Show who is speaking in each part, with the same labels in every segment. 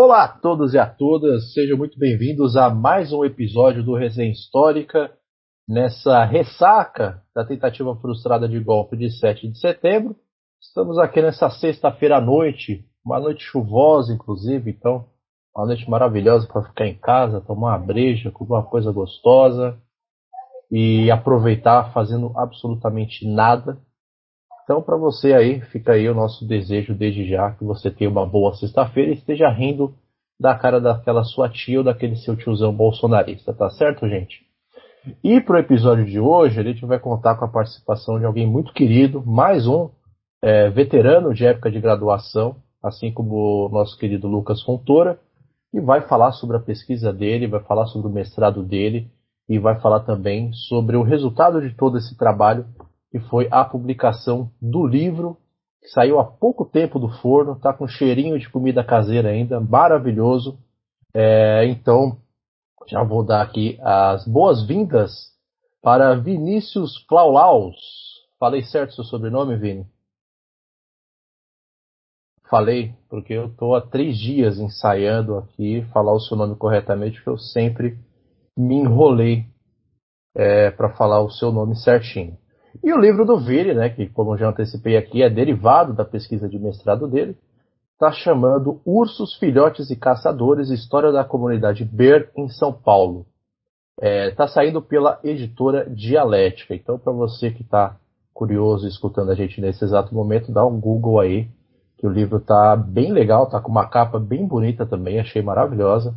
Speaker 1: Olá a todos e a todas, sejam muito bem-vindos a mais um episódio do Resenha Histórica, nessa ressaca da tentativa frustrada de golpe de 7 de setembro. Estamos aqui nessa sexta-feira à noite, uma noite chuvosa, inclusive, então, uma noite maravilhosa para ficar em casa, tomar uma breja, comer uma coisa gostosa e aproveitar fazendo absolutamente nada. Então, para você aí, fica aí o nosso desejo desde já que você tenha uma boa sexta-feira e esteja rindo da cara daquela sua tia ou daquele seu tiozão bolsonarista, tá certo, gente? E para o episódio de hoje, a gente vai contar com a participação de alguém muito querido, mais um é, veterano de época de graduação, assim como o nosso querido Lucas Fontoura, e vai falar sobre a pesquisa dele, vai falar sobre o mestrado dele e vai falar também sobre o resultado de todo esse trabalho, que foi a publicação do livro, que saiu há pouco tempo do forno, está com cheirinho de comida caseira ainda, maravilhoso. É, então, já vou dar aqui as boas-vindas para Vinícius Claulaus. Falei certo seu sobrenome, Vini? Falei, porque eu estou há três dias ensaiando aqui falar o seu nome corretamente, porque eu sempre me enrolei é, para falar o seu nome certinho. E o livro do Vini, né, que como já antecipei aqui, é derivado da pesquisa de mestrado dele, está chamando Ursos, Filhotes e Caçadores, História da Comunidade Ber em São Paulo. Está é, tá saindo pela editora Dialética. Então, para você que está curioso escutando a gente nesse exato momento, dá um Google aí que o livro tá bem legal, tá com uma capa bem bonita também, achei maravilhosa.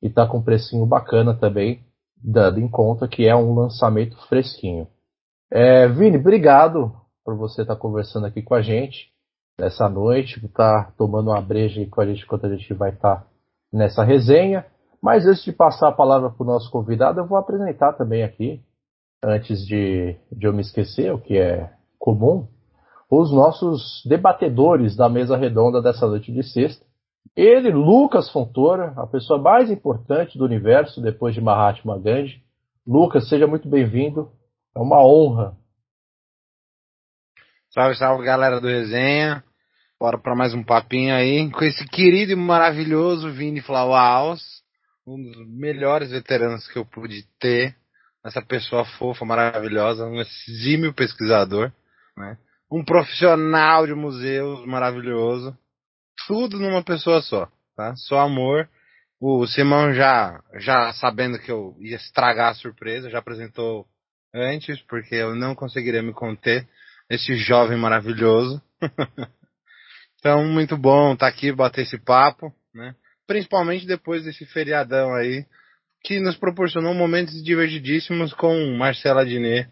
Speaker 1: E tá com um precinho bacana também, dando em conta que é um lançamento fresquinho. É, Vini, obrigado por você estar tá conversando aqui com a gente nessa noite, por estar tá tomando uma breja com a gente enquanto a gente vai estar tá nessa resenha. Mas antes de passar a palavra para o nosso convidado, eu vou apresentar também aqui, antes de, de eu me esquecer, o que é comum, os nossos debatedores da mesa redonda dessa noite de sexta. Ele, Lucas Fontoura, a pessoa mais importante do universo depois de Mahatma Gandhi. Lucas, seja muito bem-vindo. É uma honra.
Speaker 2: Salve, salve galera do Resenha. Bora para mais um papinho aí com esse querido e maravilhoso Vini Flauaus, um dos melhores veteranos que eu pude ter. Essa pessoa fofa, maravilhosa, um exímio pesquisador, né? um profissional de museus maravilhoso, tudo numa pessoa só, tá? Só amor. O Simão já, já sabendo que eu ia estragar a surpresa, já apresentou antes, porque eu não conseguiria me conter esse jovem maravilhoso. então, muito bom estar tá aqui, bater esse papo, né? Principalmente depois desse feriadão aí, que nos proporcionou momentos divertidíssimos com Marcela Diné,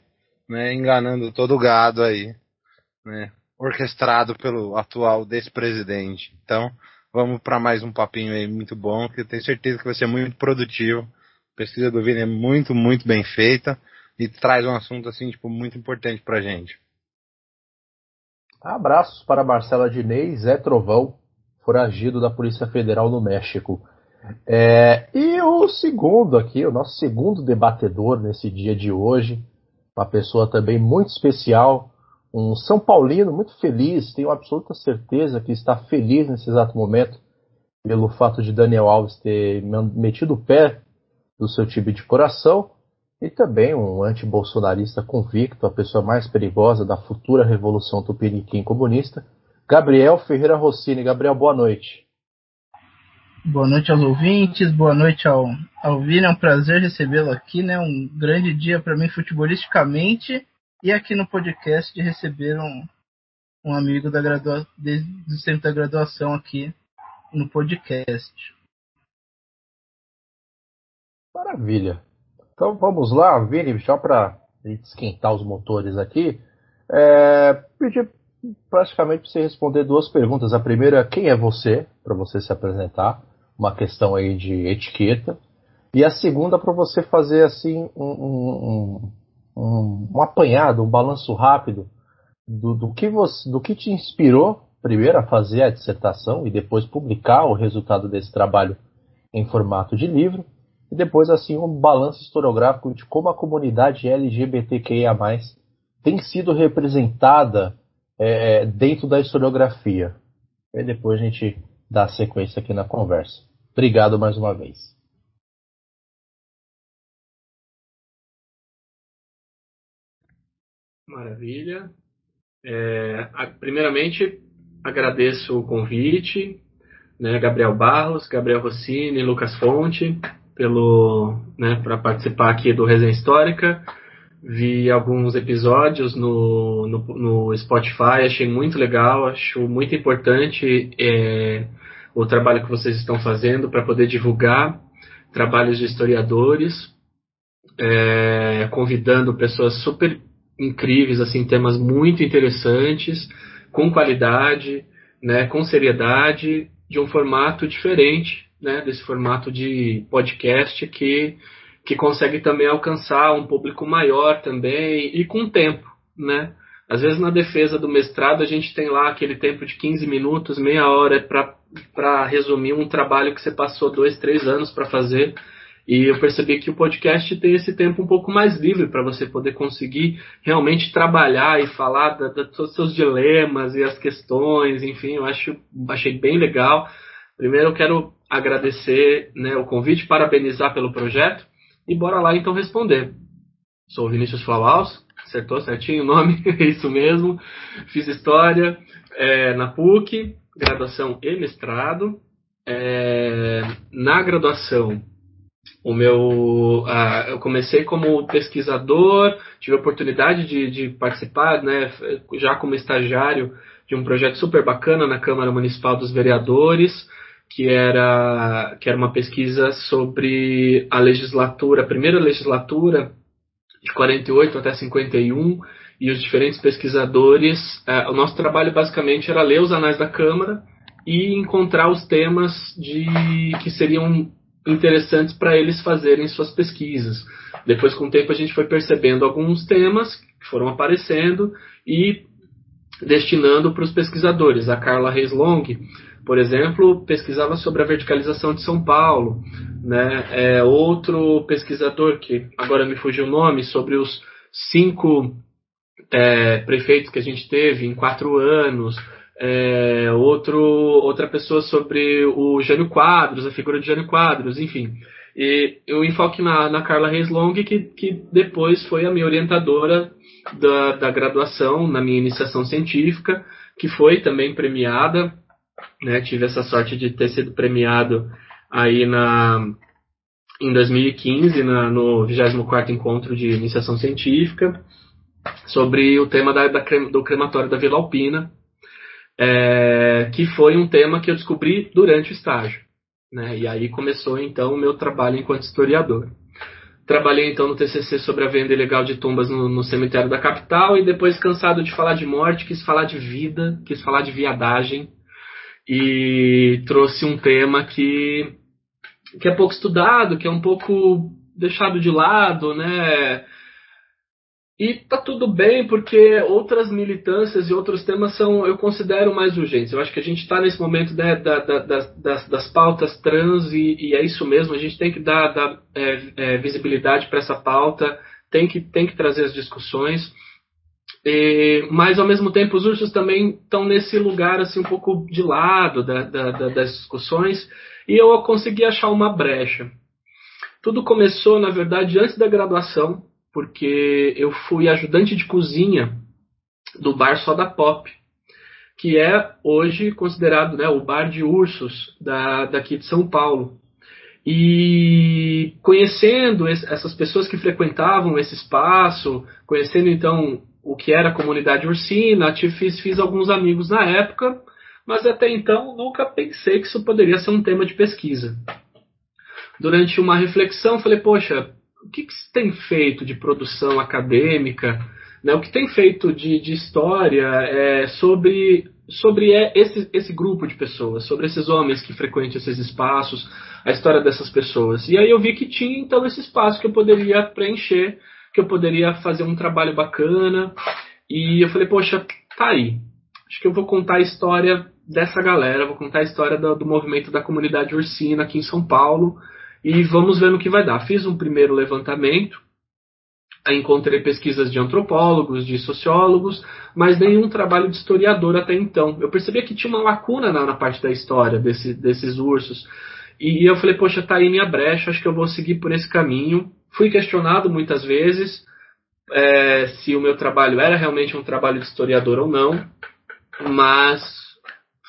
Speaker 2: né? Enganando todo o gado aí né, orquestrado pelo atual despresidente. Então, vamos para mais um papinho aí muito bom, que eu tenho certeza que vai ser muito produtivo. A pesquisa do Vini é muito, muito bem feita e traz um assunto assim, tipo, muito importante pra gente.
Speaker 1: Abraços para Marcela Dinei, Zé Trovão, foragido da Polícia Federal no México. É, e o segundo aqui, o nosso segundo debatedor nesse dia de hoje, uma pessoa também muito especial, um São Paulino muito feliz, tenho absoluta certeza que está feliz nesse exato momento pelo fato de Daniel Alves ter metido o pé do seu time de coração e também um anti-bolsonarista convicto, a pessoa mais perigosa da futura revolução tupiniquim comunista, Gabriel Ferreira Rossini. Gabriel, boa noite.
Speaker 3: Boa noite aos ouvintes, boa noite ao, ao Vini, é um prazer recebê-lo aqui, né? Um grande dia para mim futebolisticamente e aqui no podcast de receber um, um amigo da gradua, desde o centro da graduação aqui no podcast.
Speaker 1: Maravilha. Então vamos lá, Vini, só para esquentar os motores aqui. É, pedir praticamente para você responder duas perguntas. A primeira, quem é você, para você se apresentar, uma questão aí de etiqueta. E a segunda, para você fazer assim um, um, um, um apanhado, um balanço rápido do, do, que você, do que te inspirou primeiro a fazer a dissertação e depois publicar o resultado desse trabalho em formato de livro e depois assim um balanço historiográfico de como a comunidade LGBTQIA+ tem sido representada é, é, dentro da historiografia. E depois a gente dá sequência aqui na conversa. Obrigado mais uma vez.
Speaker 4: Maravilha. É, primeiramente, agradeço o convite, né, Gabriel Barros, Gabriel Rossini, Lucas Fonte, pelo, né, para participar aqui do Resenha Histórica. Vi alguns episódios no, no, no, Spotify, achei muito legal, acho muito importante é, o trabalho que vocês estão fazendo para poder divulgar trabalhos de historiadores, é, convidando pessoas super incríveis, assim, temas muito interessantes, com qualidade, né, com seriedade, de um formato diferente, né, desse formato de podcast que, que consegue também alcançar um público maior também e com tempo, né? Às vezes na defesa do mestrado a gente tem lá aquele tempo de 15 minutos, meia hora para resumir um trabalho que você passou dois, três anos para fazer e eu percebi que o podcast tem esse tempo um pouco mais livre para você poder conseguir realmente trabalhar e falar da, da, dos seus dilemas e as questões, enfim, eu acho, achei bem legal. Primeiro eu quero agradecer né, o convite, parabenizar pelo projeto e bora lá então responder. Sou Vinícius Flauaus, acertou certinho o nome, é isso mesmo. Fiz história é, na PUC, graduação e mestrado. É, na graduação o meu, uh, eu comecei como pesquisador, tive a oportunidade de, de, participar, né, já como estagiário de um projeto super bacana na Câmara Municipal dos Vereadores, que era, que era uma pesquisa sobre a legislatura, a primeira legislatura de 48 até 51, e os diferentes pesquisadores. Uh, o nosso trabalho basicamente era ler os anais da Câmara e encontrar os temas de que seriam interessantes para eles fazerem suas pesquisas. Depois, com o tempo, a gente foi percebendo alguns temas que foram aparecendo e destinando para os pesquisadores. A Carla Reis Long, por exemplo, pesquisava sobre a verticalização de São Paulo. Né? É, outro pesquisador, que agora me fugiu o nome, sobre os cinco é, prefeitos que a gente teve em quatro anos é, outro, outra pessoa sobre o Jânio Quadros, a figura de Jânio Quadros, enfim. E eu enfoque na, na Carla Reis Long, que, que depois foi a minha orientadora da, da graduação, na minha iniciação científica, que foi também premiada. Né, tive essa sorte de ter sido premiado aí na, em 2015, na, no 24 Encontro de Iniciação Científica, sobre o tema da, da, do crematório da Vila Alpina, é, que foi um tema que eu descobri durante o estágio. Né? E aí começou então o meu trabalho enquanto historiador. Trabalhei então no TCC sobre a venda ilegal de tumbas no, no, cemitério da capital e depois, cansado de falar de morte, quis falar de vida, quis falar de viadagem e trouxe um tema que, que é pouco estudado, que é um pouco deixado de lado, né? E tá tudo bem, porque outras militâncias e outros temas são, eu considero mais urgentes. Eu acho que a gente está nesse momento né, da, da, das, das, pautas trans e, e, é isso mesmo, a gente tem que dar, dar é, é, visibilidade para essa pauta, tem que, tem que trazer as discussões. E, mas ao mesmo tempo os ursos também estão nesse lugar assim um pouco de lado da, das discussões e eu consegui achar uma brecha. Tudo começou, na verdade, antes da graduação porque eu fui ajudante de cozinha do bar Soda Pop, que é hoje considerado né, o bar de ursos da, daqui de São Paulo. E conhecendo essas pessoas que frequentavam esse espaço, conhecendo então o que era a comunidade ursina, fiz, fiz alguns amigos na época, mas até então nunca pensei que isso poderia ser um tema de pesquisa. Durante uma reflexão, falei, poxa, o que, que se tem feito de produção acadêmica, né, o que tem feito de, de história é, sobre, sobre é, esse, esse grupo de pessoas, sobre esses homens que frequentam esses espaços, a história dessas pessoas. E aí eu vi que tinha então esse espaço que eu poderia preencher, que eu poderia fazer um trabalho bacana. E eu falei, poxa, tá aí. Acho que eu vou contar a história dessa galera, vou contar a história do, do movimento da comunidade ursina aqui em São Paulo e vamos ver no que vai dar. Fiz um primeiro levantamento, encontrei pesquisas de antropólogos, de sociólogos, mas nenhum trabalho de historiador até então. Eu percebia que tinha uma lacuna na, na parte da história desse, desses ursos. E eu falei, poxa, tá aí minha brecha, acho que eu vou seguir por esse caminho. Fui questionado muitas vezes é, se o meu trabalho era realmente um trabalho de historiador ou não, mas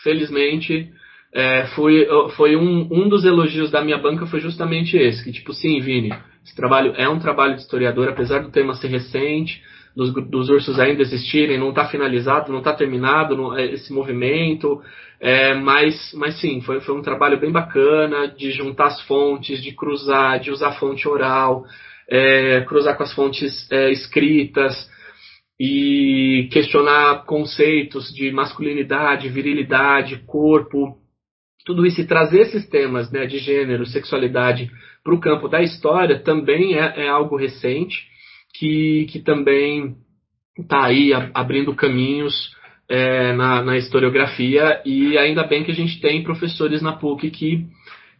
Speaker 4: felizmente é, foi, foi um, um dos elogios da minha banca foi justamente esse, que tipo, sim, Vini, esse trabalho é um trabalho de historiador, apesar do tema ser recente, dos, dos ursos ainda existirem, não está finalizado, não está terminado não, é, esse movimento, é, mas, mas sim, foi, foi um trabalho bem bacana de juntar as fontes, de cruzar, de usar fonte oral, é, cruzar com as fontes é, escritas e questionar conceitos de masculinidade, virilidade, corpo, tudo isso e trazer esses temas né, de gênero, sexualidade para o campo da história também é, é algo recente que, que também está aí abrindo caminhos é, na, na, historiografia e ainda bem que a gente tem professores na PUC que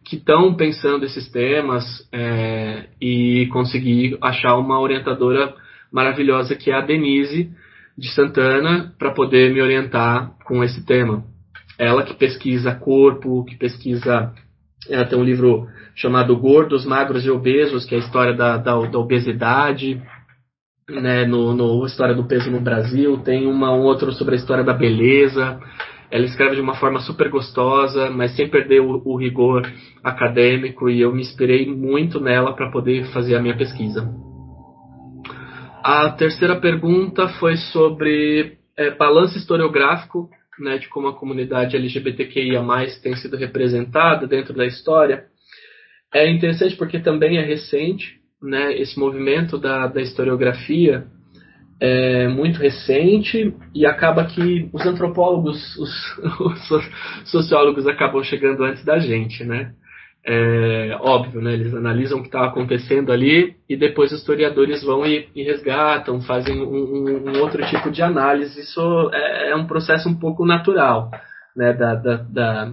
Speaker 4: que estão pensando esses temas é, e conseguir achar uma orientadora maravilhosa que é a Denise de Santana para poder me orientar com esse tema. Ela que pesquisa corpo, que pesquisa. Ela tem um livro chamado Gordos, Magros e Obesos, que é a história da, da, da obesidade né, no, no História do Peso no Brasil, tem uma, um outro sobre a história da beleza. Ela escreve de uma forma super gostosa, mas sem perder o, o rigor acadêmico, e eu me inspirei muito nela para poder fazer a minha pesquisa. A terceira pergunta foi sobre é, balanço historiográfico, né, de como a comunidade LGBTQIA tem sido representada dentro da história. É interessante porque também é recente, né, esse movimento da, da historiografia é muito recente e acaba que os antropólogos, os, os sociólogos acabam chegando antes da gente, né? É, óbvio, né? Eles analisam o que está acontecendo ali e depois os historiadores vão e, e resgatam, fazem um, um, um, outro tipo de análise. Isso é, é, um processo um pouco natural, né? Da, da, da,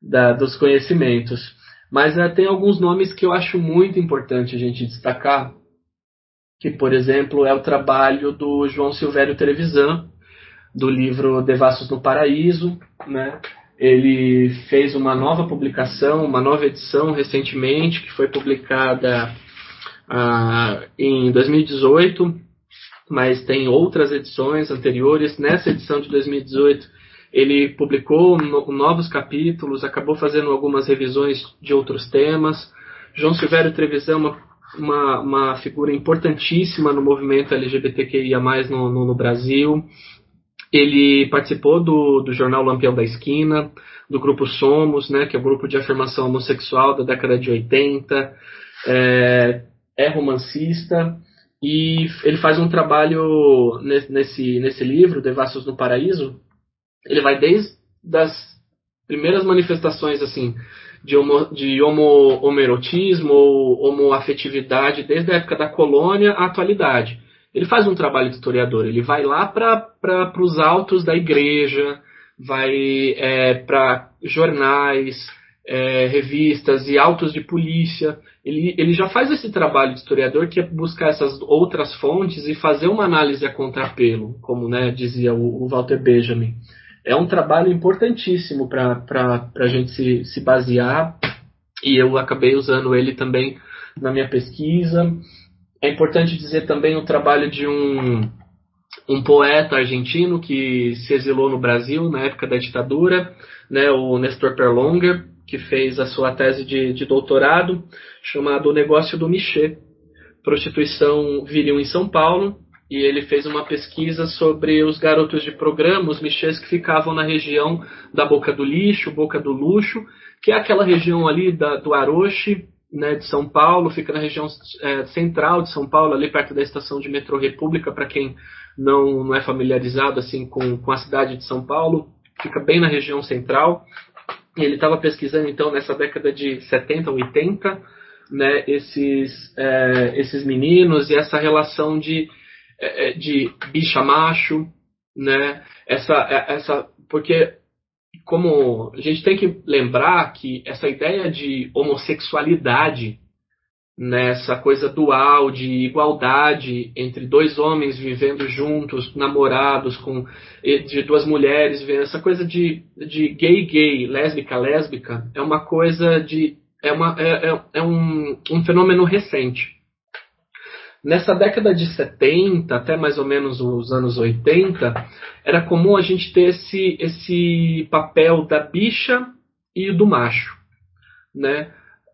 Speaker 4: da dos conhecimentos. Mas é, tem alguns nomes que eu acho muito importante a gente destacar, que, por exemplo, é o trabalho do João Silvério Trevisan, do livro Devassos no Paraíso, né? Ele fez uma nova publicação, uma nova edição recentemente, que foi publicada ah, em 2018, mas tem outras edições anteriores. Nessa edição de 2018, ele publicou no, novos capítulos, acabou fazendo algumas revisões de outros temas. João Silvério Trevisan é uma, uma, uma, figura importantíssima no movimento LGBTQIA+, no, no, no Brasil. Ele participou do, do jornal Lampião da Esquina, do grupo Somos, né, que é o grupo de afirmação homossexual da década de 80, é, é romancista, e ele faz um trabalho nesse, nesse livro, Devassos no Paraíso, ele vai desde das primeiras manifestações assim de, homo, de homo, homoerotismo ou homoafetividade desde a época da colônia à atualidade. Ele faz um trabalho de historiador, ele vai lá para os altos da igreja, vai é, para jornais, é, revistas e autos de polícia. Ele, ele já faz esse trabalho de historiador que é buscar essas outras fontes e fazer uma análise a contrapelo, como né, dizia o, o Walter Benjamin é um trabalho importantíssimo para a gente se, se basear e eu acabei usando ele também na minha pesquisa. É importante dizer também o trabalho de um, um poeta argentino que se exilou no Brasil na época da ditadura, né, o Nestor Perlonger, que fez a sua tese de, de doutorado, chamado O Negócio do Michê, Prostituição Viril em São Paulo, e ele fez uma pesquisa sobre os garotos de programa, os michês que ficavam na região da Boca do Lixo, Boca do Luxo, que é aquela região ali da, do Aroche, né, de São Paulo, fica na região é, central de São Paulo, ali perto da estação de metrô República, para quem não, não é familiarizado assim com, com a cidade de São Paulo, fica bem na região central. E ele estava pesquisando então nessa década de 70, 80, né, esses, é, esses meninos e essa relação de de bicha macho, né? Essa, é, essa, porque como a gente tem que lembrar que essa ideia de homossexualidade nessa coisa dual de igualdade entre dois homens vivendo juntos, namorados, com de duas mulheres essa coisa de, de gay gay, lésbica lésbica, é uma coisa de é, uma, é, é, é um, um fenômeno recente. Nessa década de 70, até mais ou menos os anos 80, era comum a gente ter esse, esse papel da bicha e do macho. Né?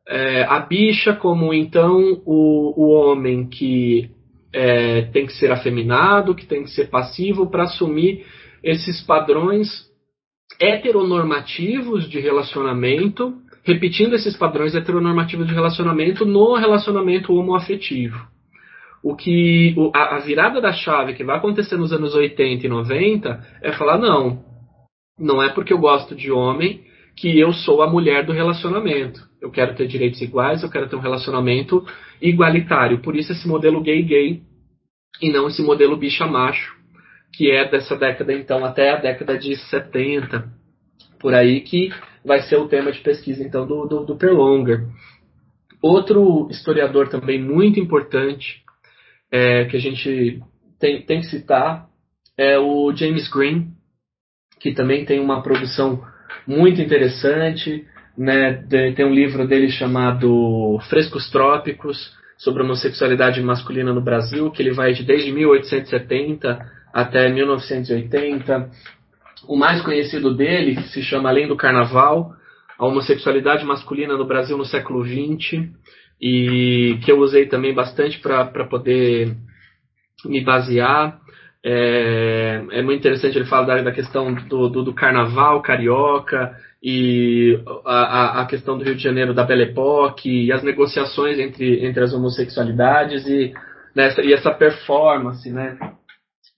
Speaker 4: é, a bicha como então o, o homem que é, tem que ser afeminado, que tem que ser passivo para assumir esses padrões heteronormativos de relacionamento, repetindo esses padrões heteronormativos de relacionamento no relacionamento homoafetivo. O que a, a virada da chave que vai acontecer nos anos 80 e 90 é falar não, não é porque eu gosto de homem que eu sou a mulher do relacionamento. Eu quero ter direitos iguais, eu quero ter um relacionamento igualitário. Por isso esse modelo gay-gay e não esse modelo bicha-macho, que é dessa década então até a década de 70, por aí que vai ser o tema de pesquisa então do, do, do Perlonger. Outro historiador também muito importante é, que a gente tem, tem que citar é o James Green, que também tem uma produção muito interessante. Né? Tem um livro dele chamado Frescos Trópicos, sobre homossexualidade masculina no Brasil, que ele vai de desde 1870 até 1980. O mais conhecido dele, que se chama Além do Carnaval, a homossexualidade masculina no Brasil no século XX, e que eu usei também bastante para poder me basear. É, é muito interessante ele falar da, da questão do, do, do, carnaval carioca e a, a, questão do Rio de Janeiro da Belle Époque e as negociações entre, entre as homossexualidades e, nessa, e essa performance né,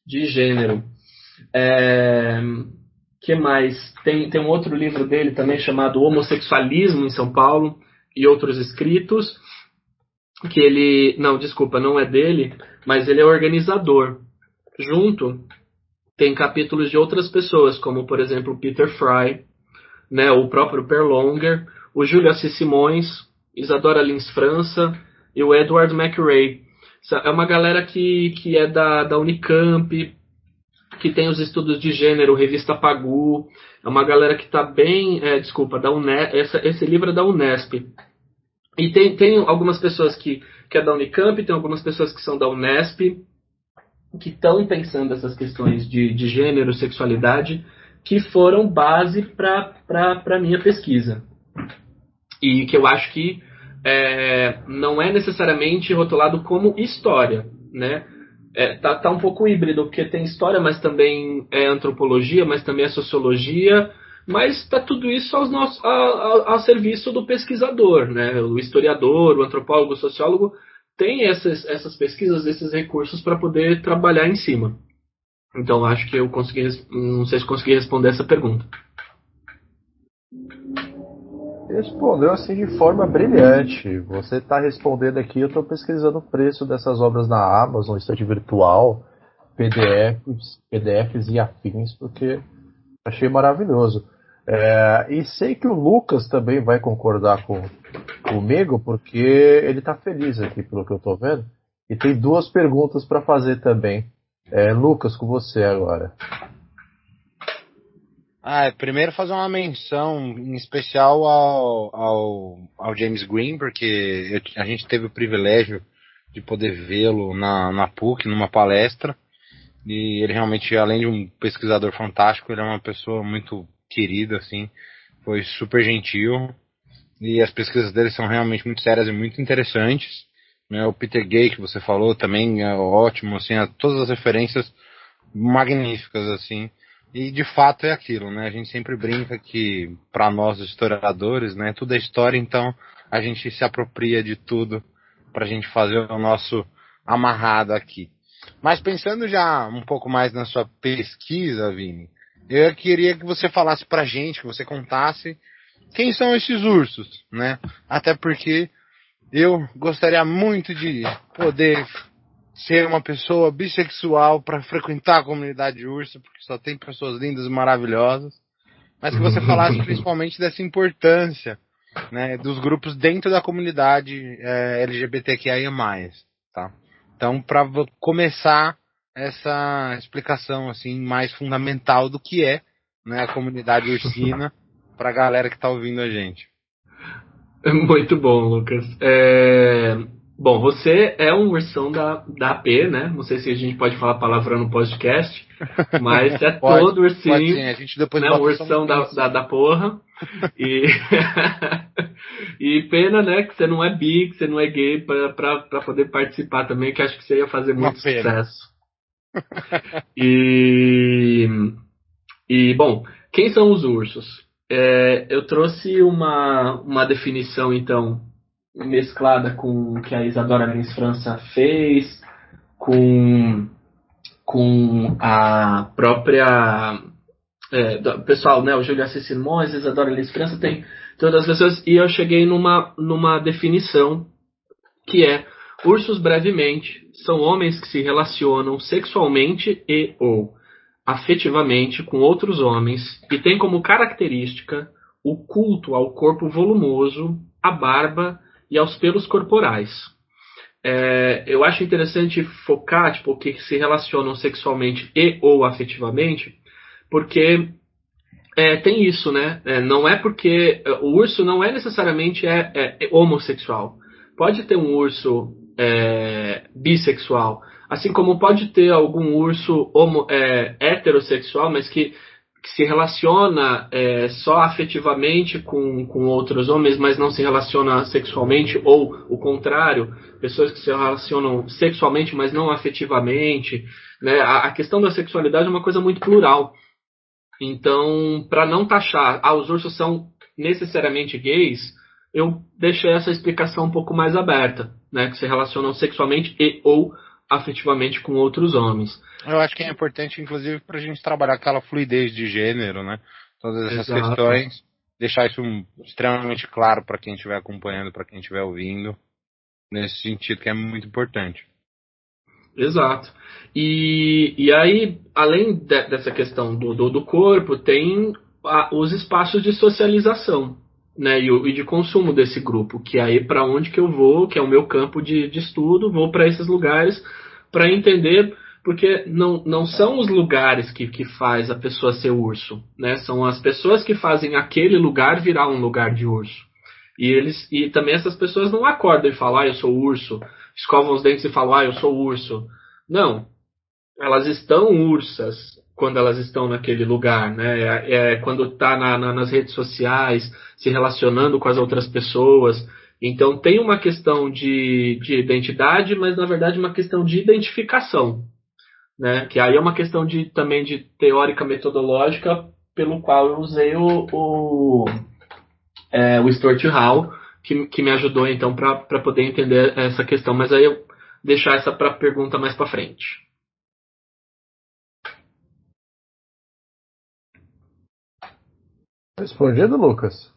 Speaker 4: de gênero. É, que mais? Tem, tem um outro livro dele também chamado Homossexualismo em São Paulo e outros escritos que ele não desculpa não é dele mas ele é organizador junto tem capítulos de outras pessoas, como por exemplo Peter Fry, né, o próprio Perlonger, o Júlio Assis Simões, Isadora Lins França e o Edward McRae. É uma galera que, que é da, da Unicamp, que tem os estudos de gênero, revista Pagu. É uma galera que está bem. É, desculpa, da Unesp, esse livro é da Unesp. E tem, tem algumas pessoas que, que é da Unicamp, tem algumas pessoas que são da Unesp que estão pensando essas questões de, de gênero, sexualidade, que foram base para a minha pesquisa. E que eu acho que é, não é necessariamente rotulado como história, né? É, tá, tá um pouco híbrido, porque tem história, mas também é antropologia, mas também é sociologia, mas está tudo isso aos nossos, a, a, a, serviço do pesquisador, né? O historiador, o antropólogo, o sociólogo tem essas, essas pesquisas, esses recursos para poder trabalhar em cima. Então acho que eu consegui, não sei se consegui responder essa pergunta.
Speaker 1: Respondeu assim de forma brilhante. Você está respondendo aqui, eu estou pesquisando o preço dessas obras na Amazon, estante virtual, PDFs, PDFs e afins, porque achei maravilhoso. É, e sei que o Lucas também vai concordar com, comigo, porque ele está feliz aqui, pelo que eu estou vendo. E tem duas perguntas para fazer também. É, Lucas, com você agora.
Speaker 2: Ah, primeiro fazer uma menção em especial ao, ao, ao James Green, porque eu, a gente teve o privilégio de poder vê-lo na, na PUC, numa palestra. E ele realmente, além de um pesquisador fantástico, ele é uma pessoa muito querida, assim. Foi super gentil. E as pesquisas dele são realmente muito sérias e muito interessantes. Né? O Peter Gay, que você falou, também é ótimo, assim, todas as referências magníficas, assim. E de fato é aquilo, né? A gente sempre brinca que, para nós historiadores, né, tudo é história, então a gente se apropria de tudo para a gente fazer o nosso amarrado aqui. Mas pensando já um pouco mais na sua pesquisa, Vini, eu queria que você falasse pra gente, que você contasse quem são esses ursos, né? Até porque eu gostaria muito de poder ser uma pessoa bissexual para frequentar a comunidade urso, porque só tem pessoas lindas e maravilhosas. Mas que você falasse principalmente dessa importância né, dos grupos dentro da comunidade é, LGBTQIA+. Tá? Então, para começar essa explicação assim mais fundamental do que é né, a comunidade ursina para a galera que está ouvindo a gente.
Speaker 4: Muito bom, Lucas. É... Bom, você é um ursão da, da AP, né? Não sei se a gente pode falar palavrão no podcast, mas é pode, todo ursinho. Pode sim. A gente depois né? ursão da, da, da, porra. E, e pena, né, que você não é bi, que você não é gay para poder participar também, que acho que você ia fazer muito sucesso. e, e, bom, quem são os ursos? É, eu trouxe uma, uma definição, então, mesclada com o que a Isadora Lins França fez, com, com a própria. É, do, pessoal, né, o Júlio Assis Simões, Isadora Lins França, tem todas as pessoas, e eu cheguei numa, numa definição que é ursos brevemente são homens que se relacionam sexualmente e ou afetivamente com outros homens e têm como característica o culto ao corpo volumoso, à barba e aos pelos corporais. É, eu acho interessante focar, tipo, que se relacionam sexualmente e ou afetivamente, porque é, tem isso, né? É, não é porque é, o urso não é necessariamente é, é, é homossexual. Pode ter um urso é, bissexual. Assim como pode ter algum urso homo, é, heterossexual, mas que, que se relaciona é, só afetivamente com, com outros homens, mas não se relaciona sexualmente, ou o contrário, pessoas que se relacionam sexualmente, mas não afetivamente. Né? A, a questão da sexualidade é uma coisa muito plural. Então, para não taxar, ah, os ursos são necessariamente gays, eu deixei essa explicação um pouco mais aberta né, que se relacionam sexualmente e ou afetivamente com outros homens.
Speaker 2: Eu acho que é importante, inclusive, para a gente trabalhar aquela fluidez de gênero, né? Todas essas Exato. questões, deixar isso extremamente claro para quem estiver acompanhando, para quem estiver ouvindo, nesse sentido que é muito importante.
Speaker 4: Exato. E, e aí, além de, dessa questão do, do, do corpo, tem a, os espaços de socialização né, e, e, de consumo desse grupo, que é aí para onde que eu vou, que é o meu campo de, de estudo, vou para esses lugares para entender, porque não, não são os lugares que, que faz a pessoa ser urso, né, são as pessoas que fazem aquele lugar virar um lugar de urso. E eles e também essas pessoas não acordam e falam, ah, eu sou urso, escovam os dentes e falam, ah, eu sou urso. Não, elas estão ursas, quando elas estão naquele lugar, né? É, é quando está na, na, nas redes sociais, se relacionando com as outras pessoas. Então tem uma questão de, de identidade, mas na verdade uma questão de identificação, né? Que aí é uma questão de também de teórica metodológica, pelo qual eu usei o, o, é, o Stuart Hall, que, que me ajudou então para poder entender essa questão. Mas aí eu deixar essa para pergunta mais para frente.
Speaker 1: Respondido, Lucas?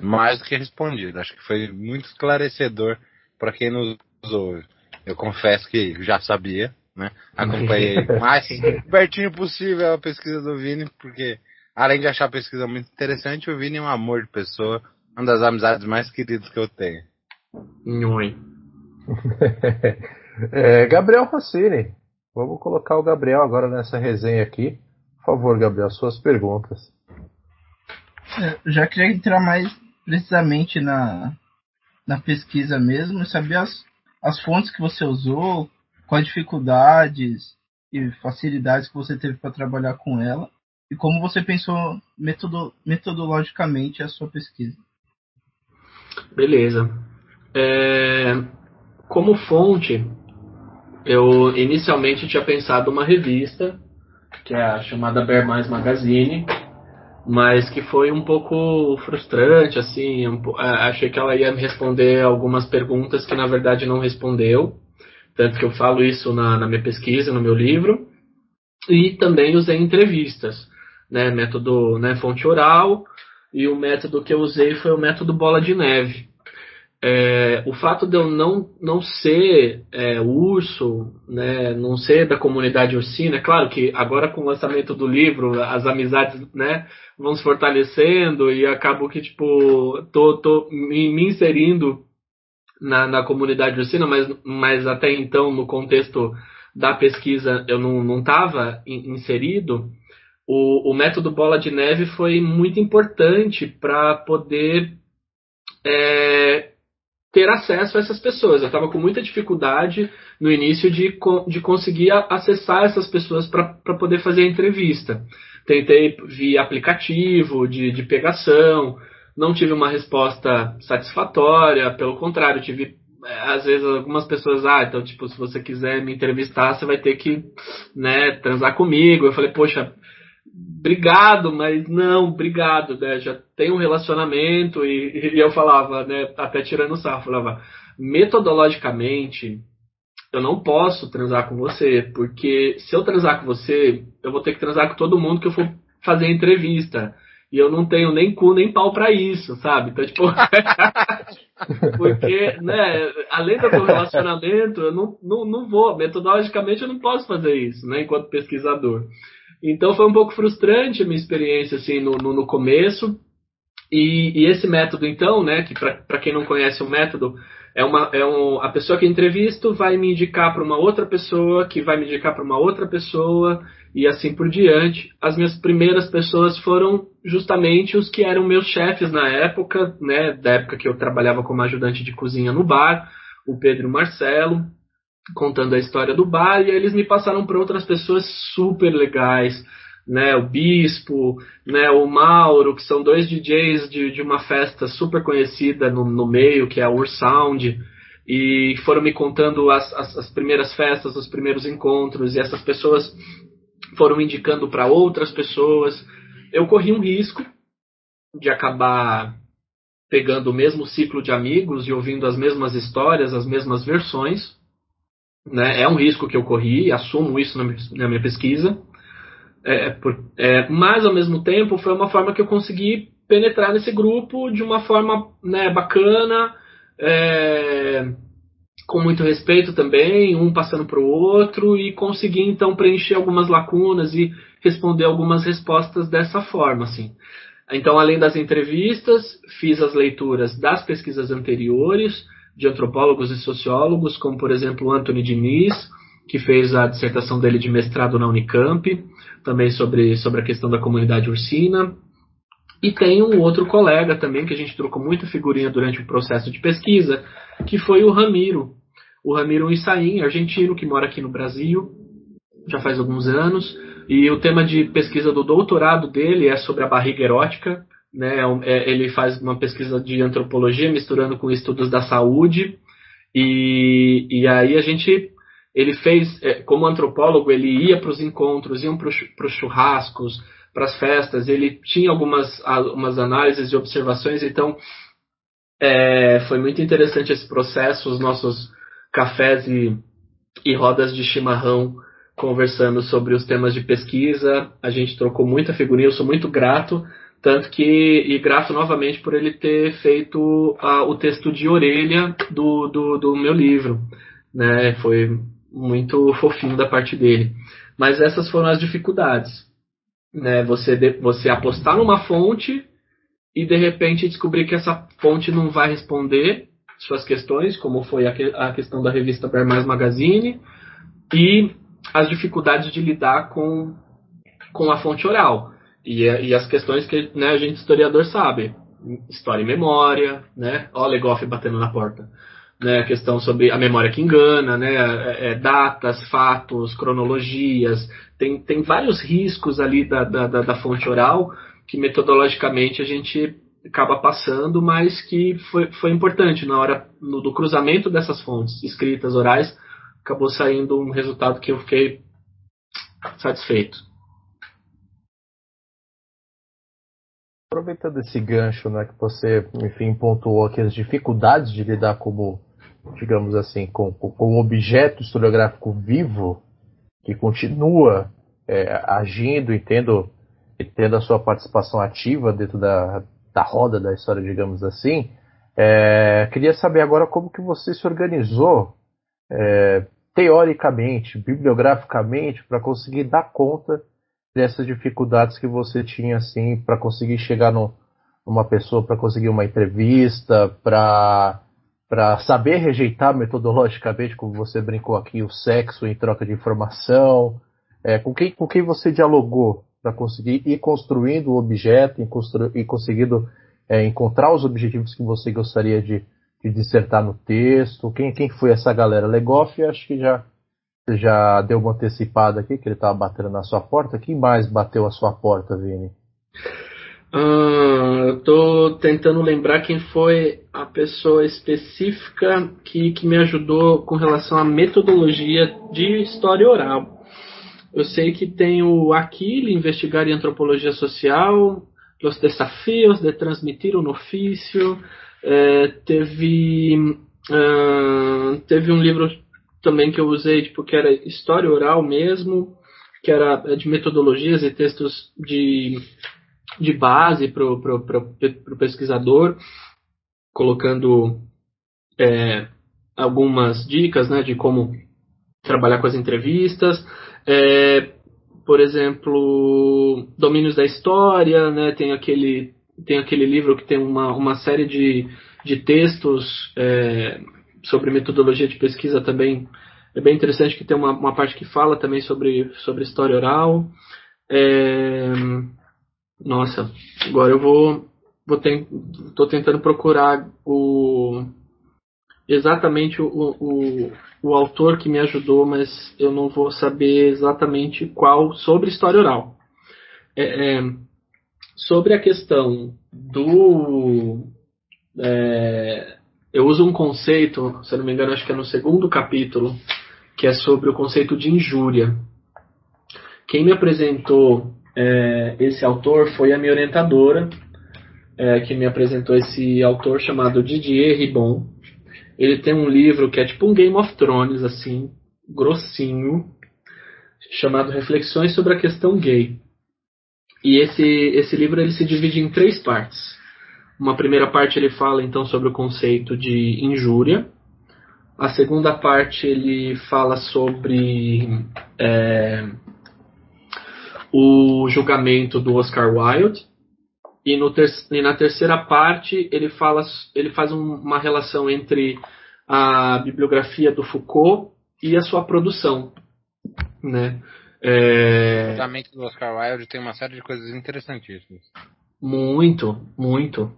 Speaker 2: Mais do que respondido. Acho que foi muito esclarecedor para quem nos ouve. Eu confesso que já sabia, né? Acompanhei o mais pertinho possível a pesquisa do Vini, porque além de achar a pesquisa muito interessante, o Vini é um amor de pessoa, uma das amizades mais queridas que eu tenho.
Speaker 4: Oi.
Speaker 1: é, Gabriel Rossini. Vamos colocar o Gabriel agora nessa resenha aqui. Por favor, Gabriel, suas perguntas.
Speaker 3: Eu já queria entrar mais precisamente na, na pesquisa mesmo e saber as, as fontes que você usou, quais dificuldades e facilidades que você teve para trabalhar com ela e como você pensou metodo, metodologicamente a sua pesquisa.
Speaker 4: Beleza. É, como fonte, eu inicialmente tinha pensado uma revista, que é a chamada Bear Mais Magazine, mas que foi um pouco frustrante, assim, um, achei que ela ia me responder algumas perguntas que na verdade não respondeu, tanto que eu falo isso na, na minha pesquisa, no meu livro, e também usei entrevistas, né, método, né, fonte oral, e o método que eu usei foi o método bola de neve. É, o fato de eu não, não ser é, urso, né, não ser da comunidade ursina, é claro que agora com o lançamento do livro, as amizades né, vão se fortalecendo e acabo que tipo, tô, tô me, me inserindo na, na comunidade ursina, mas, mas até então, no contexto da pesquisa, eu não estava inserido. O, o método Bola de Neve foi muito importante para poder é, ter acesso a essas pessoas. Eu estava com muita dificuldade no início de, de conseguir acessar essas pessoas para poder fazer a entrevista. Tentei via aplicativo de, de pegação, não tive uma resposta satisfatória, pelo contrário, tive é, às vezes algumas pessoas, ah, então tipo, se você quiser me entrevistar, você vai ter que, né, transar comigo. Eu falei, poxa, obrigado, mas não, obrigado, né? Já tem um relacionamento e, e eu falava, né, até tirando sarro, falava, metodologicamente, eu não posso transar com você, porque se eu transar com você, eu vou ter que transar com todo mundo que eu for fazer entrevista. E eu não tenho nem cu nem pau para isso, sabe? Então, tipo. porque, né, além do meu relacionamento, eu não, não, não vou. Metodologicamente, eu não posso fazer isso, né, enquanto pesquisador. Então foi um pouco frustrante a minha experiência assim no, no, no começo. E, e, esse método, então, né, que para quem não conhece o método, é uma é um, a pessoa que entrevisto vai me indicar para uma outra pessoa, que vai me indicar para uma outra pessoa, e assim por diante. As minhas primeiras pessoas foram justamente os que eram meus chefes na época, né, da época que eu trabalhava como ajudante de cozinha no bar, o Pedro e o Marcelo contando a história do bar, e eles me passaram para outras pessoas super legais, né, o Bispo, né, o Mauro, que são dois DJs de, de uma festa super conhecida no, no meio, que é a Ur Sound, e foram me contando as, as, as primeiras festas, os primeiros encontros, e essas pessoas foram indicando para outras pessoas. Eu corri um risco de acabar pegando o mesmo ciclo de amigos e ouvindo as mesmas histórias, as mesmas versões, né? É um risco que eu corri, assumo isso na minha pesquisa. É, por, é, mas, ao mesmo tempo, foi uma forma que eu consegui penetrar nesse grupo de uma forma né, bacana, é, com muito respeito também, um passando para o outro, e consegui então preencher algumas lacunas e responder algumas respostas dessa forma. Assim. Então, além das entrevistas, fiz as leituras das pesquisas anteriores, de antropólogos e sociólogos, como por exemplo Anthony Diniz, que fez a dissertação dele de mestrado na Unicamp, também sobre, sobre a questão da comunidade ursina. E tem um outro colega também, que a gente trocou muita figurinha durante o processo de pesquisa, que foi o Ramiro. O Ramiro Issaim, argentino, que mora aqui no Brasil, já faz alguns anos. E o tema de pesquisa do doutorado dele é sobre a barriga erótica, né? É é, ele faz uma pesquisa de antropologia misturando com estudos da saúde e, e aí a gente ele fez é, como antropólogo ele ia para os encontros, iam para os churrascos, para as festas, ele tinha algumas algumas análises e observações, então é, foi muito interessante esse processo, os nossos cafés e, e rodas de chimarrão conversando sobre os temas de pesquisa, a gente trocou muita figurinha, eu sou muito grato tanto que, e grato novamente por ele ter feito o texto de orelha do, do, do, meu livro. Né? Foi muito fofinho da parte dele. Mas essas foram as dificuldades. Né? Você, de, você apostar numa fonte e de repente descobrir que essa fonte não vai responder suas questões, como foi a, que, a questão da revista Bear Mais Magazine, e as dificuldades de lidar com, com a fonte oral. E, e as questões que né, a gente, historiador, sabe. História e memória, né? Ó, Legoff batendo na porta. Né, a questão sobre a memória que engana, né, é, é, datas, fatos, cronologias, tem, tem vários riscos ali da, da, da, fonte oral que metodologicamente a gente acaba passando, mas que foi, foi importante na hora no, do cruzamento dessas fontes escritas, orais, acabou saindo um resultado que eu fiquei satisfeito.
Speaker 1: Aproveitando esse gancho, né, que você, enfim, pontuou aqui as dificuldades de lidar como, digamos assim, com, com um objeto historiográfico vivo que continua é, agindo e tendo, e tendo a sua participação ativa dentro da, da roda da história, digamos assim, É, queria saber agora como que você se organizou é, teoricamente, bibliograficamente, para conseguir dar conta dessas dificuldades que você tinha assim para conseguir chegar no, numa pessoa, para conseguir uma entrevista, para para saber rejeitar metodologicamente, como você brincou aqui, o sexo em troca de informação, é, com, quem, com quem você dialogou para conseguir ir construindo o objeto e, constru, e conseguindo é, encontrar os objetivos que você gostaria de, de dissertar no texto? Quem, quem foi essa galera? Legoff, acho que já, já deu uma antecipada aqui, que ele estava batendo na sua porta. Quem mais bateu a sua porta, Vini?
Speaker 4: Uh, eu estou tentando lembrar quem foi a pessoa específica que, que me ajudou com relação à metodologia de história oral. Eu sei que tem o Aquile, Investigar em Antropologia Social, Os Desafios de Transmitir um Ofício, é, teve, uh, teve um livro também que eu usei, tipo, que era História Oral mesmo, que era de metodologias e textos de de base para o pesquisador, colocando é, algumas dicas né, de como trabalhar com as entrevistas. É, por exemplo, Domínios da História, né, tem, aquele, tem aquele livro que tem uma, uma série de, de textos é, sobre metodologia de pesquisa também. É bem interessante que tem uma, uma parte que fala também sobre, sobre história oral. É, nossa, agora eu vou. vou ten, tô tentando procurar o. Exatamente o, o, o autor que me ajudou, mas eu não vou saber exatamente qual sobre história oral. É, é, sobre a questão do. É, eu uso um conceito, se não me engano, acho que é no segundo capítulo, que é sobre o conceito de injúria. Quem me apresentou é, esse autor foi a minha orientadora, é, que me apresentou esse autor chamado Didier Ribon. Ele tem um livro que é tipo um Game of Thrones, assim, grossinho, chamado Reflexões sobre a Questão Gay. E esse, esse livro ele se divide em três partes. Uma primeira parte ele fala então sobre o conceito de injúria. A segunda parte ele fala sobre é, o julgamento do Oscar Wilde. E, ter e na terceira parte ele, fala, ele faz um, uma relação entre a bibliografia do Foucault e a sua produção. Né?
Speaker 2: É... O julgamento do Oscar Wilde tem uma série de coisas interessantíssimas.
Speaker 4: Muito, muito.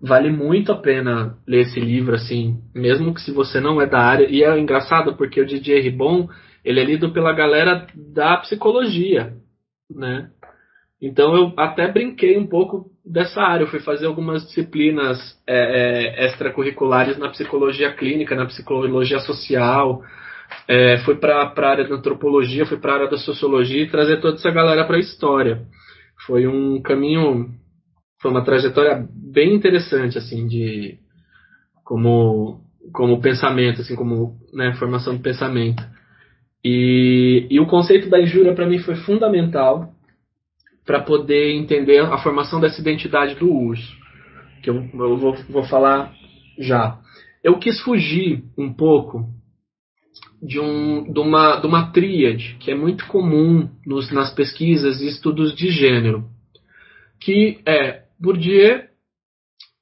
Speaker 4: Vale muito a pena ler esse livro, assim, mesmo que se você não é da área. E é engraçado porque o Didier Ribon, ele é lido pela galera da psicologia né? Então eu até brinquei um pouco dessa área. Eu fui fazer algumas disciplinas é, é, extracurriculares na psicologia clínica, na psicologia social. É, fui para a área da antropologia, fui para a área da sociologia e trazer toda essa galera para a história. Foi um caminho, foi uma trajetória bem interessante, assim, de como como pensamento, assim, como né, formação do pensamento. E, e o conceito da injúria para mim foi fundamental para poder entender a formação dessa identidade do urso, que eu, eu vou, vou falar já. Eu quis fugir um pouco de, um, de, uma, de uma tríade que é muito comum nos, nas pesquisas e estudos de gênero, que é Bourdieu,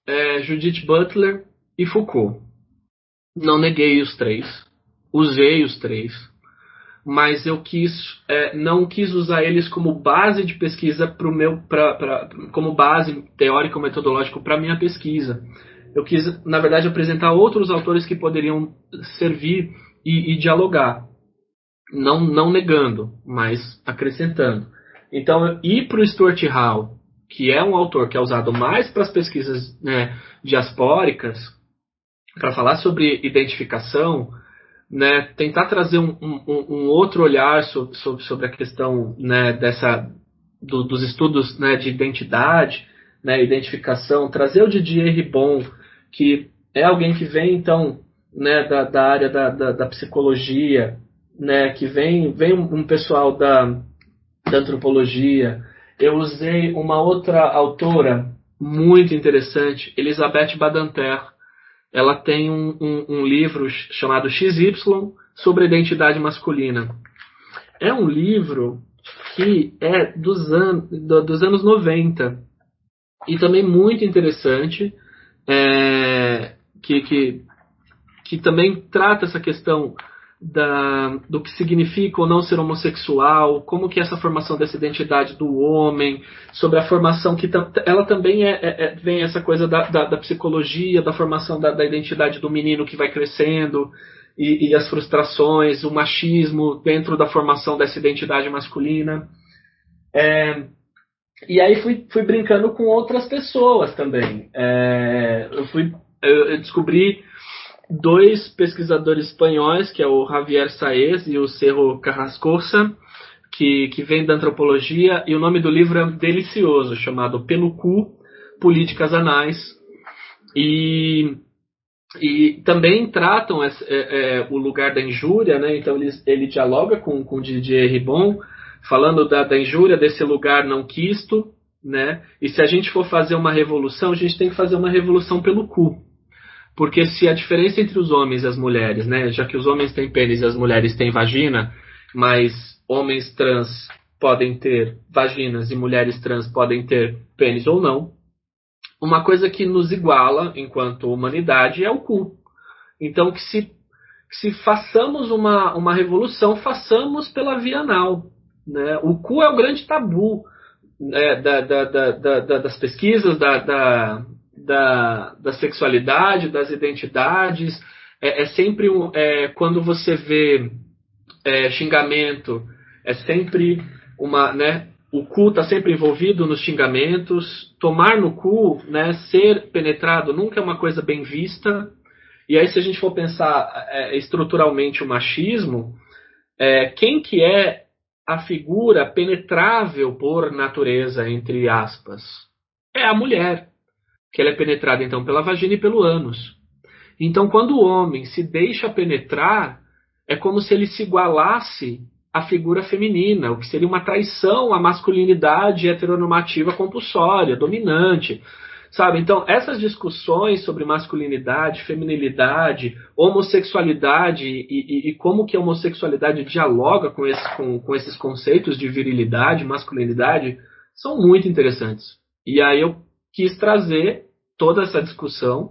Speaker 4: é, Judith Butler e Foucault. Não neguei os três, usei os três, mas eu quis é, não quis usar eles como base de pesquisa pro meu pra, pra, como base teórica ou metodológica para minha pesquisa. Eu quis na verdade apresentar outros autores que poderiam servir e, e dialogar. Não não negando mas acrescentando. Então ir para o Stuart Hall que é um autor que é usado mais para as pesquisas né, diaspóricas para falar sobre identificação né, tentar trazer um, um, um outro olhar sobre, a questão né, dessa, do, dos estudos né, de identidade, né, identificação, trazer o Didier Ribon, que é alguém que vem então né, da, da área da, da, da psicologia, né, que vem, vem um, pessoal da, da antropologia. Eu usei uma outra autora muito interessante, Elisabeth Badanter, ela tem um, um, um livro chamado XY sobre identidade masculina. É um livro que é dos, an dos anos 90 e também muito interessante, é, que, que, que também trata essa questão da, do que significa ou não ser homossexual, como que é essa formação dessa identidade do homem, sobre a formação que ela também é, é, é, vem essa coisa da, da, da psicologia, da formação da, da, identidade do menino que vai crescendo e, e, as frustrações, o machismo dentro da formação dessa identidade masculina. É, e aí fui, fui brincando com outras pessoas também. É, eu fui eu, eu descobri dois pesquisadores espanhóis, que é o Javier Saez e o Cerro Carrascosa, que, que vem da antropologia, e o nome do livro é delicioso, chamado Pelo Cu, Políticas Anais. E, e também tratam esse, é, é, o lugar da injúria, né? então ele, ele dialoga com, com Didier Ribon, falando da, da injúria desse lugar não quisto, né? E se a gente for fazer uma revolução, a gente tem que fazer uma revolução pelo cu. Porque se a diferença entre os homens e as mulheres, né, já que os homens têm pênis e as mulheres têm vagina, mas homens trans podem ter vaginas e mulheres trans podem ter pênis ou não, uma coisa que nos iguala enquanto humanidade é o cu. Então que se, que se façamos uma, uma revolução, façamos pela via anal. Né? O cu é o grande tabu né, da, da, da, das pesquisas, da, da, da sexualidade, das identidades. É, é sempre um, é, quando você vê é, xingamento, é sempre uma, né? O cu está sempre envolvido nos xingamentos. Tomar no cu, né? Ser penetrado nunca é uma coisa bem vista. E aí, se a gente for pensar é, estruturalmente o machismo, é, quem que é a figura penetrável por natureza, entre aspas? É a mulher que ela é penetrada então pela vagina e pelo ânus. Então, quando o homem se deixa penetrar, é como se ele se igualasse à figura feminina, o que seria uma traição à masculinidade heteronormativa compulsória, dominante. Sabe? Então, essas discussões sobre masculinidade, feminilidade, homossexualidade e, e, e como que a homossexualidade dialoga com, com, com esses conceitos de virilidade, masculinidade, são muito interessantes. E aí eu quis trazer toda essa discussão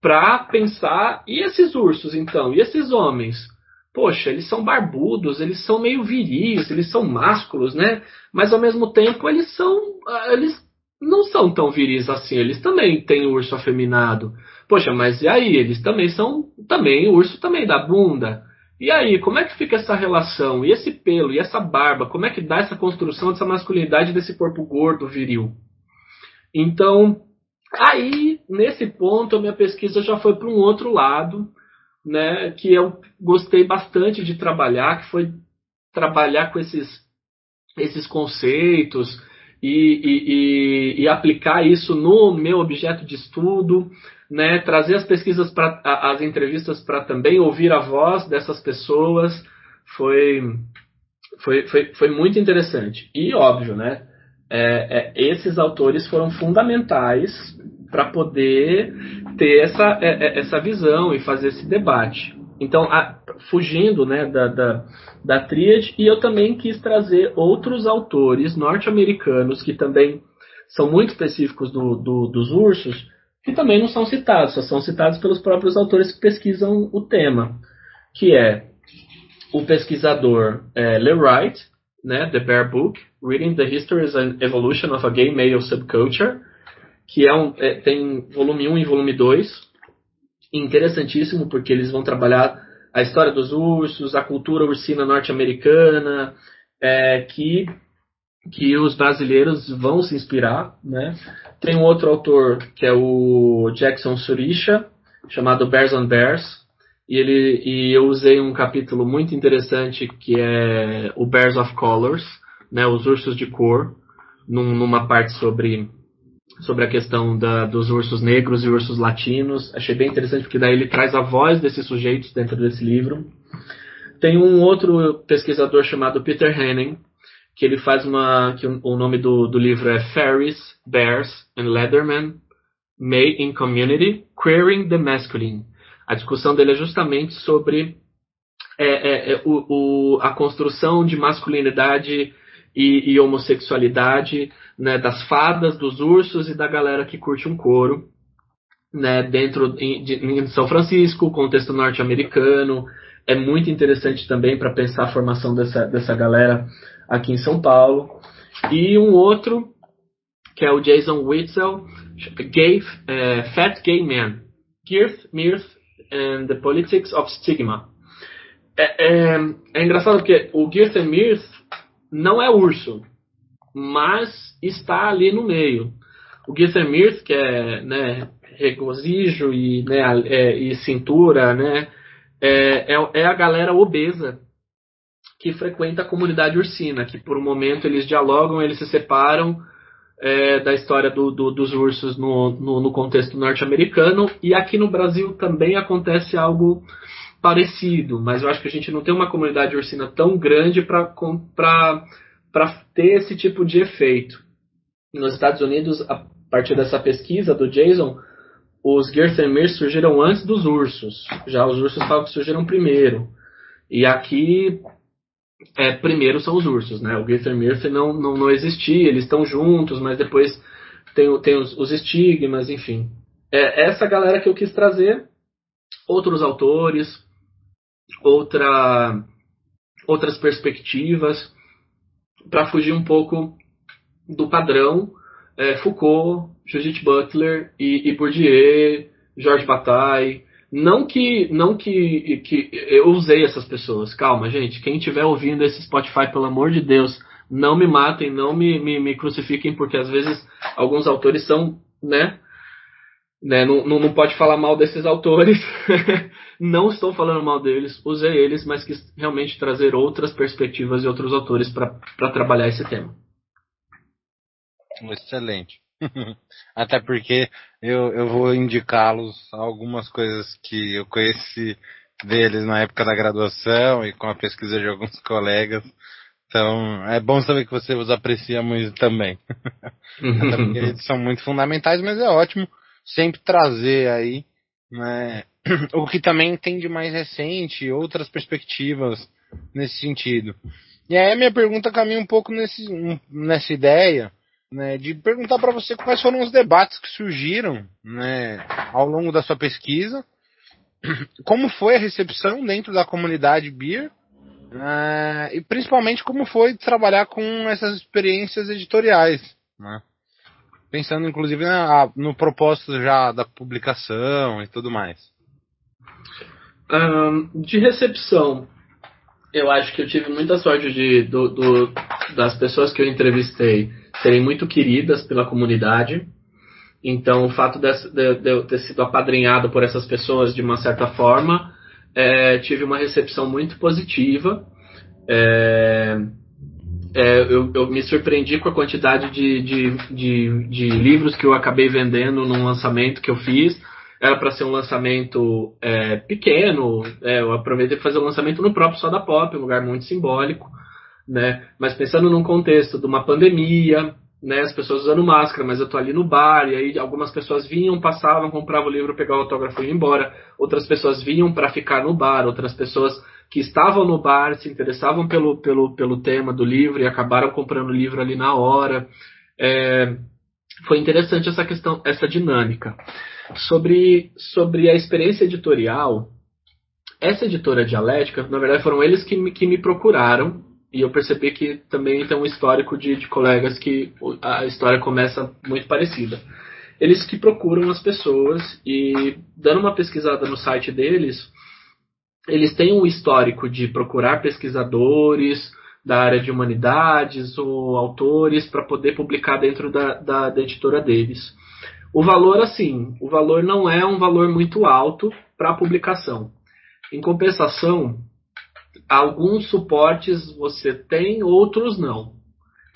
Speaker 4: para pensar e esses ursos então, e esses homens? Poxa, eles são barbudos, eles são meio viris, eles são másculos, né? Mas ao mesmo tempo eles são ah, eles não são tão viris assim, eles também têm urso afeminado. Poxa, mas e aí? Eles também são também o urso também da bunda. E aí, como é que fica essa relação? E esse pelo, e essa barba, como é que dá essa construção dessa masculinidade desse corpo gordo, viril? Então, Aí, nesse ponto, a minha pesquisa já foi para um outro lado, né, que eu gostei bastante de trabalhar, que foi trabalhar com esses, esses conceitos e, e, e, e aplicar isso no meu objeto de estudo, né, trazer as pesquisas para as entrevistas para também ouvir a voz dessas pessoas foi, foi, foi, foi muito interessante. E óbvio, né, é, é, esses autores foram fundamentais para poder ter essa, é, é, essa visão e fazer esse debate. Então, a, fugindo né, da, da, da tríade, e eu também quis trazer outros autores norte-americanos que também são muito específicos do, do, dos ursos, que também não são citados, só são citados pelos próprios autores que pesquisam o tema, que é o pesquisador é, Wright, né, The Bear Book, Reading the History and Evolution of a Gay Male Subculture, que é um, é, tem volume 1 e volume 2, interessantíssimo porque eles vão trabalhar a história dos ursos, a cultura ursina norte-americana, é, que, que os brasileiros vão se inspirar. Né? Tem um outro autor que é o Jackson Surisha, chamado Bears on Bears, e, ele, e eu usei um capítulo muito interessante que é o Bears of Colors, né, os ursos de cor, num, numa parte sobre, sobre a questão da, dos ursos negros e ursos latinos. Achei bem interessante porque daí ele traz a voz desses sujeitos dentro desse livro. Tem um outro pesquisador chamado Peter Henning, que ele faz uma. que o nome do, do livro é Fairies, Bears and Leathermen, May in Community, Queering the Masculine. A discussão dele é justamente sobre é, é, é, o, o, a construção de masculinidade e, e homossexualidade né, das fadas, dos ursos e da galera que curte um couro. Né, dentro de, de, em São Francisco, contexto norte-americano, é muito interessante também para pensar a formação dessa, dessa galera aqui em São Paulo. E um outro, que é o Jason Witzel, Gay, é, Fat Gay Man, Girth, Mirth and the Politics of Stigma. É, é, é engraçado porque o Girth and Mirth não é urso, mas está ali no meio. O Mirth, que é né, regozijo e, né, é, e cintura, né, é, é, é a galera obesa que frequenta a comunidade ursina, que por um momento eles dialogam, eles se separam é, da história do, do, dos ursos no, no, no contexto norte-americano, e aqui no Brasil também acontece algo parecido, mas eu acho que a gente não tem uma comunidade ursina tão grande para ter esse tipo de efeito. Nos Estados Unidos, a partir dessa pesquisa do Jason, os Gersemirs surgiram antes dos ursos. Já os ursos falam que surgiram primeiro. E aqui, é, primeiro são os ursos, né? O Gerssemir não, não, não existia, eles estão juntos, mas depois tem, tem os, os estigmas, enfim. É essa galera que eu quis trazer. Outros autores, outra, outras perspectivas, para fugir um pouco do padrão é, Foucault, Judith Butler e, e Bourdieu, Georges Bataille. Não que, não que, que eu usei essas pessoas. Calma, gente. Quem estiver ouvindo esse Spotify, pelo amor de Deus, não me matem, não me, me, me crucifiquem, porque às vezes alguns autores são, né? Né não, não, não pode falar mal desses autores. não estou falando mal deles, usei eles, mas quis realmente trazer outras perspectivas e outros autores para trabalhar esse tema.
Speaker 2: Excelente. Até porque eu, eu vou indicá-los algumas coisas que eu conheci deles na época da graduação e com a pesquisa de alguns colegas. Então, é bom saber que você os aprecia muito também. Até porque eles são muito fundamentais, mas é ótimo sempre trazer aí, né, o que também tem de mais recente, outras perspectivas nesse sentido. E aí a minha pergunta caminha um pouco nesse, nessa ideia, né, de perguntar para você quais foram os debates que surgiram né, ao longo da sua pesquisa, como foi a recepção dentro da comunidade beer né, e principalmente como foi trabalhar com essas experiências editoriais, né, pensando inclusive na, no propósito já da publicação e tudo mais.
Speaker 4: Um, de recepção, eu acho que eu tive muita sorte de, do, do, das pessoas que eu entrevistei serem muito queridas pela comunidade. Então, o fato de, de, de eu ter sido apadrinhado por essas pessoas de uma certa forma, é, tive uma recepção muito positiva. É, é, eu, eu, me surpreendi com a quantidade de, de, de, de, livros que eu acabei vendendo num lançamento que eu fiz. Era para ser um lançamento é, pequeno, é, eu aproveitei para fazer um lançamento no próprio Soda Pop, um lugar muito simbólico né? Mas pensando num contexto de uma pandemia, né? As pessoas usando máscara, mas eu tô ali no bar e aí algumas pessoas vinham, passavam, compravam o livro, pegavam o autógrafo e iam embora. Outras pessoas vinham para ficar no bar, outras pessoas que estavam no bar se interessavam pelo, pelo, pelo tema do livro e acabaram comprando o livro ali na hora. É, foi interessante essa questão, essa dinâmica. Sobre, sobre a experiência editorial, essa editora dialética, na verdade, foram eles que me, que me procuraram e eu percebi que também tem um histórico de, de colegas que a história começa muito parecida. Eles que procuram as pessoas e, dando uma pesquisada no site deles, eles têm um histórico de procurar pesquisadores da área de humanidades ou autores para poder publicar dentro da, da, da editora deles. O valor, assim, o valor não é um valor muito alto para a publicação. Em compensação, alguns suportes você tem, outros não.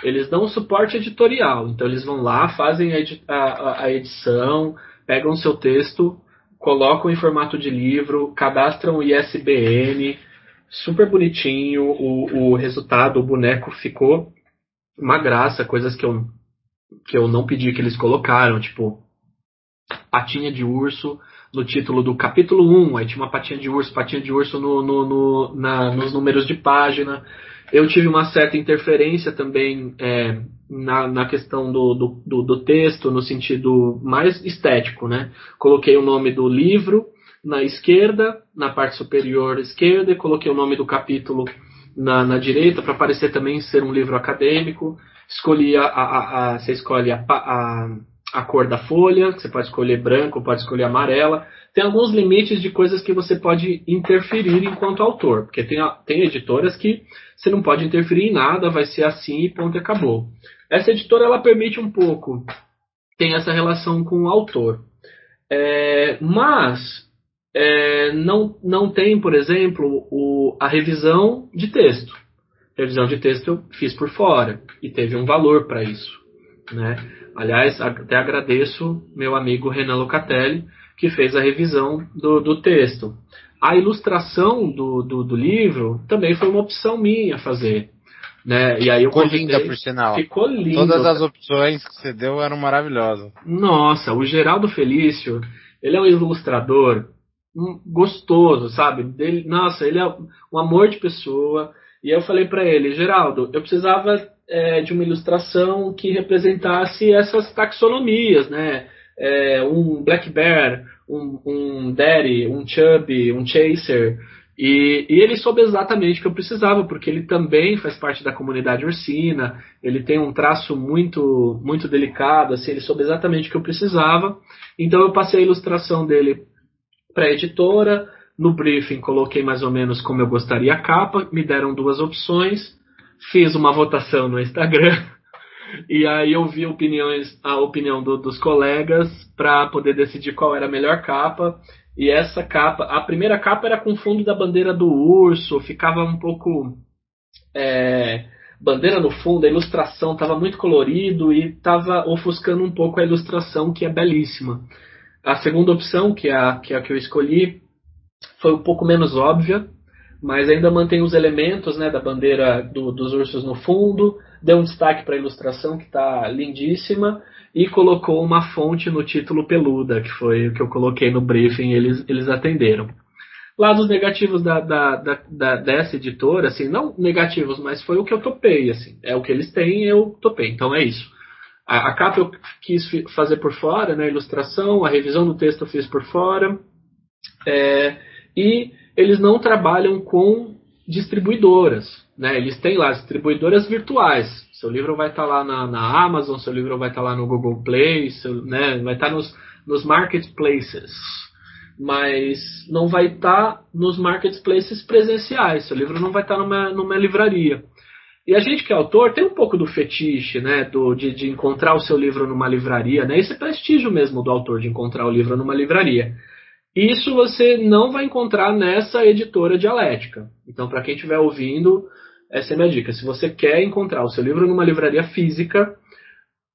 Speaker 4: Eles dão suporte editorial, então eles vão lá, fazem a, edi a, a edição, pegam o seu texto, colocam em formato de livro, cadastram o ISBN, super bonitinho, o, o resultado, o boneco ficou uma graça, coisas que eu, que eu não pedi que eles colocaram, tipo patinha de urso no título do capítulo 1, aí tinha uma patinha de urso, patinha de urso no, no, no na, nos números de página. Eu tive uma certa interferência também é, na, na questão do, do, do, do, texto, no sentido mais estético, né? Coloquei o nome do livro na esquerda, na parte superior esquerda, e coloquei o nome do capítulo na, na direita, para parecer também ser um livro acadêmico. Escolhi a, a, a, você escolhe a, a a cor da folha, você pode escolher branco, pode escolher amarela. Tem alguns limites de coisas que você pode interferir enquanto autor, porque tem, tem editoras que você não pode interferir em nada, vai ser assim e ponto, acabou. Essa editora ela permite um pouco, tem essa relação com o autor. É, mas é, não, não tem, por exemplo, o, a revisão de texto. revisão de texto eu fiz por fora e teve um valor para isso. Né? Aliás, até agradeço meu amigo Renan Locatelli, que fez a revisão do, do texto. A ilustração do, do, do, livro também foi uma opção minha fazer. Né? E aí
Speaker 2: ficou linda, por sinal.
Speaker 4: Ficou linda.
Speaker 2: Todas as opções que você deu eram maravilhosas.
Speaker 4: Nossa, o Geraldo Felício, ele é um ilustrador gostoso, sabe? Ele, nossa, ele é um amor de pessoa. E eu falei para ele, Geraldo, eu precisava é, de uma ilustração que representasse essas taxonomias, né? É, um Black Bear, um, um Daddy, um Chubby, um Chaser. E, e, ele soube exatamente o que eu precisava, porque ele também faz parte da comunidade ursina, ele tem um traço muito muito delicado, assim, ele soube exatamente o que eu precisava. Então eu passei a ilustração dele para a editora, no briefing coloquei mais ou menos como eu gostaria a capa, me deram duas opções, fiz uma votação no Instagram e aí eu vi opiniões, a opinião do, dos colegas para poder decidir qual era a melhor capa. E essa capa, a primeira capa era com fundo da bandeira do urso, ficava um pouco é, bandeira no fundo, a ilustração estava muito colorido e estava ofuscando um pouco a ilustração que é belíssima. A segunda opção, que é a que, é a que eu escolhi, foi um pouco menos óbvia, mas ainda mantém os elementos né, da bandeira do, dos ursos no fundo, deu um destaque para a ilustração que está lindíssima e colocou uma fonte no título peluda, que foi o que eu coloquei no briefing, eles, eles atenderam. Lados negativos da, da, da, da, dessa editora, assim, não negativos, mas foi o que eu topei, assim, é o que eles têm, eu topei, então é isso. A, a capa eu quis fazer por fora, né, a ilustração, a revisão do texto eu fiz por fora, é, e eles não trabalham com distribuidoras. Né? Eles têm lá distribuidoras virtuais. Seu livro vai estar tá lá na, na, Amazon, seu livro vai estar tá lá no Google Play, seu, né? vai estar tá nos, nos marketplaces. Mas não vai estar nos marketplaces presenciais. Seu livro não vai estar numa, numa livraria. E a gente que é autor tem um pouco do fetiche, né, do, de, de encontrar o seu livro numa livraria, né, esse prestígio mesmo do autor de encontrar o livro numa livraria. Isso você não vai encontrar nessa editora dialética. Então, para quem estiver ouvindo, essa é a minha dica. Se você quer encontrar o seu livro numa livraria física,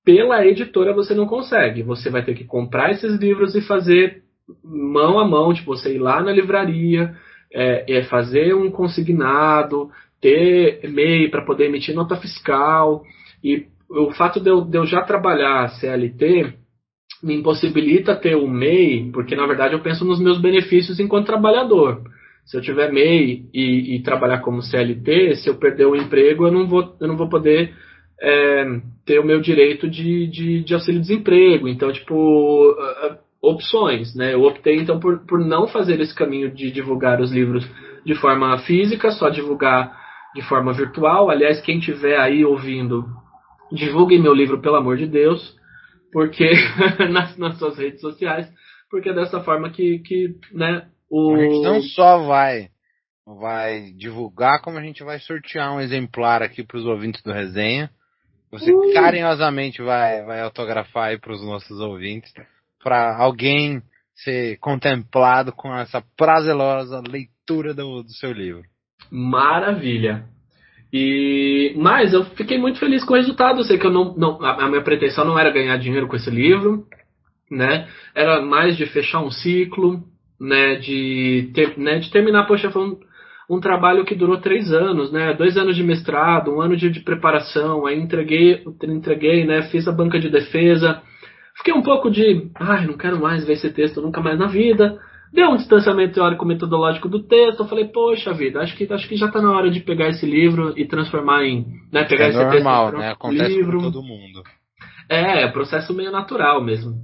Speaker 4: pela editora você não consegue. Você vai ter que comprar esses livros e fazer mão a mão, tipo, você ir lá na livraria, é, é fazer um consignado, ter e-mail para poder emitir nota fiscal. E o fato de eu, de eu já trabalhar CLT, me impossibilita ter o MEI, porque na verdade eu penso nos meus benefícios enquanto trabalhador. Se eu tiver MEI e, e trabalhar como CLT, se eu perder o emprego, eu não vou, eu não vou poder é, ter o meu direito de, de, de auxílio-desemprego. Então, tipo, opções, né? Eu optei então por, por não fazer esse caminho de divulgar os livros de forma física, só divulgar de forma virtual. Aliás, quem tiver aí ouvindo, divulguem meu livro, pelo amor de Deus porque nas, nas suas redes sociais, porque é dessa forma que, que né, o...
Speaker 2: A gente não só vai vai divulgar, como a gente vai sortear um exemplar aqui para os ouvintes do resenha. Você uh. carinhosamente vai, vai autografar aí para os nossos ouvintes, para alguém ser contemplado com essa prazerosa leitura do, do seu livro.
Speaker 4: Maravilha! E, mas eu fiquei muito feliz com o resultado. Eu sei que eu não, não, a minha pretensão não era ganhar dinheiro com esse livro, né? Era mais de fechar um ciclo, né? De, ter, né? de terminar, poxa, foi um, um trabalho que durou três anos, né? Dois anos de mestrado, um ano de, de preparação. Aí entreguei, entreguei, né? Fiz a banca de defesa, fiquei um pouco de, ai, não quero mais ver esse texto nunca mais na vida. Deu um distanciamento teórico metodológico do texto, eu falei, poxa vida, acho que, acho que já está na hora de pegar esse livro e transformar em, né, pegar
Speaker 2: é
Speaker 4: esse
Speaker 2: normal,
Speaker 4: texto
Speaker 2: né? Acontece
Speaker 4: livro.
Speaker 2: com todo mundo.
Speaker 4: É, é processo meio natural mesmo.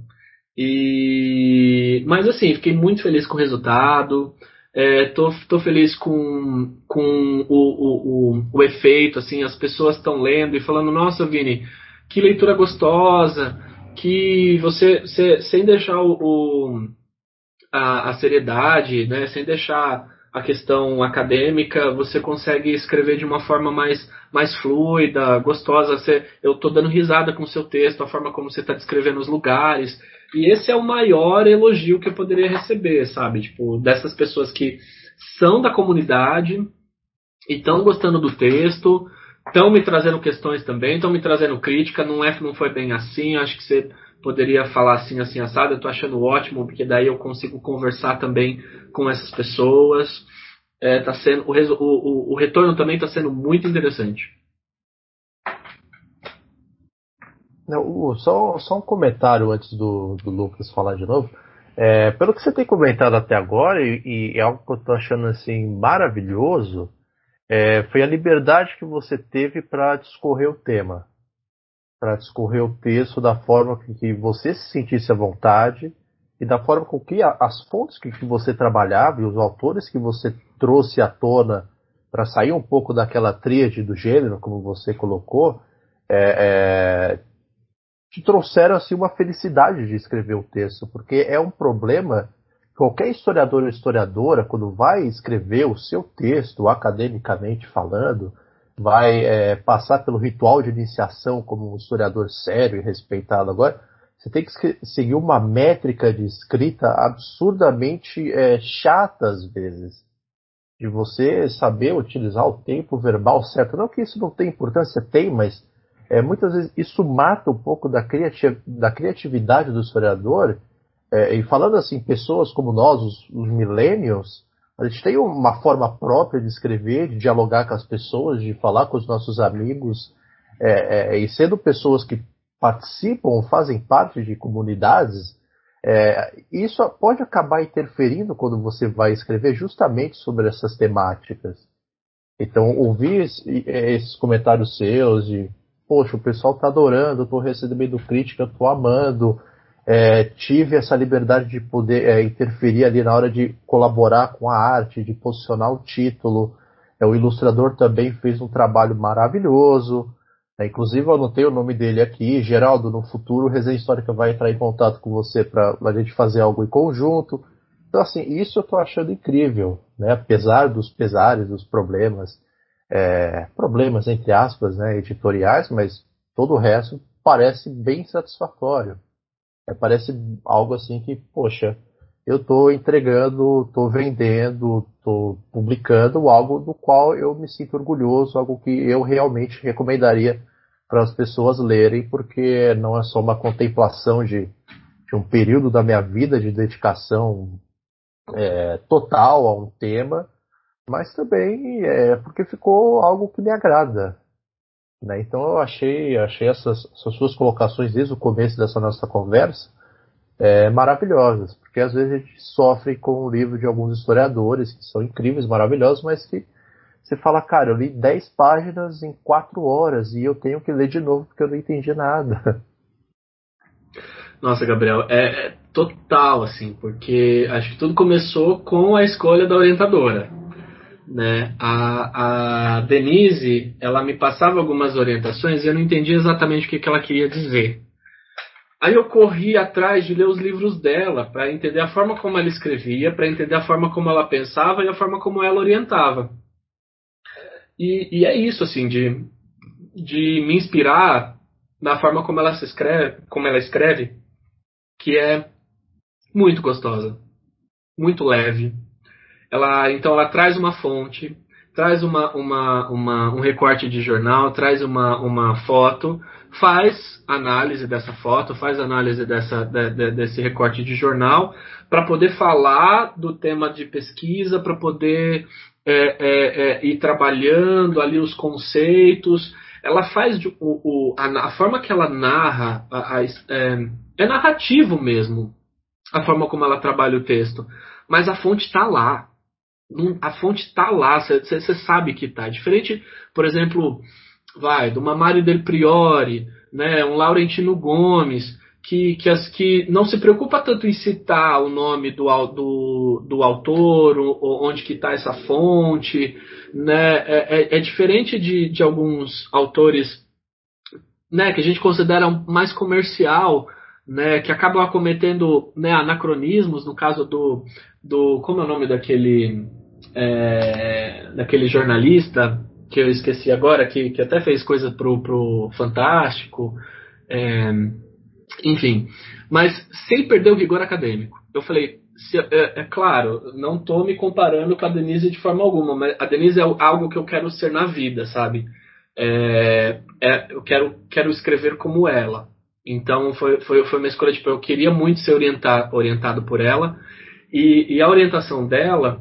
Speaker 4: E mas assim, fiquei muito feliz com o resultado. É, tô, tô feliz com, com o, o, o, o efeito, assim, as pessoas estão lendo e falando, nossa, Vini, que leitura gostosa, que você, você sem deixar o, o a, a, seriedade, né, sem deixar a questão acadêmica, você consegue escrever de uma forma mais, mais fluida, gostosa. Você, eu estou dando risada com o seu texto, a forma como você está descrevendo os lugares. E esse é o maior elogio que eu poderia receber, sabe? Tipo, dessas pessoas que são da comunidade e estão gostando do texto, estão me trazendo questões também, estão me trazendo crítica. Não é que não foi bem assim, acho que você poderia falar assim, assim, assado. Eu tô achando ótimo, porque daí eu consigo conversar também com essas pessoas. É, tá sendo, o, o, o retorno também está sendo muito interessante.
Speaker 1: Não, só, só um comentário antes do, do Lucas falar de novo. É, pelo que você tem comentado até agora, e, e é algo que eu estou achando assim maravilhoso, é, foi a liberdade que você teve para discorrer o tema, para discorrer o texto da forma que, que, você se sentisse à vontade e da forma com que a, as fontes que, que você trabalhava e os autores que você trouxe à tona para sair um pouco daquela tríade do gênero, como você colocou, é, é, te trouxeram assim uma felicidade de escrever o texto, porque é um problema qualquer historiador ou historiadora quando vai escrever o seu texto academicamente falando, vai é, passar pelo ritual de iniciação como um historiador sério e respeitado agora, você tem que seguir uma métrica de escrita absurdamente é, chata às vezes. De você saber utilizar o tempo verbal certo. Não que isso não tenha importância, tem, mas é, muitas vezes isso mata um pouco da, da criatividade do historiador. É, e falando assim, pessoas como nós, os, os millennials, a gente tem uma forma própria de escrever, de dialogar com as pessoas, de falar com os nossos amigos, é, é, e sendo pessoas que participam, fazem parte de comunidades, é, isso pode acabar interferindo quando você vai escrever justamente sobre essas temáticas. Então, ouvir esses comentários seus de poxa, o pessoal está adorando, estou recebendo crítica, estou amando, é, tive essa liberdade de poder é, interferir ali na hora de colaborar com a arte, de posicionar o título. É, o ilustrador também fez um trabalho maravilhoso. É, inclusive, eu anotei o nome dele aqui. Geraldo, no futuro, o Resenha Histórica vai entrar em contato com você para a gente fazer algo em conjunto. Então, assim, isso eu estou achando incrível, né? apesar dos pesares, dos problemas é, problemas, entre aspas, né, editoriais, mas todo o resto parece bem satisfatório. É, parece algo assim que, poxa, eu estou entregando, estou vendendo, estou publicando algo do qual eu me sinto orgulhoso, algo que eu realmente recomendaria para as pessoas lerem, porque não é só uma contemplação de, de um período da minha vida de dedicação é, total a um tema, mas também é porque ficou algo que me agrada. Né? Então eu achei, achei essas, essas suas colocações desde o começo dessa nossa conversa é, maravilhosas, porque às vezes a gente sofre com o livro de alguns historiadores que são incríveis, maravilhosos, mas que você fala, cara, eu li 10 páginas em 4 horas e eu tenho que ler de novo porque eu não entendi nada.
Speaker 4: Nossa, Gabriel, é, é total, assim, porque acho que tudo começou com a escolha da orientadora né? A, a Denise, ela me passava algumas orientações e eu não entendia exatamente o que, que ela queria dizer. Aí eu corri atrás de ler os livros dela para entender a forma como ela escrevia, para entender a forma como ela pensava e a forma como ela orientava. E, e é isso, assim, de, de me inspirar na forma como ela se escreve, como ela escreve, que é muito gostosa, muito leve, ela, então ela traz uma fonte, traz uma, uma, uma, um recorte de jornal, traz uma, uma foto, faz análise dessa foto, faz análise dessa, de, de, desse recorte de jornal, para poder falar do tema de pesquisa, para poder é, é, é, ir trabalhando ali os conceitos. ela faz de, o, o a, a, forma que ela narra a, a, é, é, narrativo mesmo a forma como ela trabalha o texto mas a fonte está lá a fonte está lá você sabe que está diferente por exemplo vai do Mário del Priori né um Laurentino Gomes que, que, as, que não se preocupa tanto em citar o nome do, do, do autor, ou, onde que está essa fonte, né? É, é, é, diferente de, de alguns autores né, que a gente considera mais comercial, né, que acabam cometendo né, anacronismos, no caso do, do como é o nome daquele é, daquele jornalista que eu esqueci agora, que, que até fez coisa pro, pro Fantástico, é, enfim, mas sem perder o vigor acadêmico. Eu falei, se, é, é, claro, não estou me comparando com a Denise de forma alguma, mas a Denise é algo que eu quero ser na vida, sabe? É, é, eu quero, quero escrever como ela. Então foi, foi, foi uma escolha, tipo, eu queria muito ser orientar, orientado por ela. E, e a orientação dela,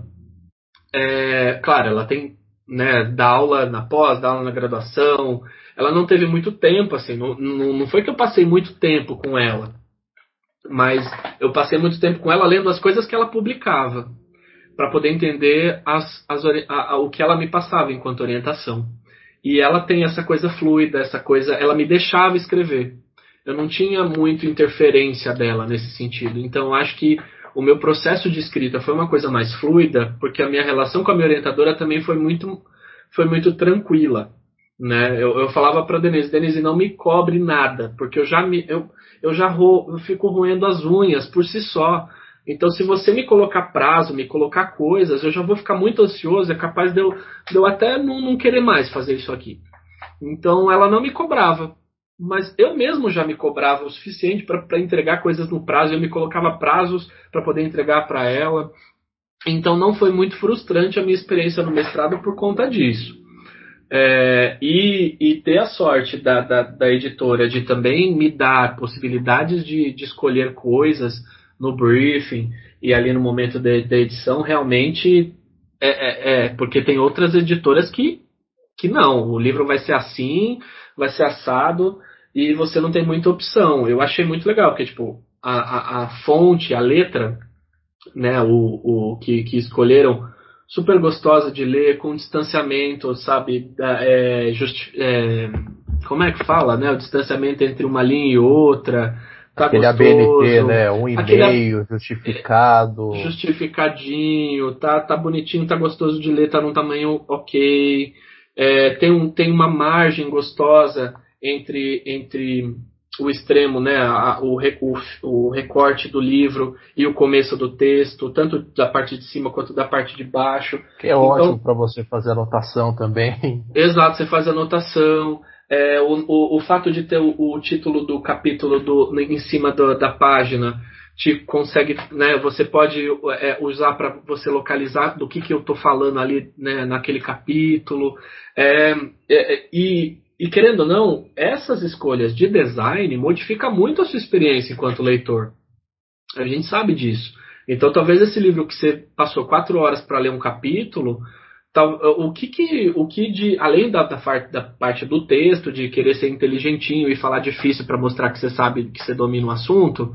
Speaker 4: é, claro, ela tem, né, dá aula na pós, dá aula na graduação, ela não teve muito tempo, assim, não, não, não foi que eu passei muito tempo com ela, mas eu passei muito tempo com ela lendo as coisas que ela publicava, para poder entender as, as, a, a, o que ela me passava enquanto orientação. E ela tem essa coisa fluida, essa coisa, ela me deixava escrever. Eu não tinha muito interferência dela nesse sentido. Então, acho que o meu processo de escrita foi uma coisa mais fluida, porque a minha relação com a minha orientadora também foi muito, foi muito tranquila né? Eu, eu falava para Denise, Denise, não me cobre nada, porque eu já me eu, eu já ro, eu fico roendo as unhas por si só. Então, se você me colocar prazo, me colocar coisas, eu já vou ficar muito ansioso, é capaz de eu, de eu até não, não querer mais fazer isso aqui. Então, ela não me cobrava. Mas eu mesmo já me cobrava o suficiente para entregar coisas no prazo, eu me colocava prazos para poder entregar para ela. Então, não foi muito frustrante a minha experiência no mestrado por conta disso. É, e, e, ter a sorte da, da, da, editora de também me dar possibilidades de, de, escolher coisas no briefing e ali no momento da edição, realmente é, é, é, porque tem outras editoras que, que não, o livro vai ser assim, vai ser assado e você não tem muita opção. Eu achei muito legal, porque tipo, a, a, a fonte, a letra, né, o, o que, que escolheram super gostosa de ler, com distanciamento, sabe? É, justi é, como é que fala, né? O distanciamento entre uma linha e outra. Tá
Speaker 1: Aquele
Speaker 4: gostoso,
Speaker 1: ABNT, né? Um e-mail justificado.
Speaker 4: Justificadinho, tá, tá bonitinho, tá gostoso de ler, tá num tamanho ok. É, tem, um, tem uma margem gostosa entre, entre o extremo, né, a, o, o, recorte do livro e o começo do texto, tanto da parte de cima quanto da parte de baixo.
Speaker 1: Que é então, ótimo para você fazer anotação também.
Speaker 4: Exato, você faz anotação. É, o, o, o, fato de ter o, o título do capítulo do, em cima do, da página te consegue, né, você pode é, usar para você localizar do que, que eu estou falando ali né, naquele capítulo. É, é e e querendo ou não, essas escolhas de design modificam muito a sua experiência enquanto leitor. A gente sabe disso. Então, talvez esse livro que você passou quatro horas para ler um capítulo, o que, que o que de além da, da, parte do texto, de querer ser inteligentinho e falar difícil para mostrar que você sabe que você domina o assunto,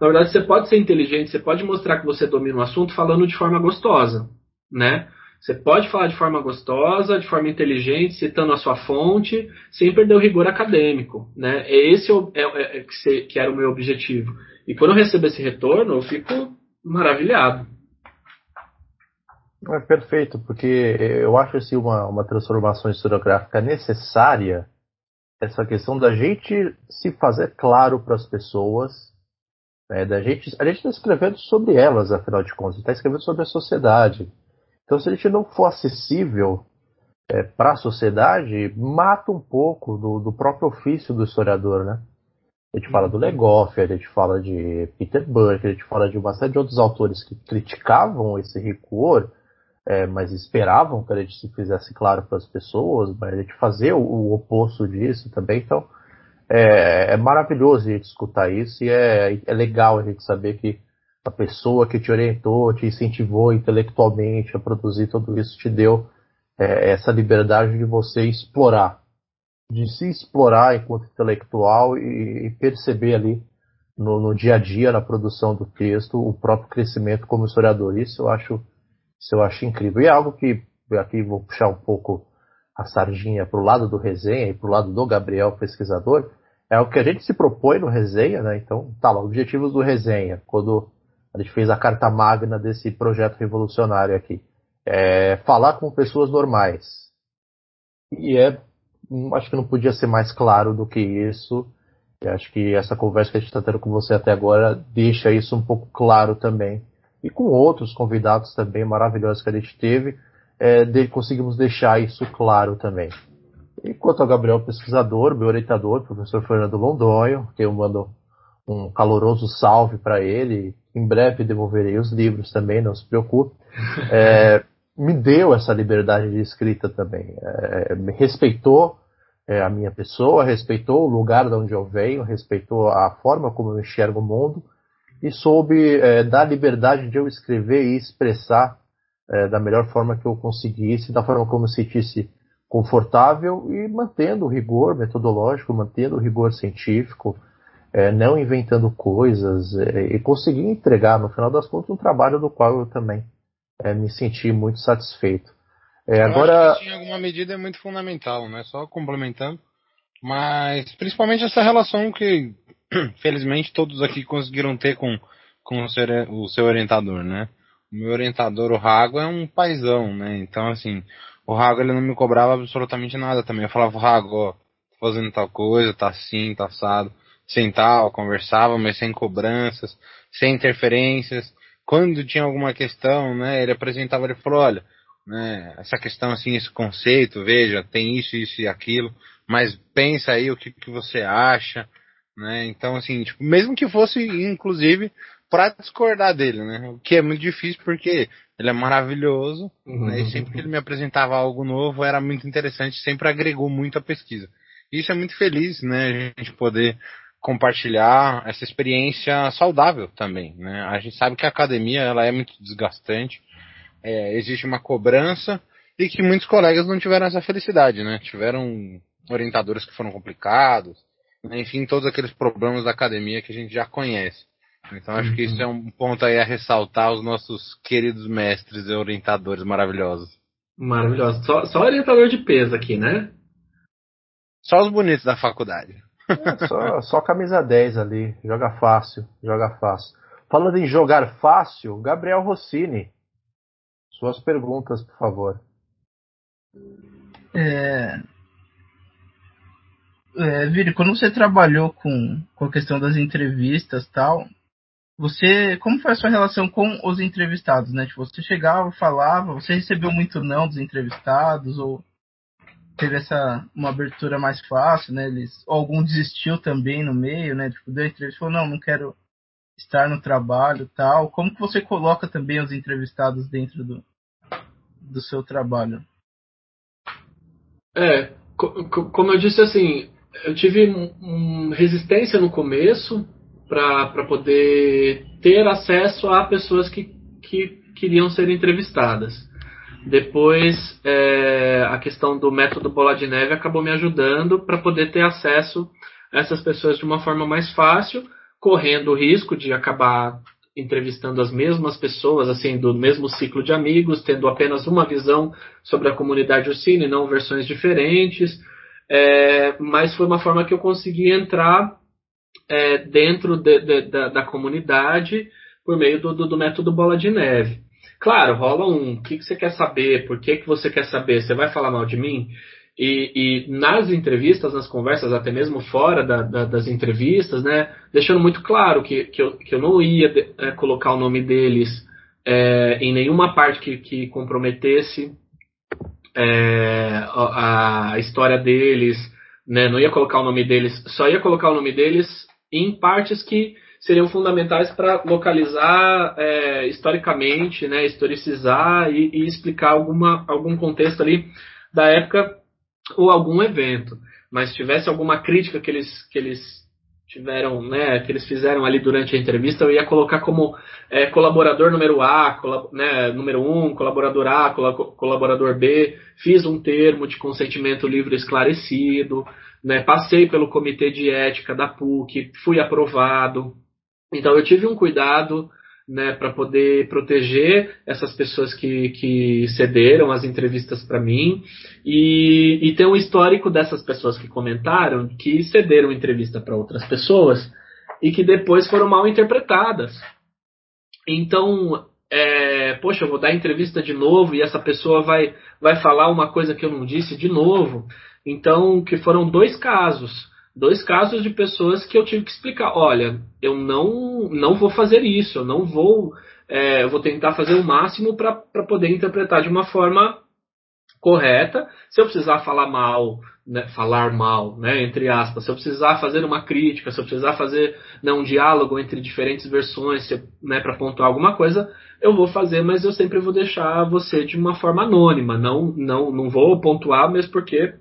Speaker 4: na verdade você pode ser inteligente, você pode mostrar que você domina o assunto falando de forma gostosa, né? Você pode falar de forma gostosa, de forma inteligente, citando a sua fonte, sem perder o rigor acadêmico. Né? Esse é, é, é, que, que era o meu objetivo. E quando eu recebo esse retorno, eu fico maravilhado.
Speaker 1: É perfeito, porque eu acho assim uma, uma transformação historiográfica necessária essa questão da gente se fazer claro para as pessoas, né, da gente, a gente está escrevendo sobre elas, afinal de contas, está escrevendo sobre a sociedade. Então, se a gente não for acessível é, para a sociedade, mata um pouco do, do, próprio ofício do historiador, né? A gente fala do Legoff, a gente fala de Peter Burke, a gente fala de uma série de outros autores que criticavam esse recuo, é, mas esperavam que a gente se fizesse claro para as pessoas, mas a gente fazer o, o oposto disso também. Então, é, é, maravilhoso a gente escutar isso e é, é legal a gente saber que a pessoa que te orientou, te incentivou intelectualmente a produzir tudo isso, te deu é, essa liberdade de você explorar de se explorar enquanto intelectual e, e perceber ali no, no, dia a dia, na produção do texto, o próprio crescimento como historiador. Isso eu acho, isso eu acho incrível. E é algo que, aqui vou puxar um pouco a sardinha para o lado do resenha e para o lado do Gabriel, pesquisador, é o que a gente se propõe no resenha, né? Então, tá lá, objetivos do resenha, quando a gente fez a carta magna desse projeto revolucionário aqui. É falar com pessoas normais. E é, acho que não podia ser mais claro do que isso. E acho que essa conversa que a gente está tendo com você até agora deixa isso um pouco claro também. E com outros convidados também maravilhosos que a gente teve, é, de, conseguimos deixar isso claro também. Enquanto ao Gabriel pesquisador, meu orientador, professor Fernando Londonho, que eu mando um caloroso salve para ele. Em breve devolverei os livros também, não se preocupe. É, me deu essa liberdade de escrita também. É, me respeitou é, a minha pessoa, respeitou o lugar de onde eu venho, respeitou a forma como eu enxergo o mundo e soube é, dar liberdade de eu escrever e expressar é, da melhor forma que eu conseguisse, da forma como eu sentisse confortável e mantendo o rigor metodológico, mantendo o rigor científico, é, não inventando coisas é, e conseguir entregar, no final das contas, um trabalho do qual eu também é, me senti muito satisfeito.
Speaker 2: É, agora, em alguma medida é muito fundamental, né? Só complementando, mas principalmente essa relação que, felizmente, todos aqui conseguiram ter com, com o, seu, o seu orientador, né? O meu orientador, o Rago, é um paizão, né? Então, assim, o Rago ele não me cobrava absolutamente nada também. Eu falava, Rago, ó, tô fazendo tal coisa, tá assim, tá assado. Sentava, conversava, mas sem cobranças, sem interferências. Quando tinha alguma questão, né, ele apresentava, ele falou, olha, né, essa questão assim, esse conceito, veja, tem isso, isso e aquilo, mas pensa aí o que, que você acha, né, então assim, tipo, mesmo que fosse, inclusive, para discordar dele, né? O que é muito difícil porque ele é maravilhoso, uhum. né? E sempre que ele me apresentava algo novo era muito interessante, sempre agregou muito a pesquisa. Isso é muito feliz, né? A gente poder compartilhar essa experiência saudável também, né? A gente sabe que a academia ela é muito desgastante, é, existe uma cobrança e que muitos colegas não tiveram essa felicidade, né? Tiveram orientadores que foram complicados, né? enfim, todos aqueles problemas da academia que a gente já conhece. Então acho que isso é um ponto aí a ressaltar os nossos queridos mestres e orientadores maravilhosos.
Speaker 4: Maravilhoso. Só, só orientador de peso aqui, né?
Speaker 2: Só os bonitos da faculdade.
Speaker 1: É, só, só camisa 10 ali. Joga fácil, joga fácil. Falando em jogar fácil, Gabriel Rossini. Suas perguntas, por favor.
Speaker 3: É, é, quando você trabalhou com, com a questão das entrevistas tal, você, como foi a sua relação com os entrevistados, né? Tipo, você chegava, falava, você recebeu muito não dos entrevistados ou teve essa uma abertura mais fácil, né? Eles, algum desistiu também no meio, né? Tipo, deu entrevista, falou não, não quero estar no trabalho, tal. Como que você coloca também os entrevistados dentro do do seu trabalho?
Speaker 4: É, como eu disse assim, eu tive um, um resistência no começo para poder ter acesso a pessoas que, que queriam ser entrevistadas. Depois, é, a questão do método Bola de Neve acabou me ajudando para poder ter acesso a essas pessoas de uma forma mais fácil, correndo o risco de acabar entrevistando as mesmas pessoas, assim, do mesmo ciclo de amigos, tendo apenas uma visão sobre a comunidade Ursine, não versões diferentes. É, mas foi uma forma que eu consegui entrar é, dentro de, de, da, da, comunidade por meio do, do, do, método bola de neve. Claro, rola um. O que, que você quer saber? Por que, que você quer saber? Você vai falar mal de mim? E, e nas entrevistas, nas conversas, até mesmo fora da, da, das entrevistas, né, deixando muito claro que, que, eu, que eu não ia de, é, colocar o nome deles é, em nenhuma parte que, que comprometesse é, a, a, história deles, né, não ia colocar o nome deles, só ia colocar o nome deles em partes que seriam fundamentais para localizar é, historicamente, né, historicizar e, e, explicar alguma, algum contexto ali da época ou algum evento. Mas se tivesse alguma crítica que eles, que eles tiveram, né, que eles fizeram ali durante a entrevista, eu ia colocar como é, colaborador número A, colab né, número 1, um, colaborador A, colaborador B, fiz um termo de consentimento livre esclarecido, né, passei pelo comitê de ética da PUC, fui aprovado. Então eu tive um cuidado né, para poder proteger essas pessoas que, que cederam as entrevistas para mim e, e ter um histórico dessas pessoas que comentaram que cederam entrevista para outras pessoas e que depois foram mal interpretadas. Então, é, poxa, eu vou dar entrevista de novo e essa pessoa vai, vai falar uma coisa que eu não disse de novo. Então, que foram dois casos dois casos de pessoas que eu tive que explicar, olha, eu não, não vou fazer isso, eu não vou, é, eu vou tentar fazer o máximo para poder interpretar de uma forma correta. Se eu precisar falar mal, né, falar mal, né, entre aspas, se eu precisar fazer uma crítica, se eu precisar fazer né, um diálogo entre diferentes versões, né, para pontuar alguma coisa, eu vou fazer, mas eu sempre vou deixar você de uma forma anônima. Não, não, não vou pontuar mesmo porque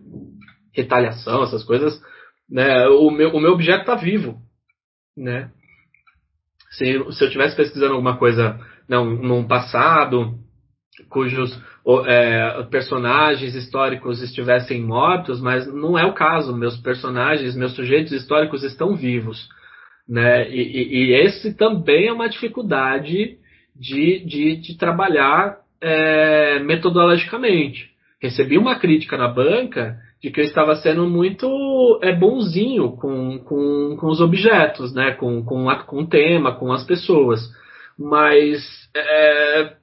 Speaker 4: retaliação, essas coisas né? O, meu, o meu objeto está vivo. Né? Se, se eu estivesse pesquisando alguma coisa não, num passado cujos é, personagens históricos estivessem mortos, mas não é o caso. Meus personagens, meus sujeitos históricos estão vivos. Né? E, e, e esse também é uma dificuldade de, de, de trabalhar é, metodologicamente. Recebi uma crítica na banca de que eu estava sendo muito é, bonzinho com, com, com os objetos, né? com, com, a, com o tema, com as pessoas. Mas é,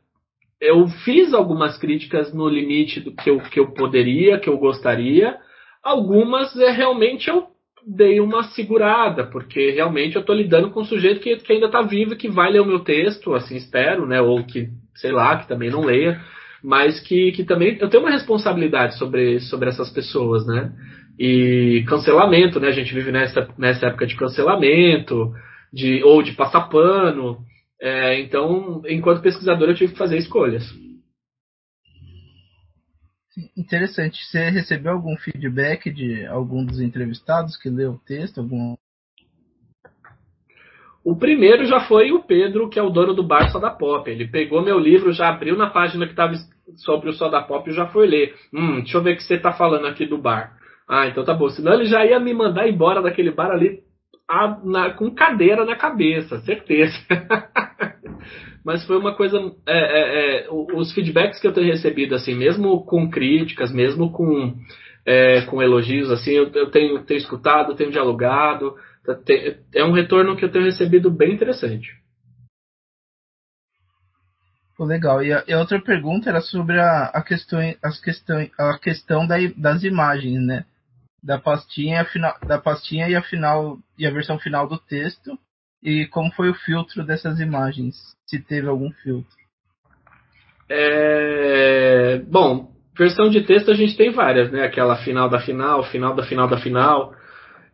Speaker 4: eu fiz algumas críticas no limite do que eu, que eu poderia, que eu gostaria. Algumas é, realmente eu dei uma segurada, porque realmente eu estou lidando com um sujeito que, que ainda está vivo e que vai ler o meu texto, assim espero, né? Ou que, sei lá, que também não leia mas que, que também eu tenho uma responsabilidade sobre, sobre essas pessoas, né? E cancelamento, né? A gente vive nessa, nessa época de cancelamento, de, ou de passar pano. É, então, enquanto pesquisador, eu tive que fazer escolhas.
Speaker 3: Interessante. Você recebeu algum feedback de algum dos entrevistados que leu o texto? Algum...
Speaker 4: O primeiro já foi o Pedro, que é o dono do bar Soda Pop. Ele pegou meu livro, já abriu na página que estava sobre o Soda Pop e já foi ler. Hum, deixa eu ver o que você está falando aqui do bar. Ah, então tá bom. Senão ele já ia me mandar embora daquele bar ali a, na, com cadeira na cabeça, certeza. Mas foi uma coisa. É, é, é, os feedbacks que eu tenho recebido, assim, mesmo com críticas, mesmo com, é, com elogios, assim, eu, eu tenho, tenho escutado, tenho dialogado. É um retorno que eu tenho recebido bem interessante.
Speaker 3: Pô, legal. E a, e a, outra pergunta era sobre a, a, questão, as questão, a questão da, das imagens, né? Da pastinha, final, da pastinha e a final e a versão final do texto e como foi o filtro dessas imagens, se teve algum filtro.
Speaker 4: É... Bom, versão de texto a gente tem várias, né? Aquela final da final, final da final da final.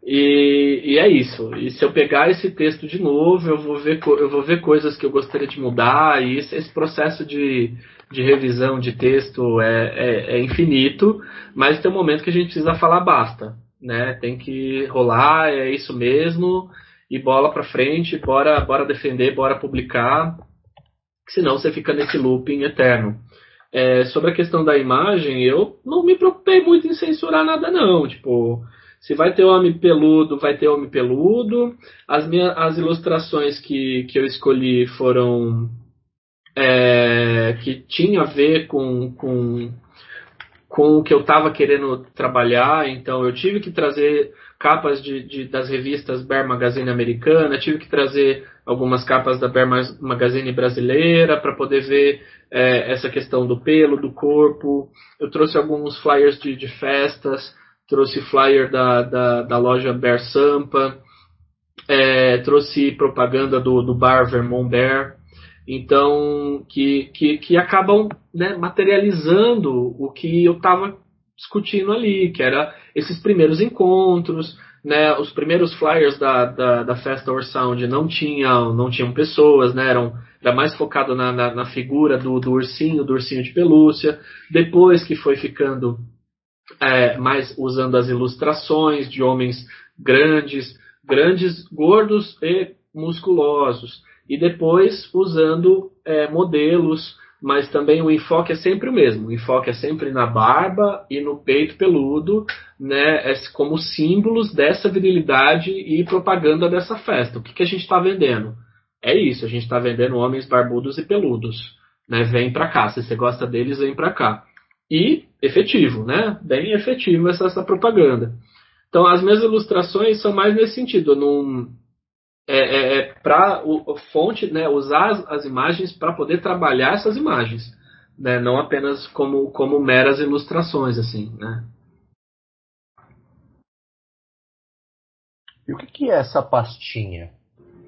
Speaker 4: E, e, é isso. E se eu pegar esse texto de novo, eu vou ver, eu vou ver coisas que eu gostaria de mudar. E esse, esse processo de, de revisão de texto é, é, é, infinito, mas tem um momento que a gente precisa falar basta. Né? Tem que rolar, é isso mesmo, e bola para frente, bora, bora defender, bora publicar, senão você fica nesse looping eterno. É, sobre a questão da imagem, eu não me preocupei muito em censurar nada, não. Tipo, se vai ter homem peludo, vai ter homem peludo. As, minhas, as ilustrações que, que eu escolhi foram é, que tinha a ver com, com, com o que eu estava querendo trabalhar. Então eu tive que trazer capas de, de, das revistas Bear Magazine americana, tive que trazer algumas capas da Bear Magazine brasileira para poder ver é, essa questão do pelo, do corpo. Eu trouxe alguns flyers de, de festas trouxe flyer da, da, da loja Bear Sampa, é, trouxe propaganda do, do bar Vermont Bear, então que, que, que acabam né, materializando o que eu estava discutindo ali, que era esses primeiros encontros, né, os primeiros flyers da, da, da Festa Or Sound não tinham, não tinham pessoas, né, eram, era mais focado na, na, na figura do, do ursinho, do ursinho de pelúcia. Depois que foi ficando é, mais usando as ilustrações de homens grandes, grandes, gordos e musculosos. E depois usando é, modelos, mas também o enfoque é sempre o mesmo. O enfoque é sempre na barba e no peito peludo, né, é como símbolos dessa virilidade e propaganda dessa festa. O que, que a gente está vendendo? É isso, a gente está vendendo homens barbudos e peludos. Né, vem para cá, se você gosta deles, vem para cá. E efetivo, né? Bem efetivo essa, essa propaganda. Então, as minhas ilustrações são mais nesse sentido. Num, é, é, é para fonte, né, usar as, as imagens para poder trabalhar essas imagens, né, não apenas como, como meras ilustrações, assim, né.
Speaker 1: E o que, que é essa pastinha?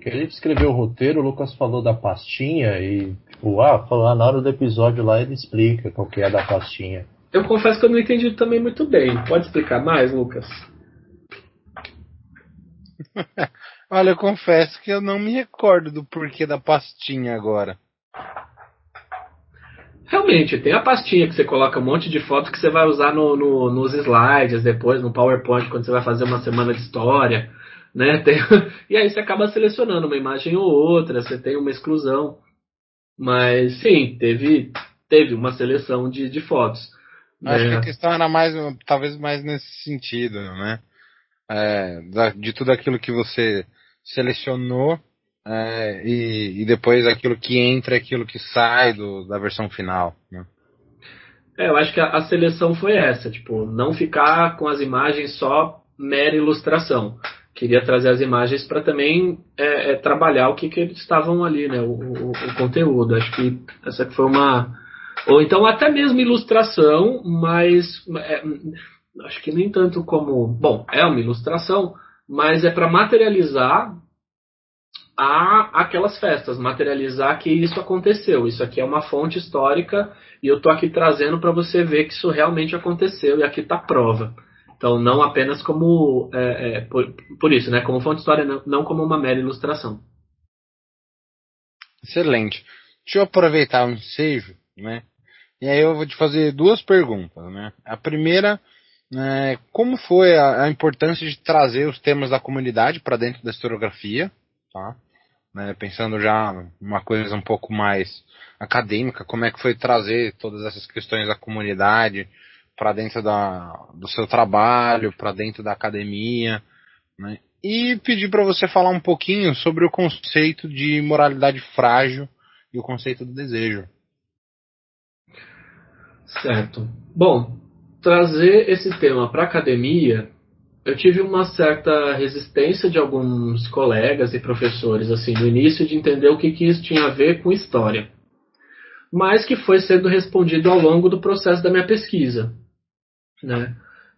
Speaker 1: Ele escreveu o roteiro, o Lucas falou da pastinha e, tipo, ah, na hora do episódio lá ele explica qual que é da pastinha.
Speaker 4: Eu confesso que eu não entendi também muito bem. Pode explicar mais, Lucas?
Speaker 2: Olha, eu confesso que eu não me recordo do porquê da pastinha agora.
Speaker 4: Realmente, tem a pastinha que você coloca um monte de fotos que você vai usar no, no, nos slides depois, no PowerPoint, quando você vai fazer uma semana de história. Né? Tem, e aí você acaba selecionando uma imagem ou outra, você tem uma exclusão. Mas sim, teve, teve uma seleção de, de fotos.
Speaker 2: Acho é. que a questão era mais, talvez mais nesse sentido, né? É, de tudo aquilo que você selecionou é, e, e, depois aquilo que entra aquilo que sai do, da versão final. Né?
Speaker 4: É, eu acho que a, a, seleção foi essa, tipo, não ficar com as imagens só mera ilustração. Queria trazer as imagens para também é, é, trabalhar o que, que eles estavam ali, né? O, o, o, conteúdo. Acho que essa foi uma. Ou então até mesmo ilustração, mas é, acho que nem tanto como. Bom, é uma ilustração, mas é para materializar a aquelas festas, materializar que isso aconteceu. Isso aqui é uma fonte histórica e eu tô aqui trazendo para você ver que isso realmente aconteceu e aqui está prova. Então, não apenas como é, é, por, por, isso, né? Como fonte histórica, não, não como uma mera ilustração.
Speaker 2: Excelente. Deixa eu aproveitar o ensejo, né? E aí eu vou te fazer duas perguntas, né? A primeira é, como foi a, a, importância de trazer os temas da comunidade para dentro da historiografia, tá? Né, pensando já uma coisa um pouco mais acadêmica, como é que foi trazer todas essas questões da comunidade para dentro da, do seu trabalho, para dentro da academia, né? e pedir para você falar um pouquinho sobre o conceito de moralidade frágil e o conceito do desejo.
Speaker 4: Certo. Bom, trazer esse tema para a academia, eu tive uma certa resistência de alguns colegas e professores assim no início de entender o que, que isso tinha a ver com história, mas que foi sendo respondido ao longo do processo da minha pesquisa, né?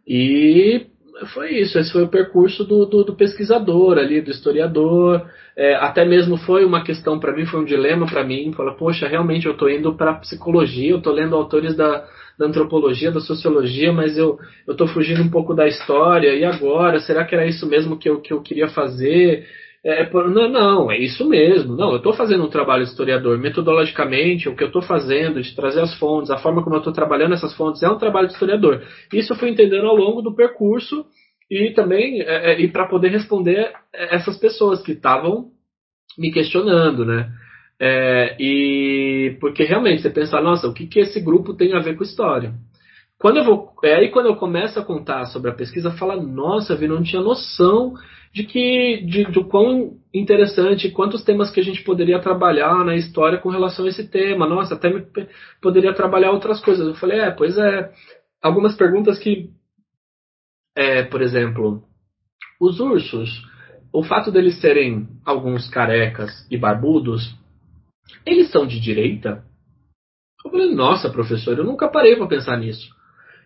Speaker 4: E foi isso, esse foi o percurso do, do, do pesquisador ali, do historiador. É, até mesmo foi uma questão para mim, foi um dilema para mim. Falar, poxa, realmente eu estou indo para psicologia, eu estou lendo autores da, da antropologia, da sociologia, mas eu estou fugindo um pouco da história, e agora? Será que era isso mesmo que eu, que eu queria fazer? É, é não, não, é isso mesmo. Não, eu estou fazendo um trabalho historiador. Metodologicamente, o que eu estou fazendo, de trazer as fontes, a forma como eu estou trabalhando essas fontes, é um trabalho de historiador. Isso eu fui entendendo ao longo do percurso e também é, é, e para poder responder essas pessoas que estavam me questionando, né? É, e porque realmente você pensa, nossa, o que, que esse grupo tem a ver com história? Quando eu vou, é aí quando eu começo a contar sobre a pesquisa, fala, nossa, vi, não tinha noção de que de, de quão interessante, quantos temas que a gente poderia trabalhar na história com relação a esse tema. Nossa, até me, poderia trabalhar outras coisas. Eu falei, é, pois é, algumas perguntas que, é, por exemplo, os ursos, o fato deles serem alguns carecas e barbudos eles são de direita? Eu falei, nossa, professor, eu nunca parei para pensar nisso.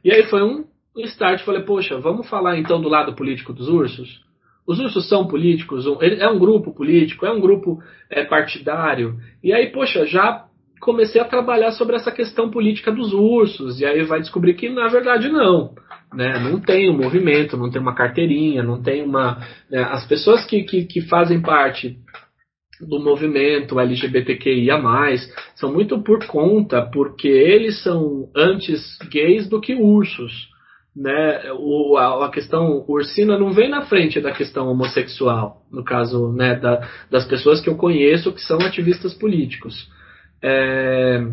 Speaker 4: E aí foi um start, falei, poxa, vamos falar então do lado político dos ursos? Os ursos são políticos, é um grupo político, é um grupo é, partidário. E aí, poxa, já comecei a trabalhar sobre essa questão política dos ursos. E aí vai descobrir que na verdade não. Né? Não tem um movimento, não tem uma carteirinha, não tem uma. Né? As pessoas que, que, que fazem parte do movimento LGBTQIA+, são muito por conta, porque eles são antes gays do que ursos. Né, o, a, a, questão ursina não vem na frente da questão homossexual, no caso né, da, das pessoas que eu conheço que são ativistas políticos. É,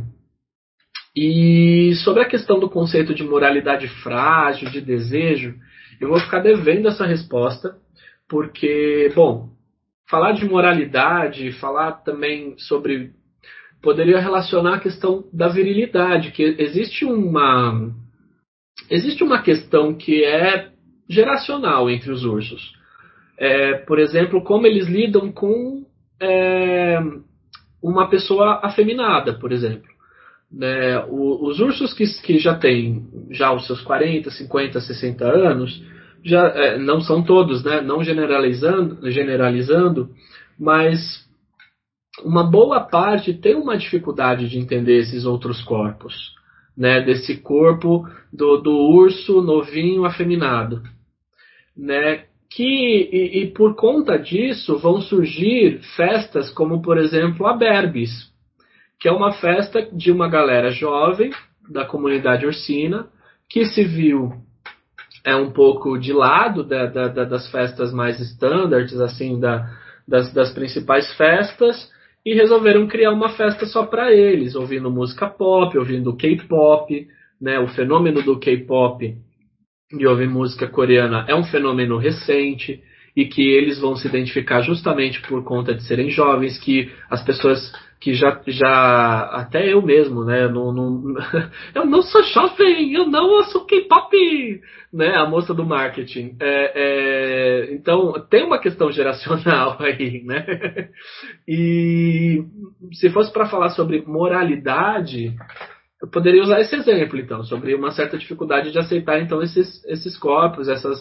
Speaker 4: e sobre a questão do conceito de moralidade frágil, de desejo, eu vou ficar devendo essa resposta, porque, bom, falar de moralidade, falar também sobre. poderia relacionar a questão da virilidade, que existe uma existe uma questão que é geracional entre os ursos. É, por exemplo, como eles lidam com é, uma pessoa afeminada, por exemplo. Né, os ursos que, que, já têm já os seus 40, 50, 60 anos, já é, não são todos, né, não generalizando, generalizando, mas uma boa parte tem uma dificuldade de entender esses outros corpos né, desse corpo do, do urso novinho afeminado, né, que e, e, por conta disso vão surgir festas como por exemplo a Berbis, que é uma festa de uma galera jovem da comunidade ursina que se viu é um pouco de lado da, da, da, das festas mais standards assim da, das, das principais festas e resolveram criar uma festa só para eles, ouvindo música pop, ouvindo K-pop, né? O fenômeno do K-pop e ouvir música coreana é um fenômeno recente e que eles vão se identificar justamente por conta de serem jovens, que as pessoas que já, já até eu mesmo, né, não, não, eu não sou jovem, eu não sou K-pop, né, a moça do marketing. É, é, então tem uma questão geracional aí, né? E se fosse para falar sobre moralidade, eu poderia usar esse exemplo, então, sobre uma certa dificuldade de aceitar então esses, esses corpos, essas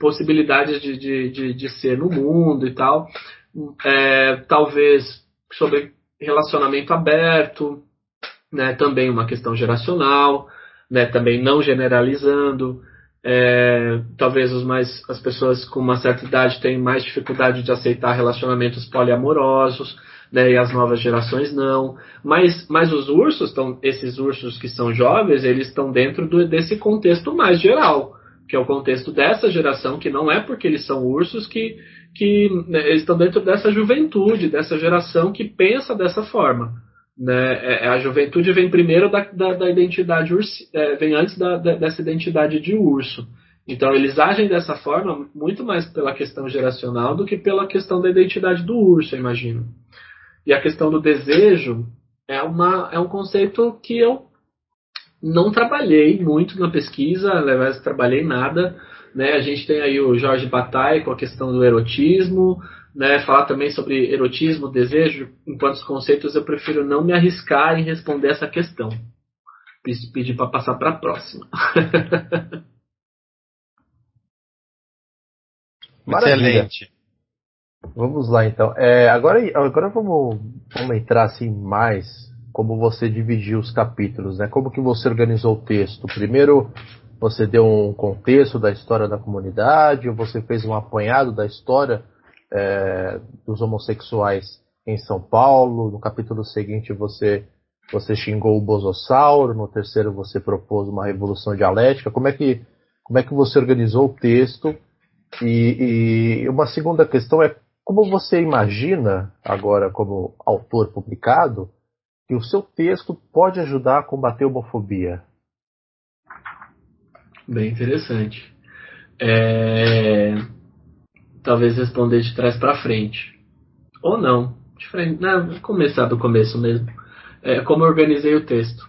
Speaker 4: possibilidades de, de, de, de ser no mundo e tal. É, talvez sobre relacionamento aberto, né, também uma questão geracional, né, também não generalizando. É, talvez os mais, as pessoas com uma certa idade tenham mais dificuldade de aceitar relacionamentos poliamorosos, né, e as novas gerações não. Mas, mas os ursos, estão, esses ursos que são jovens, eles estão dentro do, desse contexto mais geral, que é o contexto dessa geração, que não é porque eles são ursos que, que né, estão dentro dessa juventude, dessa geração que pensa dessa forma. Né? É, é, a juventude vem primeiro da, da, da identidade é, vem antes da, da, dessa identidade de urso. Então eles agem dessa forma muito mais pela questão geracional do que pela questão da identidade do urso, eu imagino. E a questão do desejo é, uma, é um conceito que eu não trabalhei muito na pesquisa, aliás, trabalhei nada, né? A gente tem aí o Jorge Bataille com a questão do erotismo, né? Falar também sobre erotismo, desejo, enquanto conceitos eu prefiro não me arriscar em responder essa questão. Pedir para passar para a próxima.
Speaker 1: Excelente. Vamos lá então. É, agora, agora vamos, vamos entrar assim mais como você dividiu os capítulos, né? Como que você organizou o texto? Primeiro você deu um contexto da história da comunidade, você fez um apanhado da história é, dos homossexuais em São Paulo. No capítulo seguinte você você xingou o bosossauro, no terceiro você propôs uma revolução dialética. Como é que como é que você organizou o texto? E, e uma segunda questão é como você imagina agora como autor publicado que o seu texto pode ajudar a combater a homofobia?
Speaker 4: Bem interessante. É... Talvez responder de trás para frente. Ou não. De frente. Não, vou começar do começo mesmo. É, como eu organizei o texto.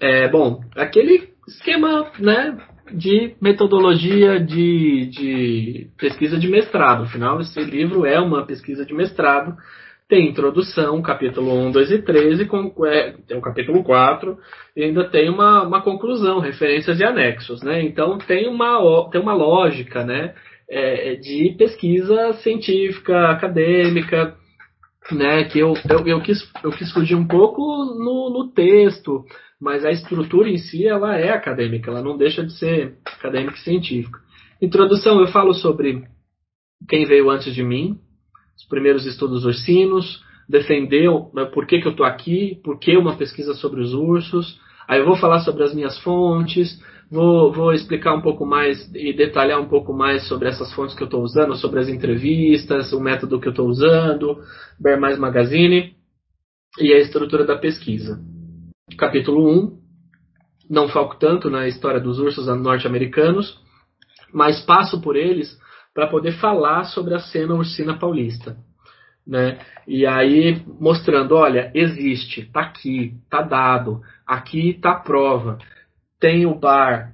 Speaker 4: É, bom, aquele esquema né, de metodologia de, de pesquisa de mestrado. Afinal, esse livro é uma pesquisa de mestrado tem introdução, capítulo 1, 2 e 13, com, é, tem o capítulo 4, e ainda tem uma, uma conclusão, referências e anexos. Né? Então tem uma, tem uma lógica né, é, de pesquisa científica, acadêmica, né, que eu, eu, eu, quis, eu quis fugir um pouco no, no texto, mas a estrutura em si ela é acadêmica, ela não deixa de ser acadêmica e científica. Introdução, eu falo sobre quem veio antes de mim, os primeiros estudos ursinos, defendeu né, por que, que eu estou aqui, por que uma pesquisa sobre os ursos. Aí eu vou falar sobre as minhas fontes, Vou, vou explicar um pouco mais e detalhar um pouco mais sobre essas fontes que eu estou usando, sobre as entrevistas, o método que eu estou usando, Bear Mais Magazine e a estrutura da pesquisa. Capítulo 1. Não foco tanto na história dos ursos norte-americanos, mas passo por eles para poder falar sobre a cena ursina paulista. Né? E aí mostrando, olha, existe, tá aqui, tá dado, aqui tá a prova. Tem o bar,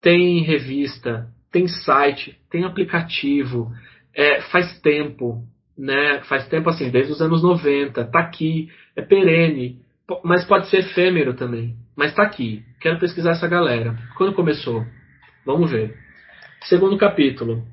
Speaker 4: tem revista, tem site, tem aplicativo, é, faz tempo, né? Faz tempo assim, desde os anos 90, tá aqui, é perene, mas pode ser efêmero também. Mas tá aqui. Quero pesquisar essa galera. Quando começou? Vamos ver. Segundo capítulo.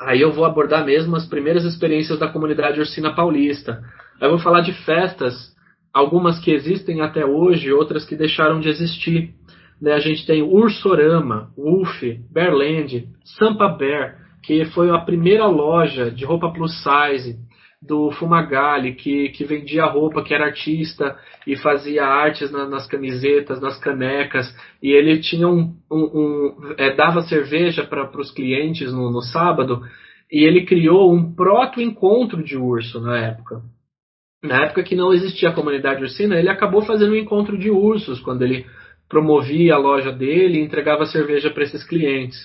Speaker 4: Aí eu vou abordar mesmo as primeiras experiências da comunidade ursina paulista. Aí eu vou falar de festas, algumas que existem até hoje, outras que deixaram de existir. Né, a gente tem Ursorama, Wolf, Bearland, Sampa Bear, que foi a primeira loja de roupa plus size do Fumagalli, que, que vendia roupa, que era artista e fazia artes na, nas camisetas, nas canecas, e ele tinha um, um, um é, dava cerveja para os clientes no, no sábado, e ele criou um proto-encontro de urso na época. Na época que não existia a comunidade ursina, ele acabou fazendo um encontro de ursos, quando ele promovia a loja dele e entregava cerveja para esses clientes.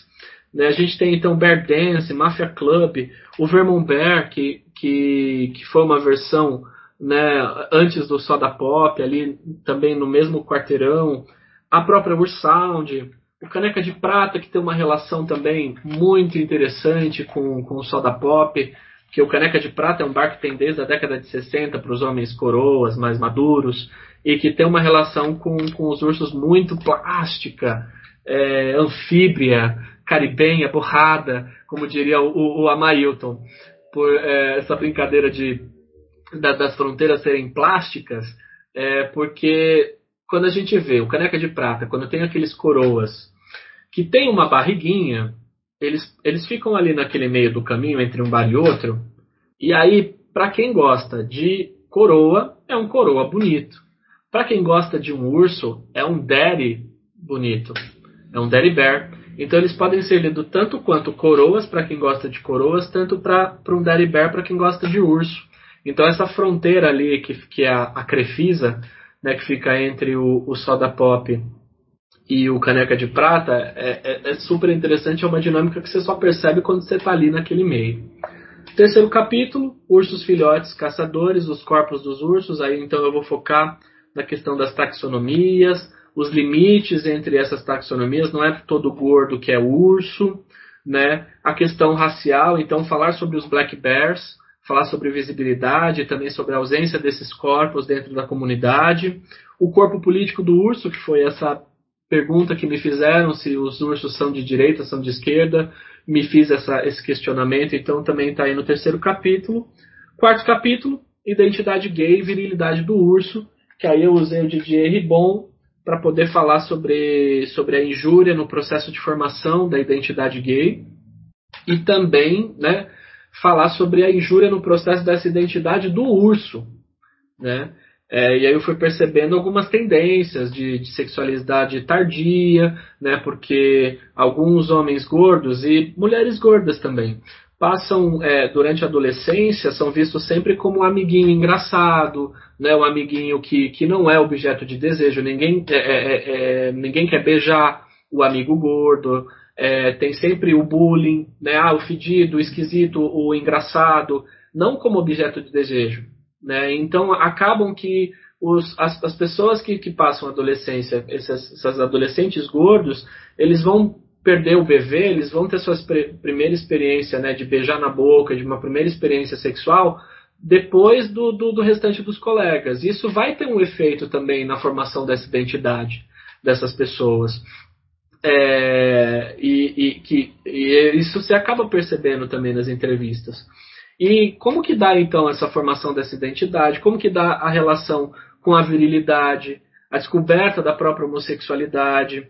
Speaker 4: Né, a gente tem então Bear Dance, Mafia Club, o Vermont Bear, que, que, que foi uma versão né, antes do Soda Pop, ali também no mesmo quarteirão, a própria Ursound, o Caneca de Prata, que tem uma relação também muito interessante com, com o Soda Pop, que o Caneca de Prata é um bar que tem desde a década de 60 para os homens coroas mais maduros, e que tem uma relação com, com os ursos muito plástica, é, anfíbria, caribenha, borrada, como diria o, o Amailton, por é, essa brincadeira de, da, das fronteiras serem plásticas, é, porque quando a gente vê o caneca de prata, quando tem aqueles coroas que tem uma barriguinha, eles, eles ficam ali naquele meio do caminho entre um bar e outro, e aí, para quem gosta de coroa, é um coroa bonito. Para quem gosta de um urso, é um daddy bonito. É um daddy bear. Então eles podem ser lidos tanto quanto coroas para quem gosta de coroas, tanto para um daddy bear para quem gosta de urso. Então essa fronteira ali que, que é a, a Crefisa, né, que fica entre o, o Soda Pop e o Caneca de Prata, é, é, é, super interessante, é uma dinâmica que você só percebe quando você está ali naquele meio. Terceiro capítulo, ursos filhotes caçadores, os corpos dos ursos, aí então eu vou focar na questão das taxonomias, os limites entre essas taxonomias, não é todo gordo que é urso, né? A questão racial, então falar sobre os black bears, falar sobre visibilidade, também sobre a ausência desses corpos dentro da comunidade, o corpo político do urso, que foi essa pergunta que me fizeram se os ursos são de direita, são de esquerda, me fiz essa, esse questionamento, então também está aí no terceiro capítulo. Quarto capítulo, identidade gay, virilidade do urso, que aí eu usei o Didier Ribon para poder falar sobre, sobre a injúria no processo de formação da identidade gay e também né, falar sobre a injúria no processo dessa identidade do urso. Né? É, e aí eu fui percebendo algumas tendências de, de, sexualidade tardia, né, porque alguns homens gordos e mulheres gordas também passam é, durante a adolescência são vistos sempre como um amiguinho engraçado, né, um amiguinho que, que não é objeto de desejo. Ninguém, é, é, é, é ninguém quer beijar o amigo gordo. É, tem sempre o bullying, né, ah, o fedido, o esquisito, o engraçado, não como objeto de desejo. Né? Então acabam que os, as, as, pessoas que, que passam a adolescência, esses, esses adolescentes gordos, eles vão perder o bebê, eles vão ter sua primeira experiência né, de beijar na boca, de uma primeira experiência sexual, depois do, do, do, restante dos colegas. Isso vai ter um efeito também na formação dessa identidade dessas pessoas. É, e, e, que, e isso se acaba percebendo também nas entrevistas. E como que dá então essa formação dessa identidade? Como que dá a relação com a virilidade, a descoberta da própria homossexualidade,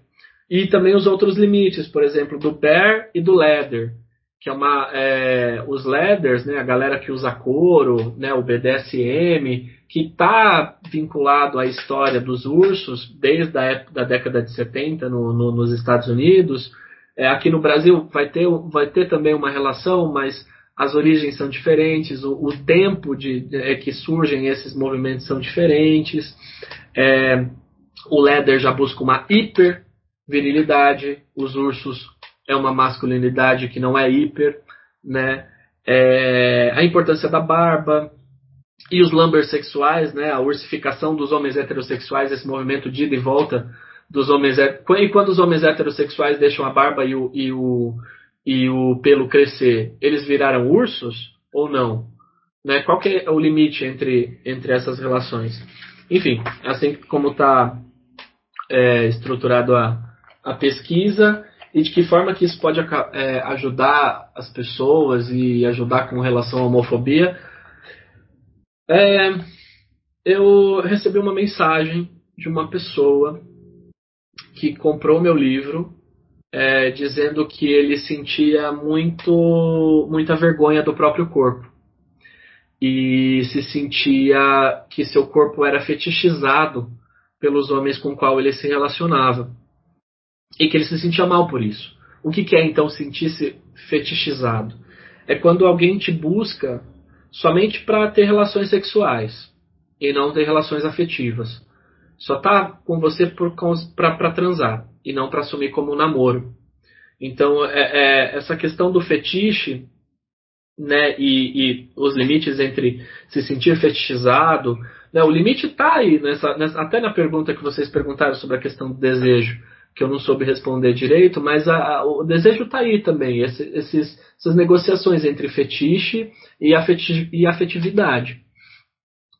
Speaker 4: e também os outros limites, por exemplo, do bear e do leather, que é uma é, os leathers, né, a galera que usa couro, né, o BDSM, que está vinculado à história dos ursos desde a época da década de 70 no, no, nos Estados Unidos. É, aqui no Brasil vai ter, vai ter também uma relação, mas as origens são diferentes, o, o tempo de, de, é, que surgem esses movimentos são diferentes. É, o Leather já busca uma hiper virilidade, os ursos é uma masculinidade que não é hiper, né? É, a importância da barba e os lumber sexuais, né? A ursificação dos homens heterossexuais, esse movimento de ida e volta dos homens e quando os homens heterossexuais deixam a barba e o, e o, e o pelo crescer, eles viraram ursos ou não? Né? Qual que é o limite entre, entre essas relações? Enfim, assim como está é, estruturado a, a pesquisa e de que forma que isso pode é, ajudar as pessoas e ajudar com relação à homofobia. É, eu recebi uma mensagem de uma pessoa que comprou meu livro é, dizendo que ele sentia muito muita vergonha do próprio corpo e se sentia que seu corpo era fetichizado pelos homens com qual ele se relacionava e que ele se sentia mal por isso. O que, que é então sentir-se fetichizado? É quando alguém te busca somente para ter relações sexuais e não ter relações afetivas. Só tá com você para transar e não para assumir como um namoro. Então, é, é, essa questão do fetiche né, e, e, os limites entre se sentir fetichizado, né, o limite está aí, nessa, nessa, até na pergunta que vocês perguntaram sobre a questão do desejo que eu não soube responder direito, mas a, a, o desejo está aí também, esse, esses, essas negociações entre fetiche e, afeti, e afetividade.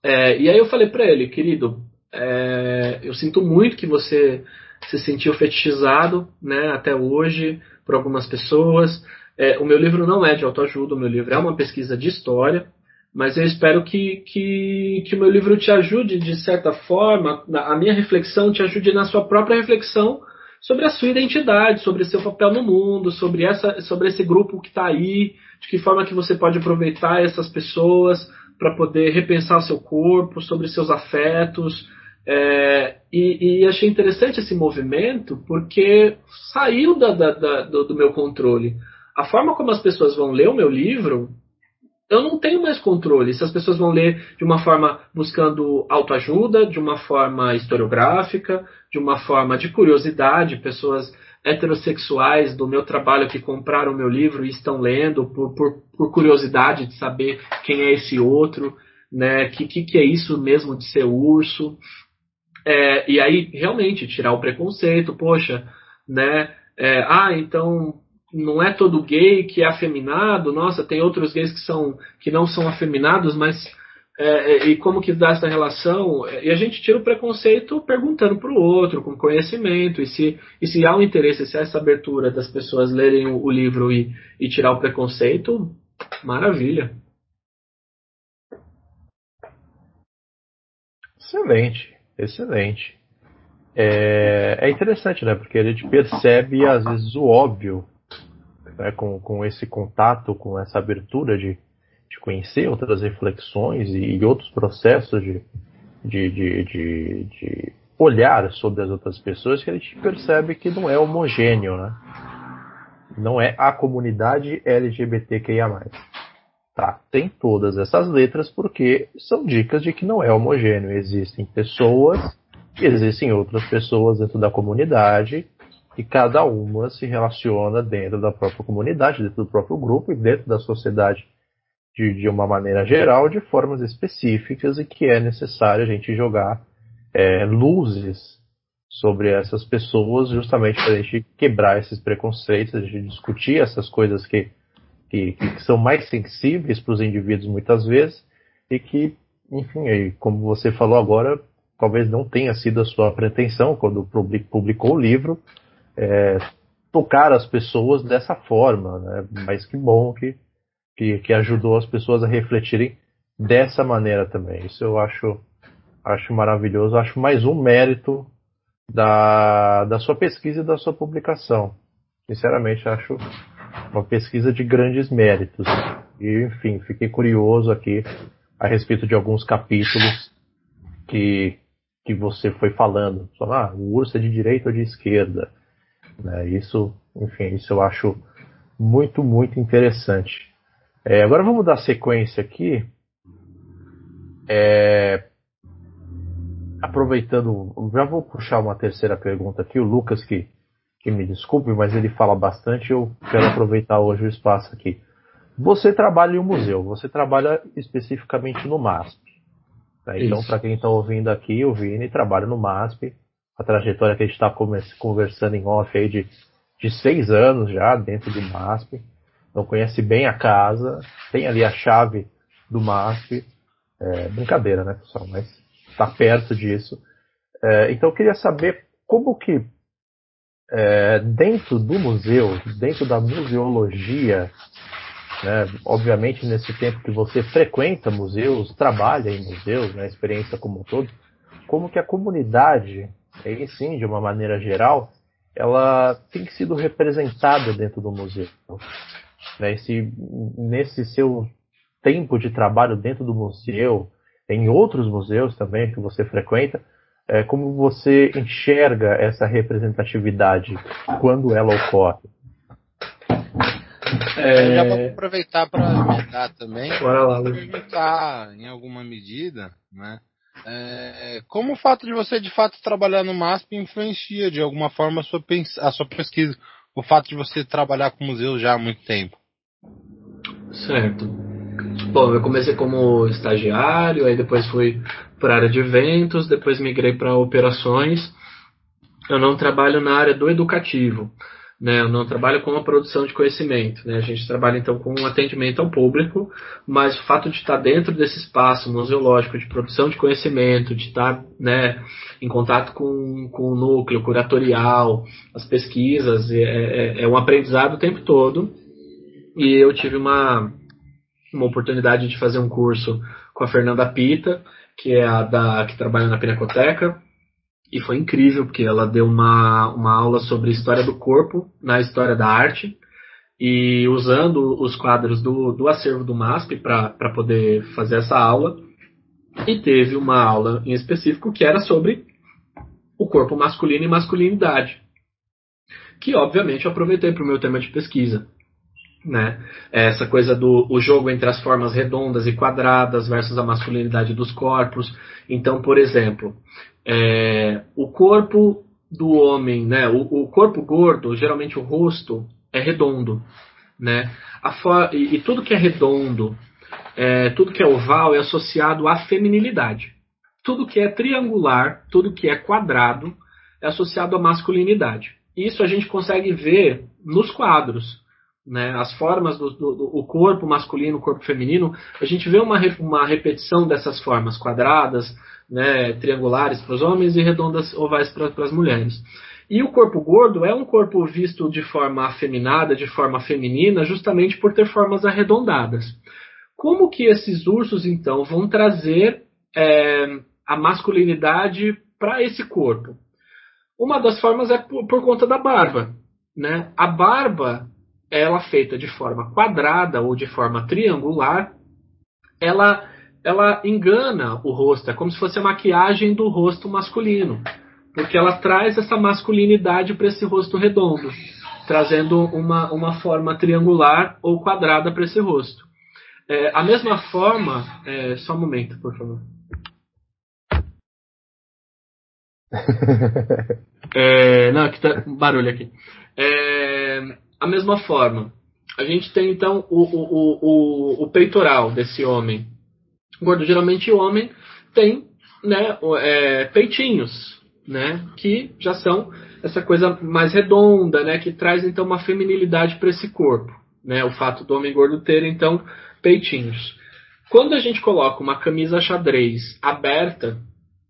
Speaker 4: É, e aí eu falei para ele, querido, é, eu sinto muito que você se sentiu fetichizado, né, até hoje, por algumas pessoas. É, o meu livro não é de autoajuda, o meu livro é uma pesquisa de história, mas eu espero que, que, que o meu livro te ajude, de certa forma, a minha reflexão te ajude na sua própria reflexão sobre a sua identidade, sobre seu papel no mundo, sobre, essa, sobre esse grupo que está aí, de que forma que você pode aproveitar essas pessoas para poder repensar seu corpo, sobre seus afetos. É, e, e, achei interessante esse movimento porque saiu da, da, da, do, do meu controle. A forma como as pessoas vão ler o meu livro eu não tenho mais controle. Se as pessoas vão ler de uma forma buscando autoajuda, de uma forma historiográfica, de uma forma de curiosidade, pessoas heterossexuais do meu trabalho que compraram o meu livro e estão lendo por, por, por curiosidade de saber quem é esse outro, né? Que, que, que é isso mesmo de ser urso? É, e aí realmente tirar o preconceito, poxa, né? É, ah, então não é todo gay que é afeminado, nossa, tem outros gays que são que não são afeminados, mas é, é e como que dá essa relação? E a gente tira o preconceito perguntando para o outro, com conhecimento, e se, e se há um interesse, se há essa abertura das pessoas lerem o, o livro e, e tirar o preconceito, maravilha.
Speaker 1: Excelente, excelente. É, é interessante, né? Porque a gente percebe às vezes o óbvio né, com, com esse contato, com essa abertura de, de conhecer outras reflexões e, e outros processos de, de, de, de, de olhar sobre as outras pessoas, que a gente percebe que não é homogêneo, né? Não é a comunidade LGBTQIA+. Tá, tem todas essas letras porque são dicas de que não é homogêneo. Existem pessoas, existem outras pessoas dentro da comunidade e cada uma se relaciona dentro da própria comunidade, dentro do próprio grupo e dentro da sociedade de, de uma maneira geral, de formas específicas e que é necessário a gente jogar é, luzes sobre essas pessoas justamente para a gente quebrar esses preconceitos, a gente discutir essas coisas que, que, que são mais sensíveis para os indivíduos muitas vezes e que, enfim, como você falou agora, talvez não tenha sido a sua pretensão quando publicou o livro, é, tocar as pessoas dessa forma, né? Mas que bom que, que, que, ajudou as pessoas a refletirem dessa maneira também. Isso eu acho, acho maravilhoso, acho mais um mérito da, da sua pesquisa e da sua publicação. Sinceramente, acho, uma pesquisa de grandes méritos. E, enfim, fiquei curioso aqui a respeito de alguns capítulos que, que você foi falando. Ah, o urso é de direita ou de esquerda. Né? Isso, enfim, isso eu acho muito, muito interessante. É, agora vamos dar sequência aqui. É, aproveitando, já vou puxar uma terceira pergunta aqui. O Lucas, que, que me desculpe, mas ele fala bastante. Eu quero aproveitar hoje o espaço aqui. Você trabalha em um museu, você trabalha especificamente no MASP. Né? Então, para quem está ouvindo aqui, o Vini trabalha no MASP. A trajetória que a gente está conversando em off aí de, de seis anos já dentro do MASP. Então conhece bem a casa, tem ali a chave do MASP. É, brincadeira, né, pessoal? Mas está perto disso. É, então eu queria saber como que é, dentro do museu, dentro da museologia, né, obviamente nesse tempo que você frequenta museus, trabalha em museus, né, experiência como um todo, como que a comunidade, aí sim, de uma maneira geral, ela tem sido representada dentro do museu. Né, esse, nesse seu tempo de trabalho dentro do museu, em outros museus também que você frequenta, é, como você enxerga essa representatividade quando ela ocorre?
Speaker 2: É... Eu já vou aproveitar para emendar também.
Speaker 4: Bora lá,
Speaker 2: perguntar em alguma medida, né? É, como o fato de você de fato trabalhar no MASP influencia de alguma forma a sua, a sua pesquisa? O fato de você trabalhar com museus já há muito tempo?
Speaker 4: Certo. Bom, eu comecei como estagiário, aí depois fui para a área de eventos, depois migrei para operações. Eu não trabalho na área do educativo, né? Eu não trabalho com a produção de conhecimento, né? A gente trabalha então com um atendimento ao público, mas o fato de estar dentro desse espaço museológico de produção de conhecimento, de estar, né, em contato com, com o núcleo curatorial, as pesquisas, é, é, é um aprendizado o tempo todo. E eu tive uma uma oportunidade de fazer um curso com a Fernanda Pita, que é a da que trabalha na Pinacoteca, e foi incrível porque ela deu uma, uma aula sobre história do corpo na história da arte e usando os quadros do, do acervo do MASP para poder fazer essa aula. E teve uma aula em específico que era sobre o corpo masculino e masculinidade, que obviamente eu aproveitei para o meu tema de pesquisa né? Essa coisa do o jogo entre as formas redondas e quadradas versus a masculinidade dos corpos. Então, por exemplo, é, o corpo do homem, né? O, o, corpo gordo, geralmente o rosto é redondo, né? e, e, tudo que é redondo, é, tudo que é oval é associado à feminilidade. Tudo que é triangular, tudo que é quadrado é associado à masculinidade. Isso a gente consegue ver nos quadros né, as formas do, do, do, o corpo masculino, o corpo feminino, a gente vê uma, uma repetição dessas formas quadradas, né, triangulares para os homens e redondas ovais para as mulheres. E o corpo gordo é um corpo visto de forma afeminada, de forma feminina, justamente por ter formas arredondadas. Como que esses ursos, então, vão trazer é, a masculinidade para esse corpo? Uma das formas é por, por conta da barba. Né? A barba ela feita de forma quadrada ou de forma triangular, ela, ela engana o rosto. É como se fosse a maquiagem do rosto masculino. Porque ela traz essa masculinidade para esse rosto redondo, trazendo uma, uma forma triangular ou quadrada para esse rosto. É, a mesma forma. É, só um momento, por favor. é, não, aqui tá barulho aqui. É, a mesma forma. A gente tem então o, o, o, o peitoral desse homem. Gordo, geralmente o homem tem né, é, peitinhos, né, que já são essa coisa mais redonda, né, que traz então uma feminilidade para esse corpo, né, o fato do homem gordo ter então peitinhos. Quando a gente coloca uma camisa xadrez aberta,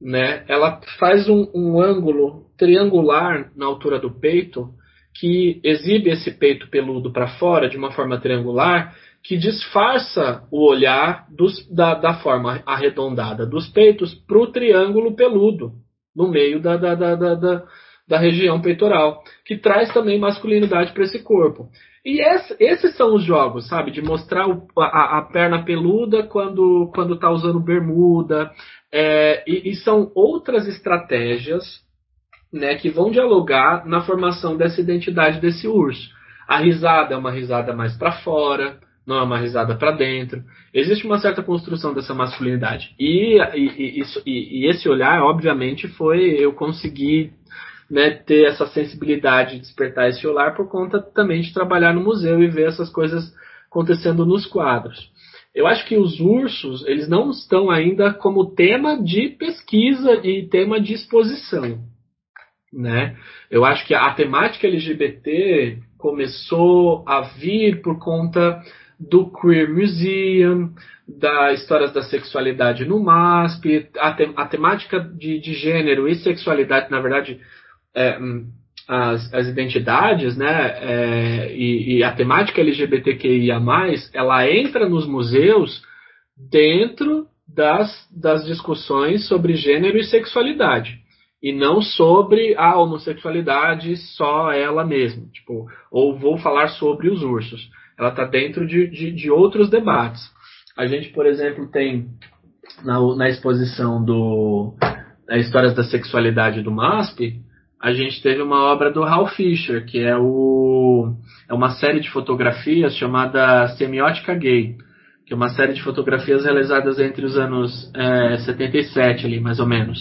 Speaker 4: né, ela faz um, um ângulo triangular na altura do peito que exibe esse peito peludo para fora de uma forma triangular, que disfarça o olhar dos, da, da, forma arredondada dos peitos para o triângulo peludo no meio da, da, da, da região peitoral, que traz também masculinidade para esse corpo. E esse, esses são os jogos, sabe? De mostrar o, a, a, perna peluda quando quando está usando bermuda. É, e, e, são outras estratégias né, que vão dialogar na formação dessa identidade desse urso. A risada é uma risada mais para fora, não é uma risada para dentro. Existe uma certa construção dessa masculinidade. E, e, e, e, esse olhar, obviamente, foi eu conseguir né, ter essa sensibilidade, despertar esse olhar por conta também de trabalhar no museu e ver essas coisas acontecendo nos quadros. Eu acho que os ursos, eles não estão ainda como tema de pesquisa e tema de exposição. Né? Eu acho que a temática LGBT começou a vir por conta do Queer Museum, da Histórias da Sexualidade no MASP, a, te, a temática de, de, gênero e sexualidade, na verdade, é, hum, as, as, identidades, né, é, e, e, a temática LGBTQIA+, ela entra nos museus dentro das, das discussões sobre gênero e sexualidade e não sobre a homossexualidade só ela mesma, tipo, ou vou falar sobre os ursos ela está dentro de, de, de, outros debates. A gente, por exemplo, tem na, na exposição do na Histórias da Sexualidade do MASP, a gente teve uma obra do Hal Fisher, que é, o, é uma série de fotografias chamada Semiótica Gay, que é uma série de fotografias realizadas entre os anos é, 77 ali, mais ou menos.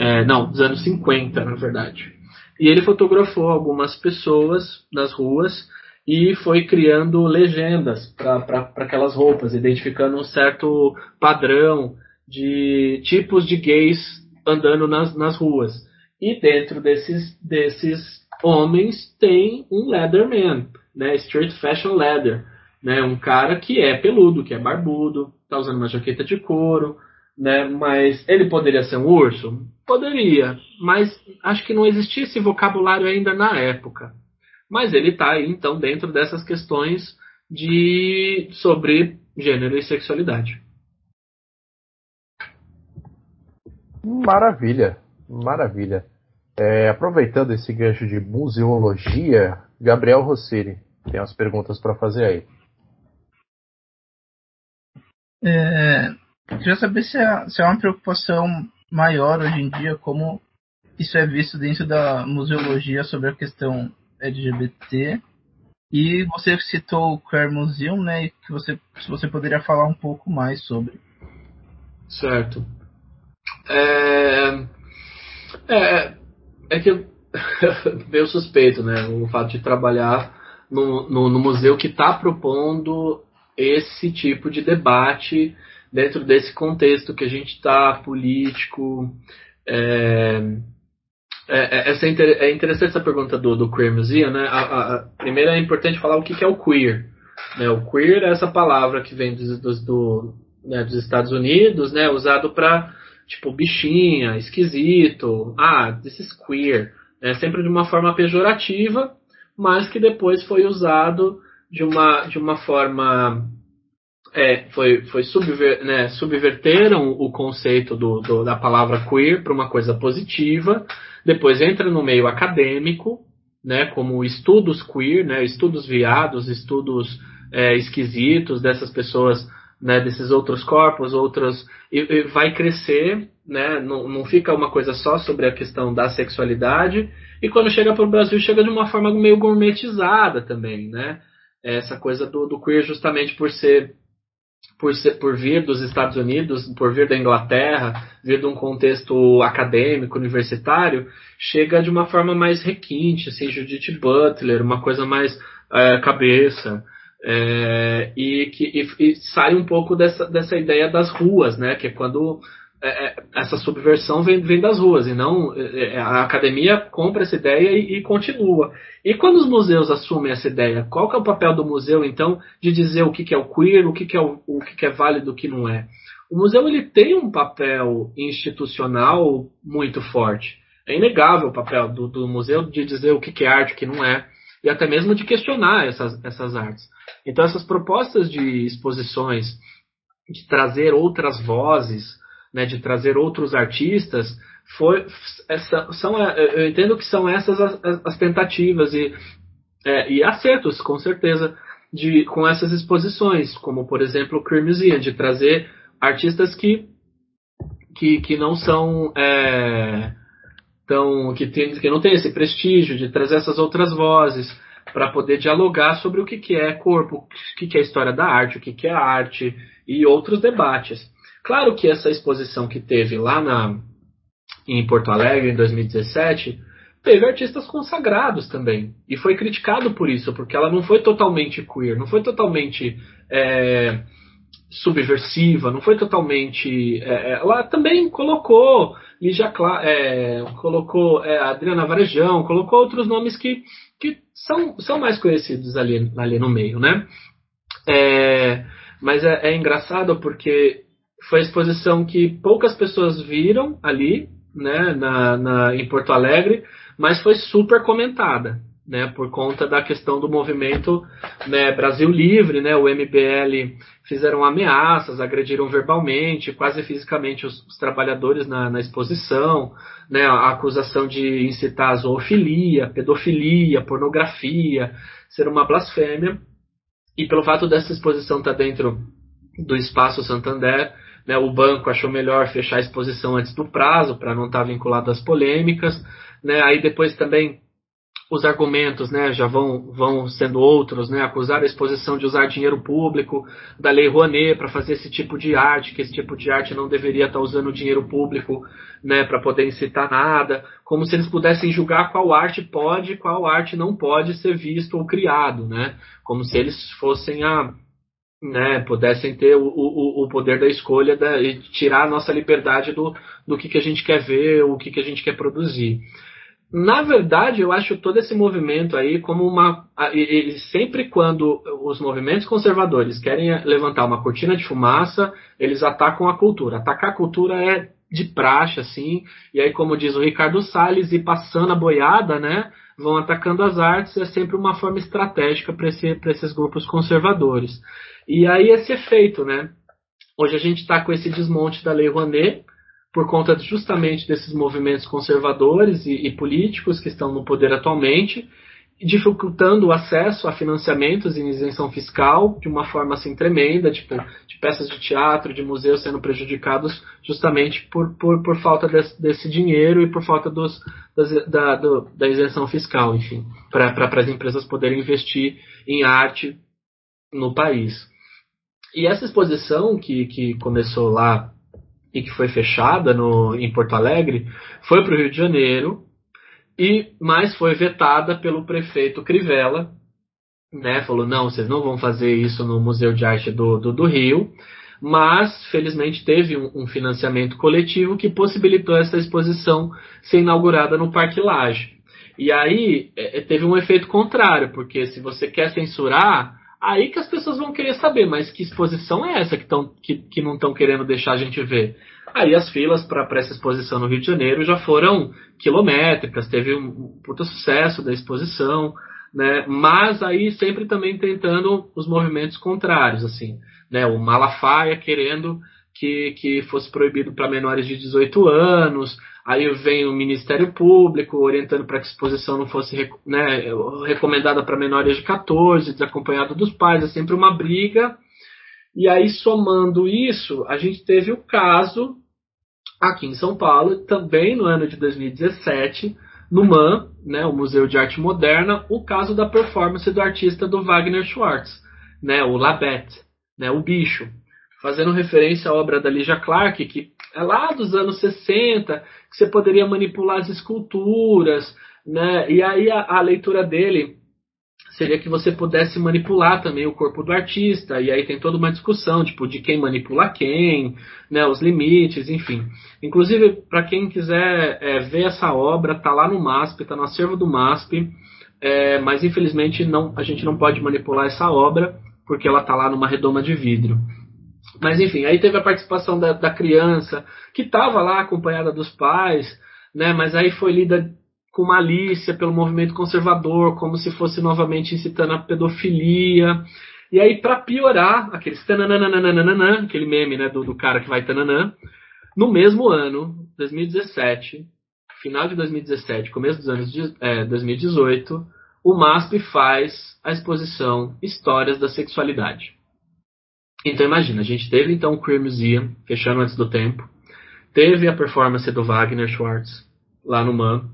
Speaker 4: É, não, dos anos 50, na verdade. E ele fotografou algumas pessoas nas ruas e foi criando legendas para aquelas roupas, identificando um certo padrão de tipos de gays andando nas, nas ruas. E dentro desses, desses homens tem um Leatherman, né, Street Fashion Leather, né, um cara que é peludo, que é barbudo, tá usando uma jaqueta de couro, né, mas ele poderia ser um urso? Poderia, mas acho que não existia esse vocabulário ainda na época. Mas ele está aí, então, dentro dessas questões de sobre gênero e sexualidade.
Speaker 1: Maravilha, maravilha. É, aproveitando esse gancho de museologia, Gabriel Rossini tem umas perguntas para fazer aí.
Speaker 3: É, queria saber se é, se é uma preocupação maior hoje em dia, como isso é visto dentro da museologia sobre a questão LGBT. E você citou o Queer Museum, né? E que você, se você poderia falar um pouco mais sobre.
Speaker 4: Certo. É, é, é que meio suspeito, né? O fato de trabalhar no, no, no museu que está propondo esse tipo de debate dentro desse contexto que a gente está político. É, é, é, essa é, interessante essa pergunta do, do Queer Museum, né? A, a, a, primeiro é importante falar o que, que é o queer. Né? O queer é essa palavra que vem dos, dos, do, né, dos Estados Unidos, né? Usado para tipo bichinha, esquisito, ah, is queer. É sempre de uma forma pejorativa, mas que depois foi usado de uma, de uma forma é, foi, foi subver, né, subverteram o conceito do, do da palavra queer para uma coisa positiva depois entra no meio acadêmico, né, como estudos queer, né, estudos viados, estudos é, esquisitos dessas pessoas, né, desses outros corpos, outros, e, e vai crescer, né, não, não fica uma coisa só sobre a questão da sexualidade, e quando chega para o Brasil chega de uma forma meio gourmetizada também, né, essa coisa do, do queer justamente por ser por, ser, por vir dos Estados Unidos, por vir da Inglaterra, vir de um contexto acadêmico, universitário, chega de uma forma mais requinte, assim, Judith Butler, uma coisa mais é, cabeça. É, e que e, e sai um pouco dessa, dessa ideia das ruas, né? Que é quando é, é, essa subversão vem, vem das ruas e não é, a academia compra essa ideia e, e, continua. E quando os museus assumem essa ideia, qual que é o papel do museu então de dizer o que, que é o queer, o que, que é o, o que, que é válido, o que não é? O museu ele tem um papel institucional muito forte. É inegável o papel do, do museu de dizer o que, que é arte, o que não é, e até mesmo de questionar essas, essas artes. Então essas propostas de exposições, de trazer outras vozes né, de trazer outros artistas, foi essa, são eu entendo que são essas as, as tentativas e, é, e acertos com certeza de com essas exposições como por exemplo o Queer Museum de trazer artistas que que, que não são é, tão que, tem, que não tem esse prestígio de trazer essas outras vozes para poder dialogar sobre o que, que é corpo, o que, que é história da arte, o que, que é arte e outros debates. Claro que essa exposição que teve lá na, em Porto Alegre em 2017 teve artistas consagrados também e foi criticado por isso porque ela não foi totalmente queer, não foi totalmente é, subversiva, não foi totalmente. É, é ela também colocou Lígia Cla é, colocou é, Adriana Varejão, colocou outros nomes que, que são, são mais conhecidos ali, ali no meio, né? É, mas é, é engraçado porque foi a exposição que poucas pessoas viram ali, né, na, na, em Porto Alegre, mas foi super comentada, né, por conta da questão do movimento né, Brasil Livre, né, o MBL fizeram ameaças, agrediram verbalmente, quase fisicamente os, os trabalhadores na, na, exposição, né, a acusação de incitar a zoofilia, pedofilia, pornografia, ser uma blasfêmia, e pelo fato dessa exposição estar dentro do espaço Santander, né, o banco achou melhor fechar a exposição antes do prazo, para não estar vinculado às polêmicas. Né, aí depois também os argumentos né, já vão, vão sendo outros, né, acusar a exposição de usar dinheiro público da Lei Rouanet para fazer esse tipo de arte, que esse tipo de arte não deveria estar usando dinheiro público né, para poder incitar nada, como se eles pudessem julgar qual arte pode e qual arte não pode ser visto ou criado, né, como se eles fossem a, né, pudessem ter o, o, o poder da escolha da, e tirar a nossa liberdade do, do que, que a gente quer ver, o que, que a gente quer produzir. Na verdade, eu acho todo esse movimento aí como uma. E, sempre quando os movimentos conservadores querem levantar uma cortina de fumaça, eles atacam a cultura. Atacar a cultura é de praxe, assim, e aí, como diz o Ricardo Salles, e passando a boiada, né? Vão atacando as artes, é sempre uma forma estratégica para esse, esses grupos conservadores. E aí esse efeito, né? Hoje a gente está com esse desmonte da Lei Rouanet, por conta justamente desses movimentos conservadores e, e, políticos que estão no poder atualmente, dificultando o acesso a financiamentos em isenção fiscal de uma forma assim tremenda, tipo, de peças de teatro, de museus sendo prejudicados justamente por, por, por falta desse, desse dinheiro e por falta dos, das, da, do, da isenção fiscal, enfim, para as empresas poderem investir em arte no país. E essa exposição que, que começou lá e que foi fechada no, em Porto Alegre foi para o Rio de Janeiro, e mas foi vetada pelo prefeito Crivella, né? Falou, não, vocês não vão fazer isso no Museu de Arte do, do, do Rio, mas felizmente teve um, um, financiamento coletivo que possibilitou essa exposição ser inaugurada no Parque Lage. E aí é, é teve um efeito contrário, porque se você quer censurar, Aí que as pessoas vão querer saber, mas que exposição é essa que, tão, que, que não estão querendo deixar a gente ver? Aí as filas para essa exposição no Rio de Janeiro já foram quilométricas, teve um puta sucesso da exposição, né? Mas aí sempre também tentando os movimentos contrários, assim, né? O Malafaia querendo que, que fosse proibido para menores de 18 anos, Aí vem o Ministério Público orientando para que a exposição não fosse né, recomendada para menores de 14, desacompanhado dos pais, é sempre uma briga. E aí, somando isso, a gente teve o caso aqui em São Paulo, também no ano de 2017, no MAN, né, o Museu de Arte Moderna, o caso da performance do artista do Wagner Schwartz, né, o Labette, né, o bicho, fazendo referência à obra da Ligia Clark, que é lá dos anos 60, que você poderia manipular as esculturas, né? E aí a, a leitura dele seria que você pudesse manipular também o corpo do artista, e aí tem toda uma discussão, tipo, de quem manipula quem, né, os limites, enfim. Inclusive, para quem quiser é, ver essa obra, tá lá no MASP, tá no acervo do MASP, é, mas infelizmente não, a gente não pode manipular essa obra, porque ela tá lá numa redoma de vidro. Mas enfim, aí teve a participação da, da criança, que estava lá acompanhada dos pais, né? Mas aí foi lida com malícia pelo movimento conservador, como se fosse novamente incitando a pedofilia. E aí, para piorar, aqueles tananana, aquele meme né, do, do cara que vai tananã, No mesmo ano, 2017, final de 2017, começo dos anos de, é, 2018, o MASP faz a exposição Histórias da Sexualidade. Então imagina, a gente teve então o Queer Museum, fechando antes do tempo, teve a performance do Wagner Schwartz, lá no MAN,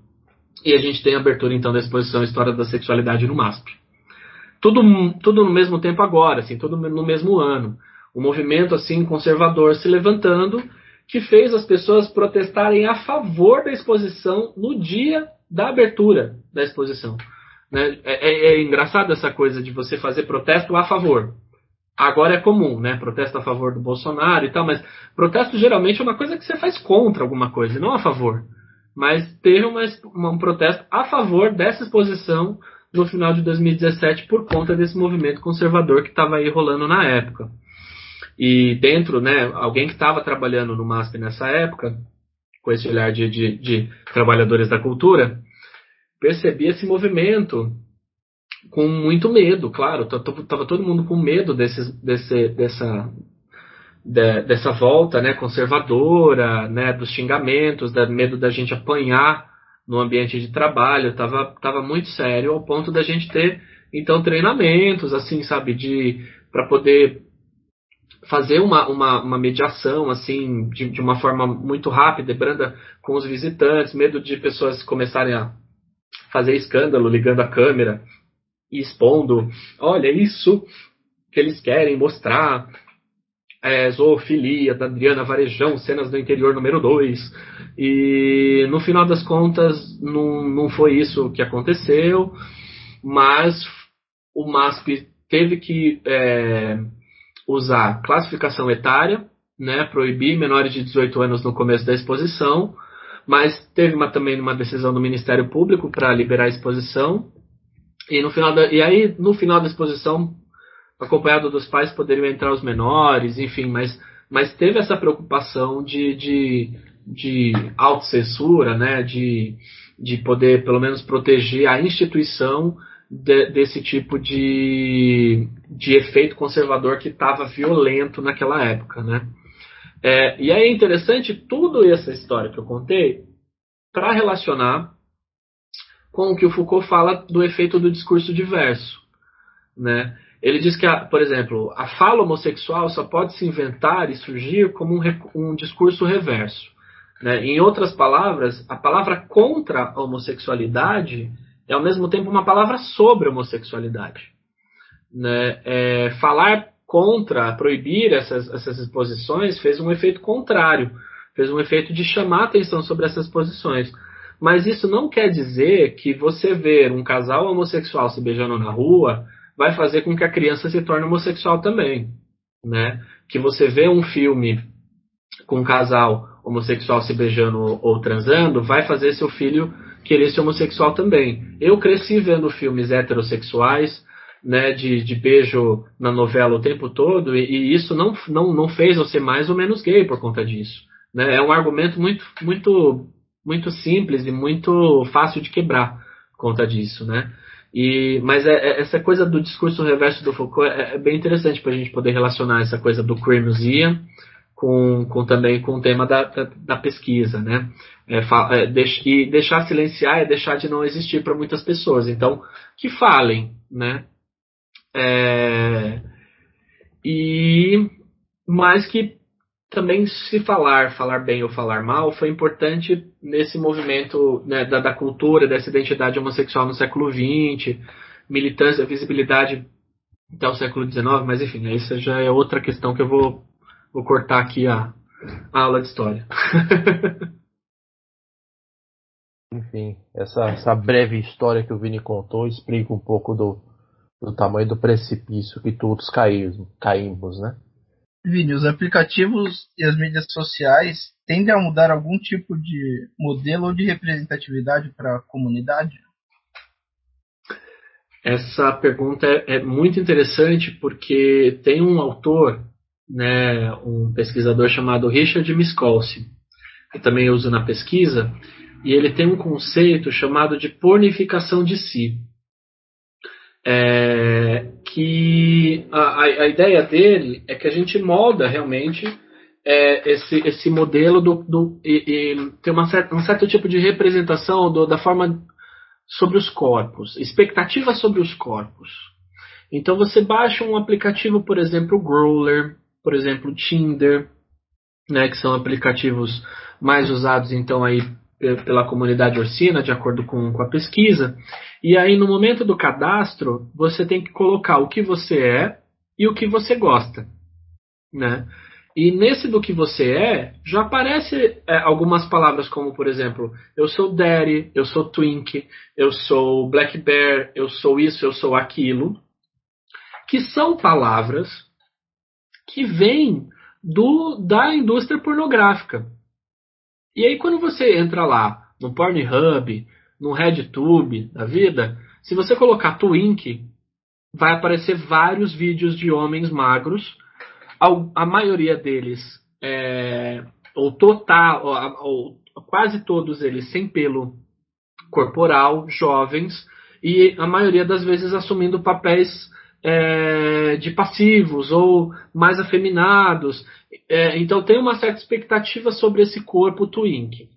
Speaker 4: e a gente tem a abertura então da exposição História da Sexualidade no MASP. Tudo, tudo no mesmo tempo agora, assim, tudo no mesmo ano. Um movimento assim conservador se levantando que fez as pessoas protestarem a favor da exposição no dia da abertura da exposição. Né? É, é, é engraçado essa coisa de você fazer protesto a favor. Agora é comum, né? Protesto a favor do Bolsonaro e tal, mas protesto geralmente é uma coisa que você faz contra alguma coisa, não a favor. Mas teve uma, um protesto a favor dessa exposição no final de 2017 por conta desse movimento conservador que estava aí rolando na época. E dentro, né, alguém que estava trabalhando no MASP nessa época, com esse olhar de, de, de trabalhadores da cultura, percebia esse movimento com muito medo, claro, estava todo mundo com medo desse, desse, dessa, de, dessa volta né, conservadora, né, dos xingamentos, da medo da gente apanhar no ambiente de trabalho, estava tava muito sério ao ponto da gente ter então treinamentos, assim, sabe, de para poder fazer uma, uma, uma, mediação assim de, de, uma forma muito rápida e branda com os visitantes, medo de pessoas começarem a fazer escândalo ligando a câmera e expondo, olha isso que eles querem mostrar, é, zoofilia da Adriana Varejão, cenas do interior número 2. E no final das contas não, não foi isso que aconteceu, mas o MASP teve que é, usar classificação etária, né, proibir menores de 18 anos no começo da exposição, mas teve uma, também uma decisão do Ministério Público para liberar a exposição. E, no final da, e aí, no final da exposição, acompanhado dos pais, poderiam entrar os menores, enfim, mas, mas teve essa preocupação de, de, de autocensura, né, de, de poder, pelo menos, proteger a instituição de, desse tipo de, de efeito conservador que estava violento naquela época, né? É, e é interessante tudo essa história que eu contei para relacionar com o que o Foucault fala do efeito do discurso diverso, né? Ele diz que, por exemplo, a fala homossexual só pode se inventar e surgir como um, um discurso reverso. Né? Em outras palavras, a palavra contra a homossexualidade é ao mesmo tempo uma palavra sobre a homossexualidade. Né? É, falar contra, proibir essas, essas exposições fez um efeito contrário, fez um efeito de chamar atenção sobre essas posições. Mas isso não quer dizer que você ver um casal homossexual se beijando na rua vai fazer com que a criança se torne homossexual também, né? Que você vê um filme com um casal homossexual se beijando ou transando, vai fazer seu filho querer ser homossexual também. Eu cresci vendo filmes heterossexuais, né, de, de beijo na novela o tempo todo, e, e, isso não, não, não fez eu ser mais ou menos gay por conta disso. Né? É um argumento muito, muito, muito simples e muito fácil de quebrar por conta disso, né? E, mas é, é, essa coisa do discurso reverso do Foucault é, é bem interessante para a gente poder relacionar essa coisa do Queer Museum com, com também com o tema da, da, da pesquisa, né? É, é, deix, e deixar silenciar é deixar de não existir para muitas pessoas. Então, que falem, né? É, e mais que também se falar, falar bem ou falar mal, foi importante nesse movimento né, da, da, cultura, dessa identidade homossexual no século XX, militância, visibilidade até o século XIX, mas enfim, isso já é outra questão que eu vou, vou cortar aqui a, a aula de história.
Speaker 1: enfim, essa, essa breve história que o Vini contou explica um pouco do, do tamanho do precipício que todos caímos, caímos né?
Speaker 3: Vini, os aplicativos e as mídias sociais tendem a mudar algum tipo de modelo ou de representatividade para a comunidade?
Speaker 4: Essa pergunta é, é muito interessante porque tem um autor, né, um pesquisador chamado Richard Miskolci, que também usa na pesquisa, e ele tem um conceito chamado de pornificação de si. É, que a, a, ideia dele é que a gente molda realmente é, esse, esse modelo do, do e, e tem uma certa, um certo tipo de representação do, da forma sobre os corpos, expectativa sobre os corpos. Então você baixa um aplicativo, por exemplo, Growler, por exemplo, Tinder, né, que são aplicativos mais usados então aí pela comunidade Orsina, de acordo com, com a pesquisa. E aí no momento do cadastro, você tem que colocar o que você é e o que você gosta, né? E nesse do que você é, já aparece é, algumas palavras como, por exemplo, eu sou Daddy, eu sou Twink, eu sou Black Bear, eu sou isso, eu sou aquilo, que são palavras que vêm do, da indústria pornográfica. E aí quando você entra lá no Pornhub, no RedTube da vida, se você colocar Twink, vai aparecer vários vídeos de homens magros, a, maioria deles, é, ou total, ou, ou quase todos eles sem pelo corporal, jovens, e a maioria das vezes assumindo papéis é, de passivos ou mais afeminados. É, então tem uma certa expectativa sobre esse corpo twink.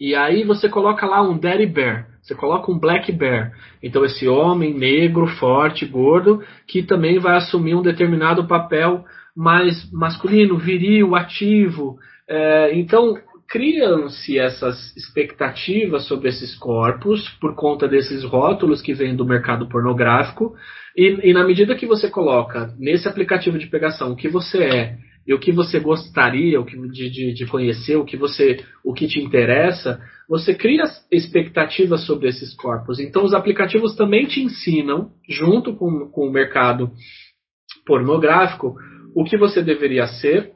Speaker 4: E aí você coloca lá um daddy bear, você coloca um black bear. Então esse homem negro, forte, gordo, que também vai assumir um determinado papel mais masculino, viril, ativo. É, então criam-se essas expectativas sobre esses corpos por conta desses rótulos que vêm do mercado pornográfico. E, e na medida que você coloca nesse aplicativo de pegação o que você é e o que você gostaria de, de, de, conhecer, o que você, o que te interessa, você cria expectativas sobre esses corpos. Então os aplicativos também te ensinam, junto com, com o mercado pornográfico, o que você deveria ser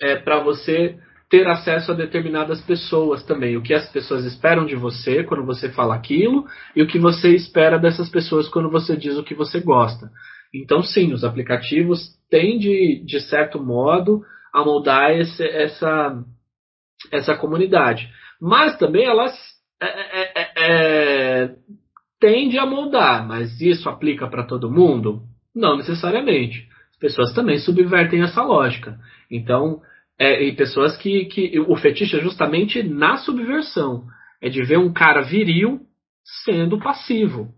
Speaker 4: é, para você ter acesso a determinadas pessoas também. O que as pessoas esperam de você quando você fala aquilo e o que você espera dessas pessoas quando você diz o que você gosta. Então, sim, os aplicativos têm, de, de certo modo, a moldar esse, essa, essa comunidade. Mas também elas é, é, é, é tendem a moldar. Mas isso aplica para todo mundo? Não necessariamente. As pessoas também subvertem essa lógica. Então, é, e pessoas que, que. O fetiche é justamente na subversão. É de ver um cara viril sendo passivo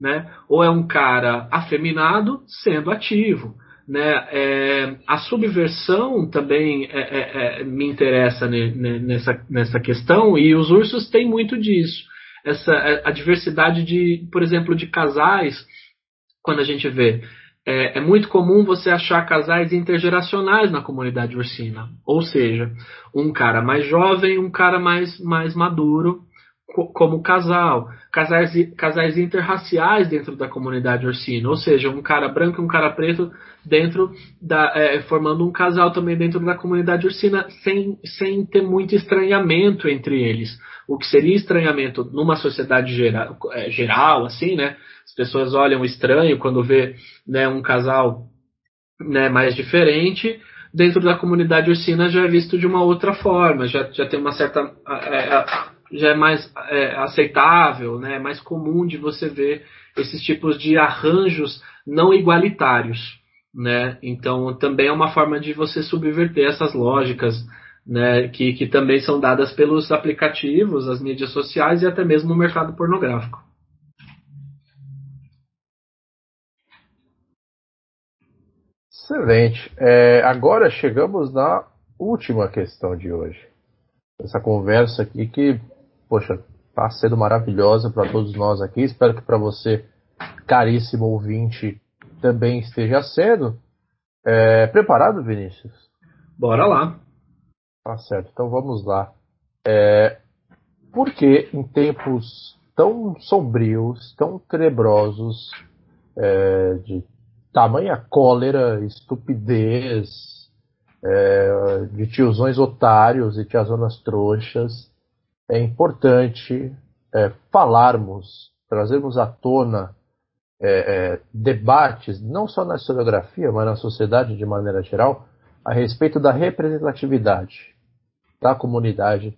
Speaker 4: né? Ou é um cara afeminado sendo ativo, né? É, a subversão também é, é, é me interessa nessa, nessa questão e os ursos têm muito disso. Essa a diversidade de, por exemplo, de casais, quando a gente vê é, é, muito comum você achar casais intergeracionais na comunidade ursina. Ou seja, um cara mais jovem, um cara mais, mais maduro, como casal, casais, casais interraciais dentro da comunidade ursina, ou seja, um cara branco e um cara preto dentro da, é, formando um casal também dentro da comunidade ursina, sem, sem ter muito estranhamento entre eles. O que seria estranhamento numa sociedade geral, é, geral assim, né? As pessoas olham estranho quando vê né, um casal né, mais diferente, dentro da comunidade ursina já é visto de uma outra forma, já, já tem uma certa é, já é mais é, aceitável, né? é mais comum de você ver esses tipos de arranjos não igualitários. Né? Então também é uma forma de você subverter essas lógicas né? que, que também são dadas pelos aplicativos, as mídias sociais e até mesmo no mercado pornográfico.
Speaker 1: Excelente. É, agora chegamos na última questão de hoje. Essa conversa aqui que poxa, está sendo maravilhosa para todos nós aqui. Espero que para você, caríssimo ouvinte, também esteja sendo. É, preparado, Vinícius?
Speaker 4: Bora lá.
Speaker 1: Tá certo, então vamos lá. É, por que em tempos tão sombrios, tão tenebrosos, é, de tamanha cólera, estupidez, é, de tiozões otários e tiazonas trouxas, é importante é, falarmos, trazermos à tona é, é, debates, não só na historiografia, mas na sociedade de maneira geral, a respeito da representatividade da comunidade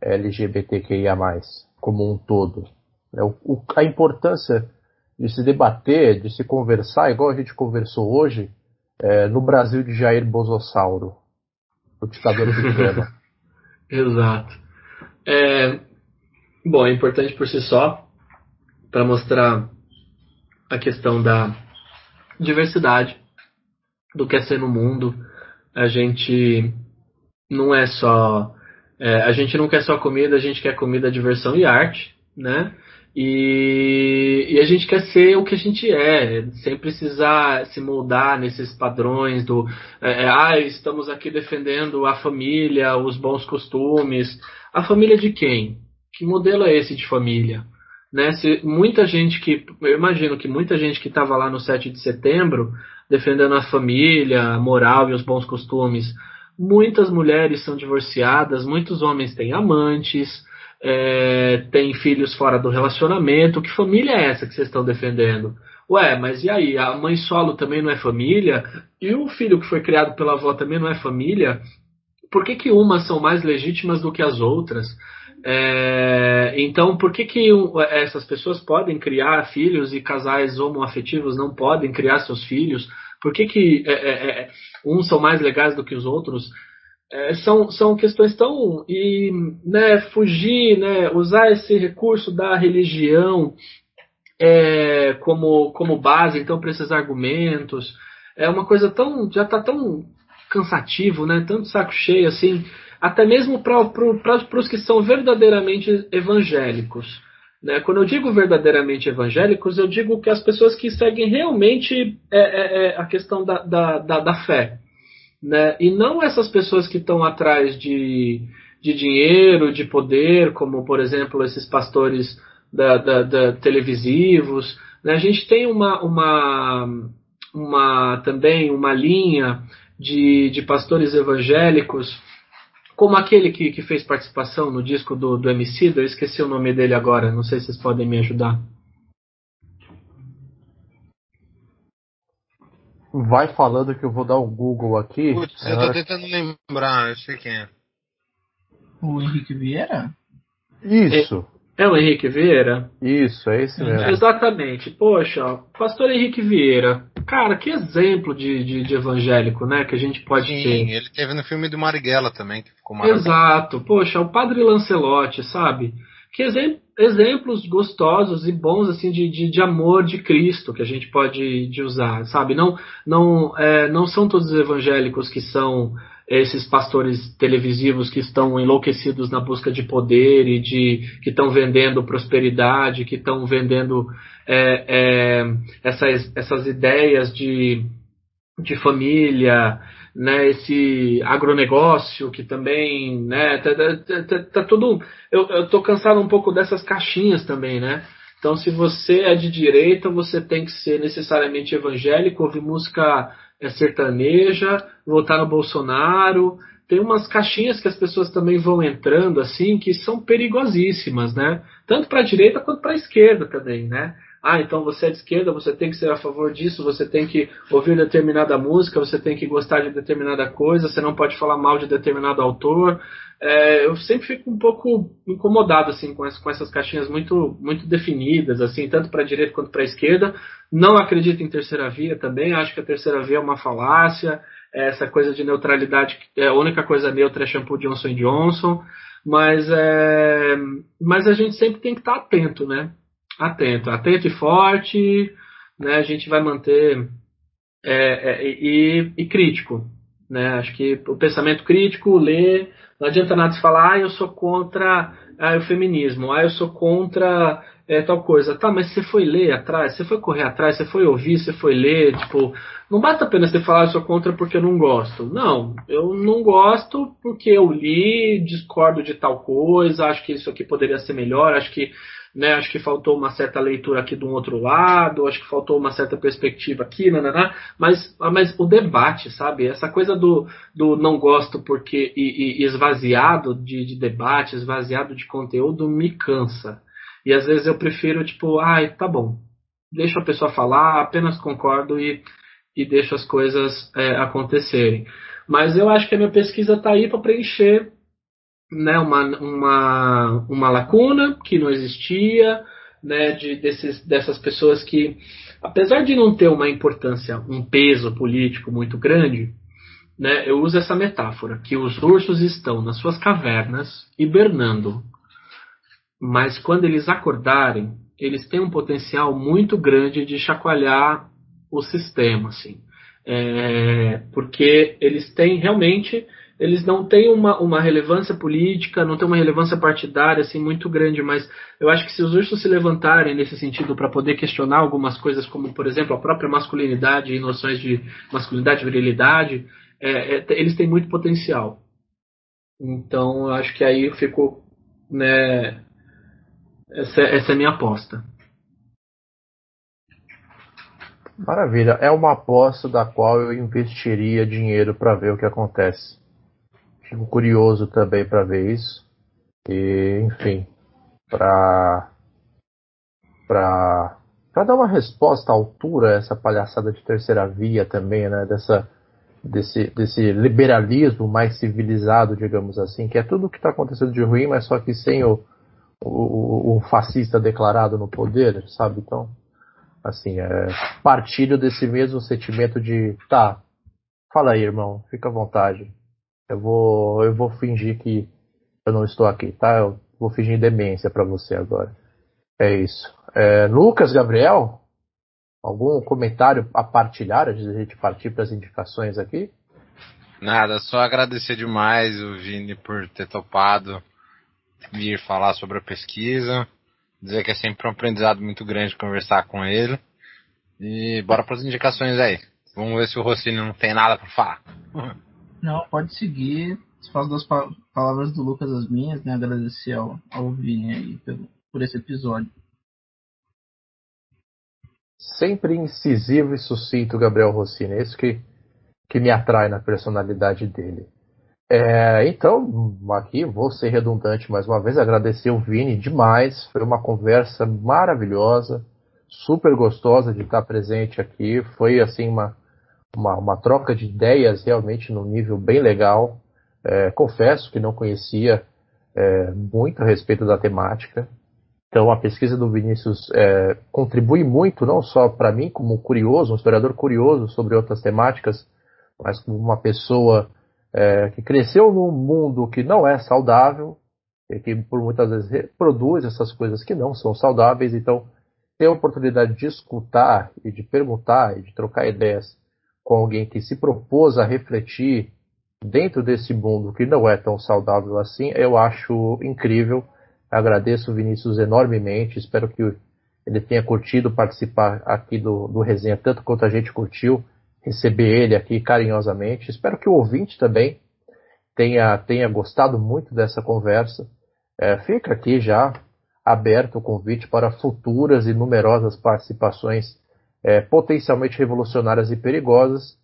Speaker 1: LGBTQIA, como um todo. É, o, a importância de se debater, de se conversar, igual a gente conversou hoje, é, no Brasil de Jair Bolsonaro. o ditador americano.
Speaker 4: Exato. É, bom, é importante por si só para mostrar a questão da diversidade do que é ser no mundo. A gente não é só. É, a gente não quer só comida, a gente quer comida, diversão e arte, né? E, e, a gente quer ser o que a gente é, sem precisar se moldar nesses padrões do é, é, ah, estamos aqui defendendo a família, os bons costumes. A família de quem? Que modelo é esse de família? Né? Se muita gente que. Eu imagino que muita gente que estava lá no 7 de setembro defendendo a família, a moral e os bons costumes. Muitas mulheres são divorciadas, muitos homens têm amantes é, tem filhos fora do relacionamento. Que família é essa que vocês estão defendendo? Ué, mas e aí? A mãe solo também não é família? E o filho que foi criado pela avó também não é família? Por que, que umas são mais legítimas do que as outras? É, então, por que, que essas pessoas podem criar filhos e casais homoafetivos não podem criar seus filhos? Por que, que é, é, é uns são mais legais do que os outros? é, são, são questões tão. E né, fugir, né, usar esse recurso da religião é, como, como base, então, para esses argumentos, é uma coisa tão. já está tão cansativo, né, tanto saco cheio, assim, até mesmo para os que são verdadeiramente evangélicos. Né? Quando eu digo verdadeiramente evangélicos, eu digo que as pessoas que seguem realmente é, é, é a questão da, da, da, da fé né? E não essas pessoas que estão atrás de, de dinheiro, de poder, como por exemplo esses pastores da, da, da televisivos. Né? A gente tem uma, uma, uma também uma linha de, de pastores evangélicos, como aquele que, que fez participação no disco do, do MC, eu esqueci o nome dele agora, não sei se vocês podem me ajudar.
Speaker 1: Vai falando que eu vou dar o Google aqui.
Speaker 2: Putz, eu tô tentando lembrar, eu sei quem é.
Speaker 3: O Henrique Vieira?
Speaker 1: Isso.
Speaker 4: É, é o Henrique Vieira?
Speaker 1: Isso, é esse mesmo.
Speaker 4: Exatamente. Poxa, pastor Henrique Vieira. Cara, que exemplo de, de, de evangélico, né? Que a gente pode
Speaker 2: Sim,
Speaker 4: ter.
Speaker 2: ele teve no filme do Marighella também, que ficou
Speaker 4: maravilhoso. Exato. Poxa, o padre Lancelotti, sabe? Que exemplo exemplos gostosos e bons assim de, de, de, amor de Cristo que a gente pode de usar, sabe? Não não é, não são todos os evangélicos que são esses pastores televisivos que estão enlouquecidos na busca de poder e de que estão vendendo prosperidade, que estão vendendo é, é, essas, essas ideias de, de família, né, esse agronegócio que também, né, tá, tá, tá, tá tudo. Eu, eu tô cansado um pouco dessas caixinhas também, né? Então, se você é de direita, você tem que ser necessariamente evangélico, ouvir música é, sertaneja, votar no Bolsonaro. Tem umas caixinhas que as pessoas também vão entrando assim que são perigosíssimas, né? Tanto para a direita quanto para a esquerda também, né? Ah, então você é de esquerda, você tem que ser a favor disso, você tem que ouvir determinada música, você tem que gostar de determinada coisa, você não pode falar mal de determinado autor. É, eu sempre fico um pouco incomodado assim com, com essas caixinhas muito, muito definidas, assim, tanto para a direita quanto para a esquerda. Não acredito em terceira via também, acho que a terceira via é uma falácia. É essa coisa de neutralidade, é, a única coisa neutra é shampoo Johnson Johnson, mas, é, mas a gente sempre tem que estar atento, né? Atento, atento e forte, né? A gente vai manter é, é, e, e, crítico, né? Acho que o pensamento crítico, ler, não adianta nada se falar, ah, eu sou contra ah, o feminismo, ah, eu sou contra é, tal coisa. Tá, mas você foi ler atrás, você foi correr atrás, você foi ouvir, você foi ler, tipo, não basta apenas você falar eu sou contra porque eu não gosto. Não, eu não gosto porque eu li, discordo de tal coisa, acho que isso aqui poderia ser melhor, acho que né? Acho que faltou uma certa leitura aqui de um outro lado, acho que faltou uma certa perspectiva aqui, nananá, mas, mas o debate, sabe? Essa coisa do, do não gosto porque e, e esvaziado de, de debate, esvaziado de conteúdo me cansa. E às vezes eu prefiro, tipo, ai, tá bom, deixa a pessoa falar, apenas concordo e, e deixo as coisas é, acontecerem. Mas eu acho que a minha pesquisa está aí para preencher né, uma, uma, uma lacuna que não existia, né, de, desses, dessas pessoas que, apesar de não ter uma importância, um peso político muito grande, né, eu uso essa metáfora, que os ursos estão nas suas cavernas hibernando. Mas quando eles acordarem, eles têm um potencial muito grande de chacoalhar o sistema, assim. É, porque eles têm realmente eles não têm uma, uma relevância política, não têm uma relevância partidária assim muito grande, mas eu acho que se os ursos se levantarem nesse sentido para poder questionar algumas coisas, como por exemplo a própria masculinidade e noções de masculinidade virilidade, é, é, eles têm muito potencial. Então eu acho que aí eu fico, né, essa, essa é a minha aposta.
Speaker 1: Maravilha, é uma aposta da qual eu investiria dinheiro para ver o que acontece. Fico curioso também para ver isso. E, enfim, para para para dar uma resposta à altura essa palhaçada de terceira via também, né, dessa desse, desse liberalismo mais civilizado, digamos assim, que é tudo o que está acontecendo de ruim, mas só que sem o, o, o, fascista declarado no poder, sabe? Então, assim, é, partilho desse mesmo sentimento de, tá, fala aí, irmão, fica à vontade. Eu vou, eu vou fingir que eu não estou aqui, tá? Eu vou fingir demência para você agora. É isso. É, Lucas, Gabriel, algum comentário a partilhar antes de a gente partir para as indicações aqui?
Speaker 2: Nada, só agradecer demais o Vini por ter topado vir falar sobre a pesquisa. Dizer que é sempre um aprendizado muito grande conversar com ele. E bora para as indicações aí. Vamos ver se o Rossini não tem nada para falar.
Speaker 3: Não, pode seguir. Faz das palavras do Lucas as minhas, né? Agradecer ao, ao Vini aí pelo, por esse episódio.
Speaker 1: Sempre incisivo e sucinto, Gabriel Rossini. É isso que, que me atrai na personalidade dele. É, então, aqui vou ser redundante mais uma vez, agradecer o Vini demais. Foi uma conversa maravilhosa, super gostosa de estar presente aqui. Foi assim uma uma, uma troca de ideias realmente num nível bem legal. É, confesso que não conhecia é, muito a respeito da temática. Então a pesquisa do Vinícius é, contribui muito, não só para mim como curioso, um historiador curioso sobre outras temáticas, mas como uma pessoa é, que cresceu num mundo que não é saudável e que por muitas vezes reproduz essas coisas que não são saudáveis. Então ter a oportunidade de escutar e de perguntar e de trocar ideias com alguém que se propôs a refletir dentro desse mundo que não é tão saudável assim, eu acho incrível. Agradeço o Vinícius enormemente. Espero que ele tenha curtido participar aqui do, do resenha, tanto quanto a gente curtiu receber ele aqui carinhosamente. Espero que o ouvinte também tenha, tenha gostado muito dessa conversa. É, fica aqui já aberto o convite para futuras e numerosas participações é, potencialmente revolucionárias e perigosas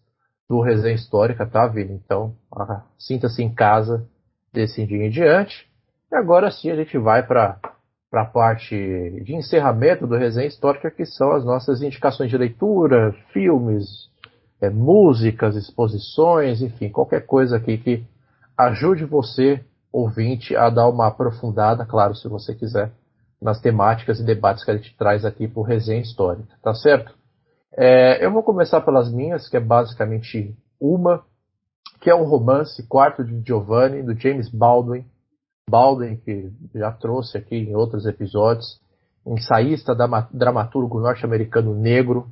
Speaker 1: do resenha histórica, tá, Vini? Então, ah, sinta-se em casa desse dia em diante. E agora sim a gente vai para a parte de encerramento do resenha histórica, que são as nossas indicações de leitura, filmes, é, músicas, exposições, enfim, qualquer coisa aqui que ajude você, ouvinte, a dar uma aprofundada, claro, se você quiser, nas temáticas e debates que a gente traz aqui por resenha histórica, tá certo? É, eu vou começar pelas minhas, que é basicamente uma, que é um romance, Quarto de Giovanni, do James Baldwin. Baldwin, que já trouxe aqui em outros episódios, ensaísta, dramaturgo norte-americano negro,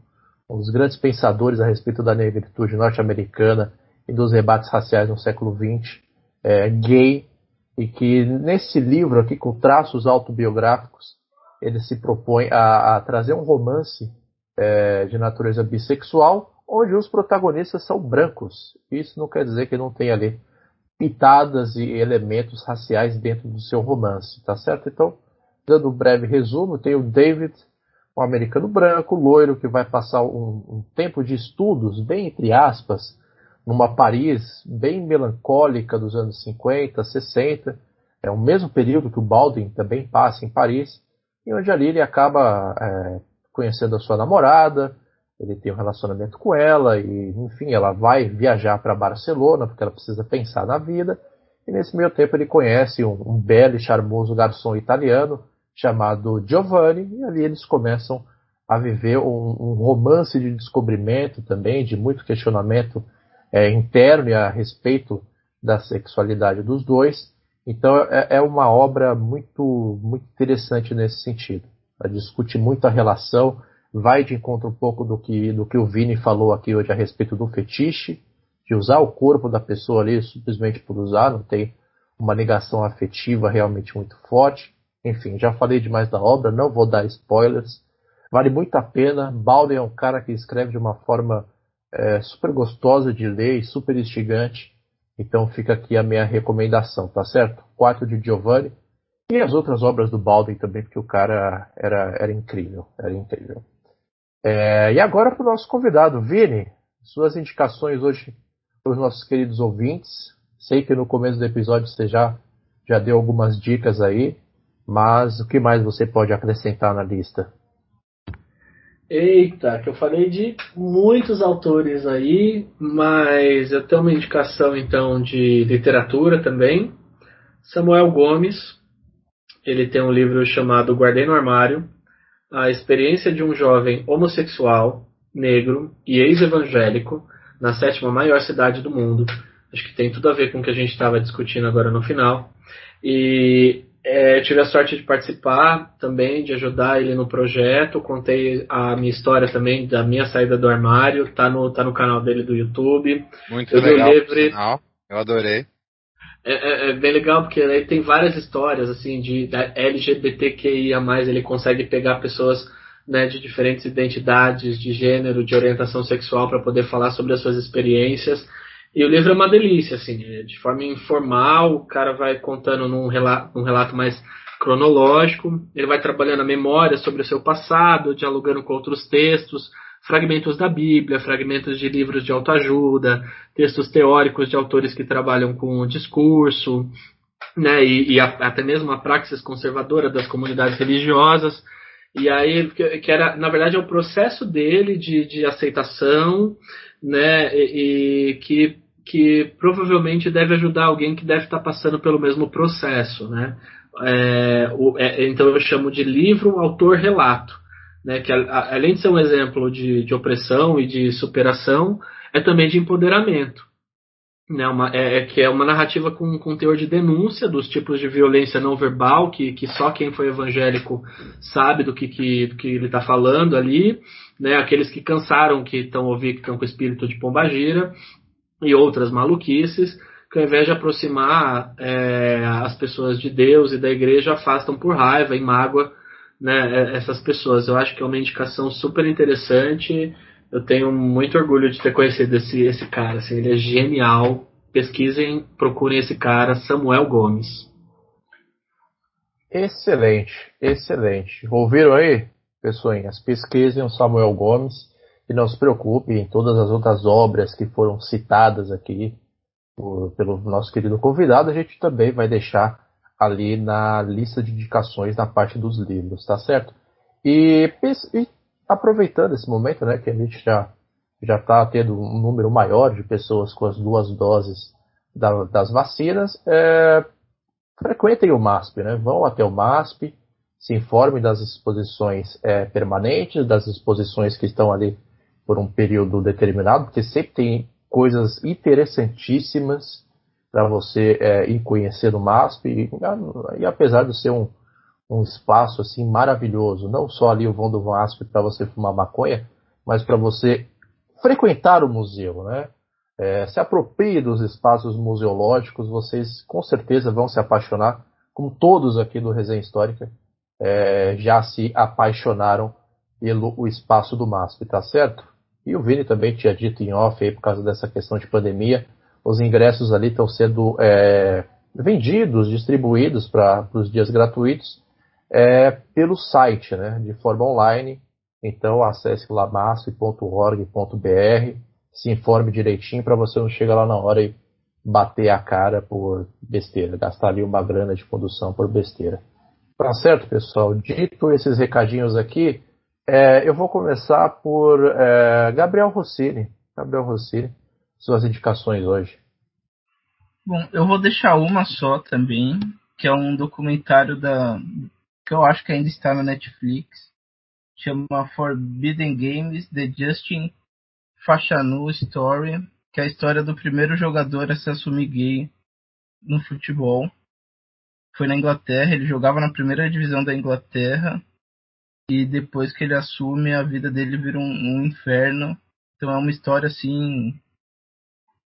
Speaker 1: um dos grandes pensadores a respeito da negritude norte-americana e dos debates raciais no século XX, é, gay, e que nesse livro aqui, com traços autobiográficos, ele se propõe a, a trazer um romance é, de natureza bissexual, onde os protagonistas são brancos. Isso não quer dizer que não tem ali pitadas e elementos raciais dentro do seu romance, tá certo? Então, dando um breve resumo, tem o David, um americano branco, loiro, que vai passar um, um tempo de estudos, bem entre aspas, numa Paris bem melancólica dos anos 50, 60. É o mesmo período que o Baldwin também passa em Paris, e onde ali ele acaba é, conhecendo a sua namorada, ele tem um relacionamento com ela e, enfim, ela vai viajar para Barcelona porque ela precisa pensar na vida. E nesse meio tempo ele conhece um, um belo e charmoso garçom italiano chamado Giovanni e ali eles começam a viver um, um romance de descobrimento também, de muito questionamento é, interno e a respeito da sexualidade dos dois. Então é, é uma obra muito, muito interessante nesse sentido. Discute muito a relação, vai de encontro um pouco do que, do que o Vini falou aqui hoje a respeito do fetiche, de usar o corpo da pessoa ali simplesmente por usar, não tem uma negação afetiva realmente muito forte. Enfim, já falei demais da obra, não vou dar spoilers. Vale muito a pena. Baldwin é um cara que escreve de uma forma é, super gostosa de ler e super instigante. Então fica aqui a minha recomendação, tá certo? Quarto de Giovanni. E as outras obras do Baldwin também, porque o cara era, era incrível. Era incrível. É, e agora para o nosso convidado, Vini. Suas indicações hoje para os nossos queridos ouvintes. Sei que no começo do episódio você já, já deu algumas dicas aí, mas o que mais você pode acrescentar na lista?
Speaker 4: Eita, que eu falei de muitos autores aí, mas eu tenho uma indicação então de literatura também. Samuel Gomes, ele tem um livro chamado Guardei no Armário, a experiência de um jovem homossexual, negro e ex-evangélico na sétima maior cidade do mundo. Acho que tem tudo a ver com o que a gente estava discutindo agora no final. E é, tive a sorte de participar também, de ajudar ele no projeto. Contei a minha história também da minha saída do armário. Tá no, tá no canal dele do YouTube.
Speaker 2: Muito eu legal, livre... Eu adorei.
Speaker 4: É, é, é, bem legal porque ele tem várias histórias assim de LGBTQIA+, ele consegue pegar pessoas né, de diferentes identidades, de gênero, de orientação sexual para poder falar sobre as suas experiências. E o livro é uma delícia, assim, de forma informal, o cara vai contando num relato, num relato mais cronológico, ele vai trabalhando a memória sobre o seu passado, dialogando com outros textos, fragmentos da Bíblia, fragmentos de livros de autoajuda, textos teóricos de autores que trabalham com o discurso, né, e, e a, até mesmo a praxis conservadora das comunidades religiosas. E aí, que, era, na verdade, é o processo dele de, de aceitação, né, e, e, que, que provavelmente deve ajudar alguém que deve estar passando pelo mesmo processo, né. É, o, é, então eu chamo de livro autor-relato né, que a, além de ser um exemplo de, de opressão e de superação, é também de empoderamento. Né, uma, é, é, que é uma narrativa com, com teor de denúncia dos tipos de violência não verbal, que, que só quem foi evangélico sabe do que, que, do que ele está falando ali, né, aqueles que cansaram, que estão ouvindo, que estão com o espírito de pombagira, e outras maluquices, que ao invés de aproximar é, as pessoas de Deus e da igreja, afastam por raiva e mágoa né, é, essas pessoas. Eu acho que é uma indicação super interessante. Eu tenho muito orgulho de ter conhecido esse, esse cara. Assim, ele é genial. Pesquisem, procurem esse cara, Samuel Gomes.
Speaker 1: Excelente, excelente. Ouviram aí, pessoinhas? Pesquisem o Samuel Gomes e não se preocupem em todas as outras obras que foram citadas aqui por, pelo nosso querido convidado. A gente também vai deixar ali na lista de indicações na parte dos livros, tá certo? E, e aproveitando esse momento, né, que a gente já já está tendo um número maior de pessoas com as duas doses da, das vacinas, é, frequentem o MASP, né? Vão até o MASP, se informem das exposições é, permanentes, das exposições que estão ali por um período determinado, porque sempre tem coisas interessantíssimas para você é, ir conhecer o MASP. E, e, apesar de ser um, um espaço assim maravilhoso, não só ali o vão do MASP para você fumar maconha, mas para você frequentar o museu, né? É, se aproprie dos espaços museológicos, vocês com certeza vão se apaixonar, como todos aqui do Resenha Histórica é, já se apaixonaram pelo o espaço do MASP, tá certo? E o Vini também tinha dito em off aí por causa dessa questão de pandemia, os ingressos ali estão sendo é, vendidos, distribuídos para os dias gratuitos é, pelo site, né, de forma online. Então acesse lamasp.org.br, se informe direitinho para você não chegar lá na hora e bater a cara por besteira, gastar ali uma grana de condução por besteira. Tá certo, pessoal? Dito esses recadinhos aqui, é, eu vou começar por é, Gabriel Rossini. Gabriel Rossini suas indicações hoje?
Speaker 3: Bom, eu vou deixar uma só também, que é um documentário da que eu acho que ainda está na Netflix, chama Forbidden Games: The Justin Fashanu Story, que é a história do primeiro jogador a se assumir gay no futebol. Foi na Inglaterra, ele jogava na primeira divisão da Inglaterra e depois que ele assume a vida dele vira um, um inferno. Então é uma história assim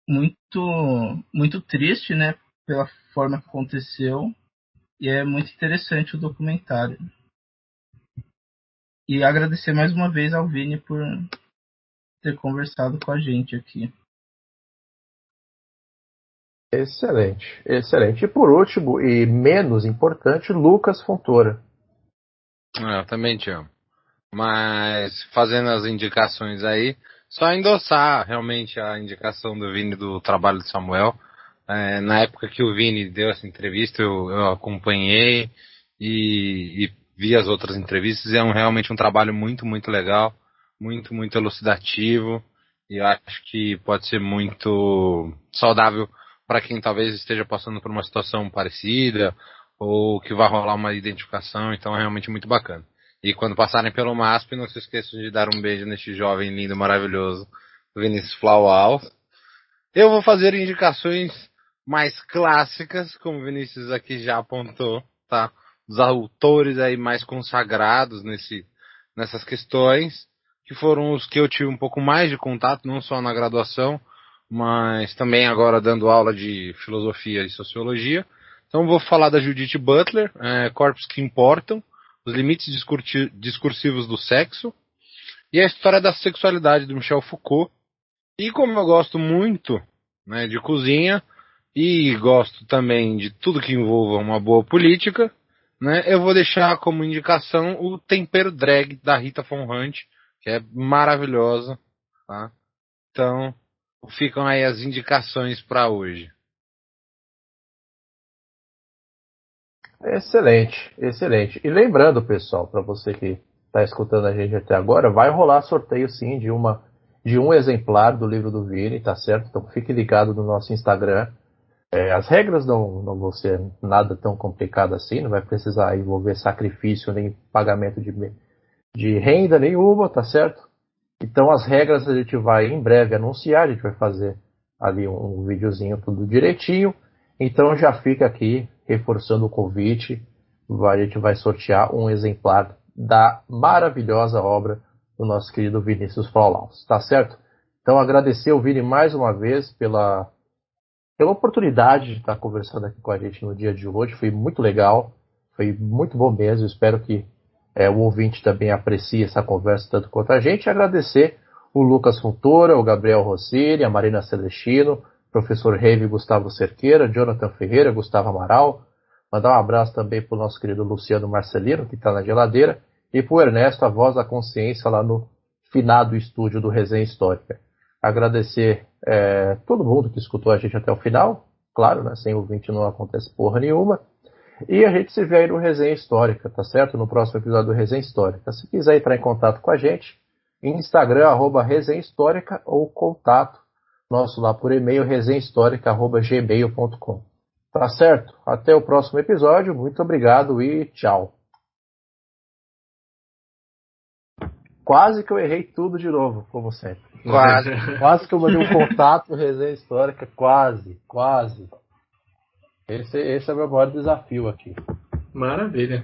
Speaker 3: muito muito triste, né, pela forma que aconteceu e é muito interessante o documentário. E agradecer mais uma vez ao Vini por ter conversado com a gente aqui.
Speaker 1: Excelente, excelente. E por último, e menos importante, Lucas Fontoura.
Speaker 2: É, eu também te amo. Mas fazendo as indicações aí, só endossar realmente a indicação do Vini do trabalho de Samuel. É, na época que o Vini deu essa entrevista, eu, eu acompanhei e, e, vi as outras entrevistas. É um, realmente um trabalho muito, muito legal, muito, muito elucidativo. E eu acho que pode ser muito saudável para quem talvez esteja passando por uma situação parecida ou que vai rolar uma identificação, então é realmente muito bacana. E quando passarem pelo MASP, não se esqueçam de dar um beijo neste jovem lindo, maravilhoso, Vinícius Flaual. Eu vou fazer indicações mais clássicas, como o Vinícius aqui já apontou, tá? Os autores aí mais consagrados nesse, nessas questões, que foram os que eu tive um pouco mais de contato, não só na graduação, mas também agora dando aula de filosofia e sociologia. Então vou falar da Judith Butler, é, Corpos que Importam, Os Limites Discursivos do Sexo, e a história da sexualidade do Michel Foucault. E como eu gosto muito né, de cozinha, e gosto também de tudo que envolva uma boa política, né, eu vou deixar como indicação o Tempero Drag da Rita Von Hunt, que é maravilhosa. Tá? Então, ficam aí as indicações para hoje.
Speaker 1: Excelente, excelente. E lembrando, pessoal, para você que está escutando a gente até agora, vai rolar sorteio sim de uma de um exemplar do livro do Vini, tá certo? Então fique ligado no nosso Instagram. É, as regras não, não vão ser nada tão complicado assim, não vai precisar envolver sacrifício nem pagamento de, de renda nenhuma, tá certo? Então as regras a gente vai em breve anunciar, a gente vai fazer ali um, um videozinho tudo direitinho. Então já fica aqui reforçando o convite, a gente vai sortear um exemplar da maravilhosa obra do nosso querido Vinícius Paulaus, tá certo? Então agradecer o Vini mais uma vez pela, pela oportunidade de estar conversando aqui com a gente no dia de hoje, foi muito legal, foi muito bom mesmo, espero que é, o ouvinte também aprecie essa conversa tanto quanto a gente. Agradecer o Lucas Fontoura, o Gabriel Rossini, a Marina Celestino, professor Reve Gustavo Cerqueira, Jonathan Ferreira, Gustavo Amaral. Mandar um abraço também para o nosso querido Luciano Marcelino, que está na geladeira, e para o Ernesto, a voz da consciência, lá no finado estúdio do Resenha Histórica. Agradecer é, todo mundo que escutou a gente até o final. Claro, né, sem ouvinte não acontece porra nenhuma. E a gente se vê aí no Resenha Histórica, tá certo? No próximo episódio do Resenha Histórica. Se quiser entrar em contato com a gente, Instagram, arroba Resenha Histórica, ou contato nosso lá por e-mail, resenhahistórica.gmail.com. Tá certo? Até o próximo episódio. Muito obrigado e tchau. Quase que eu errei tudo de novo, como sempre.
Speaker 2: Quase.
Speaker 1: quase que eu mandei um contato resenha histórica. Quase, quase. Esse, esse é o meu maior desafio aqui.
Speaker 4: Maravilha.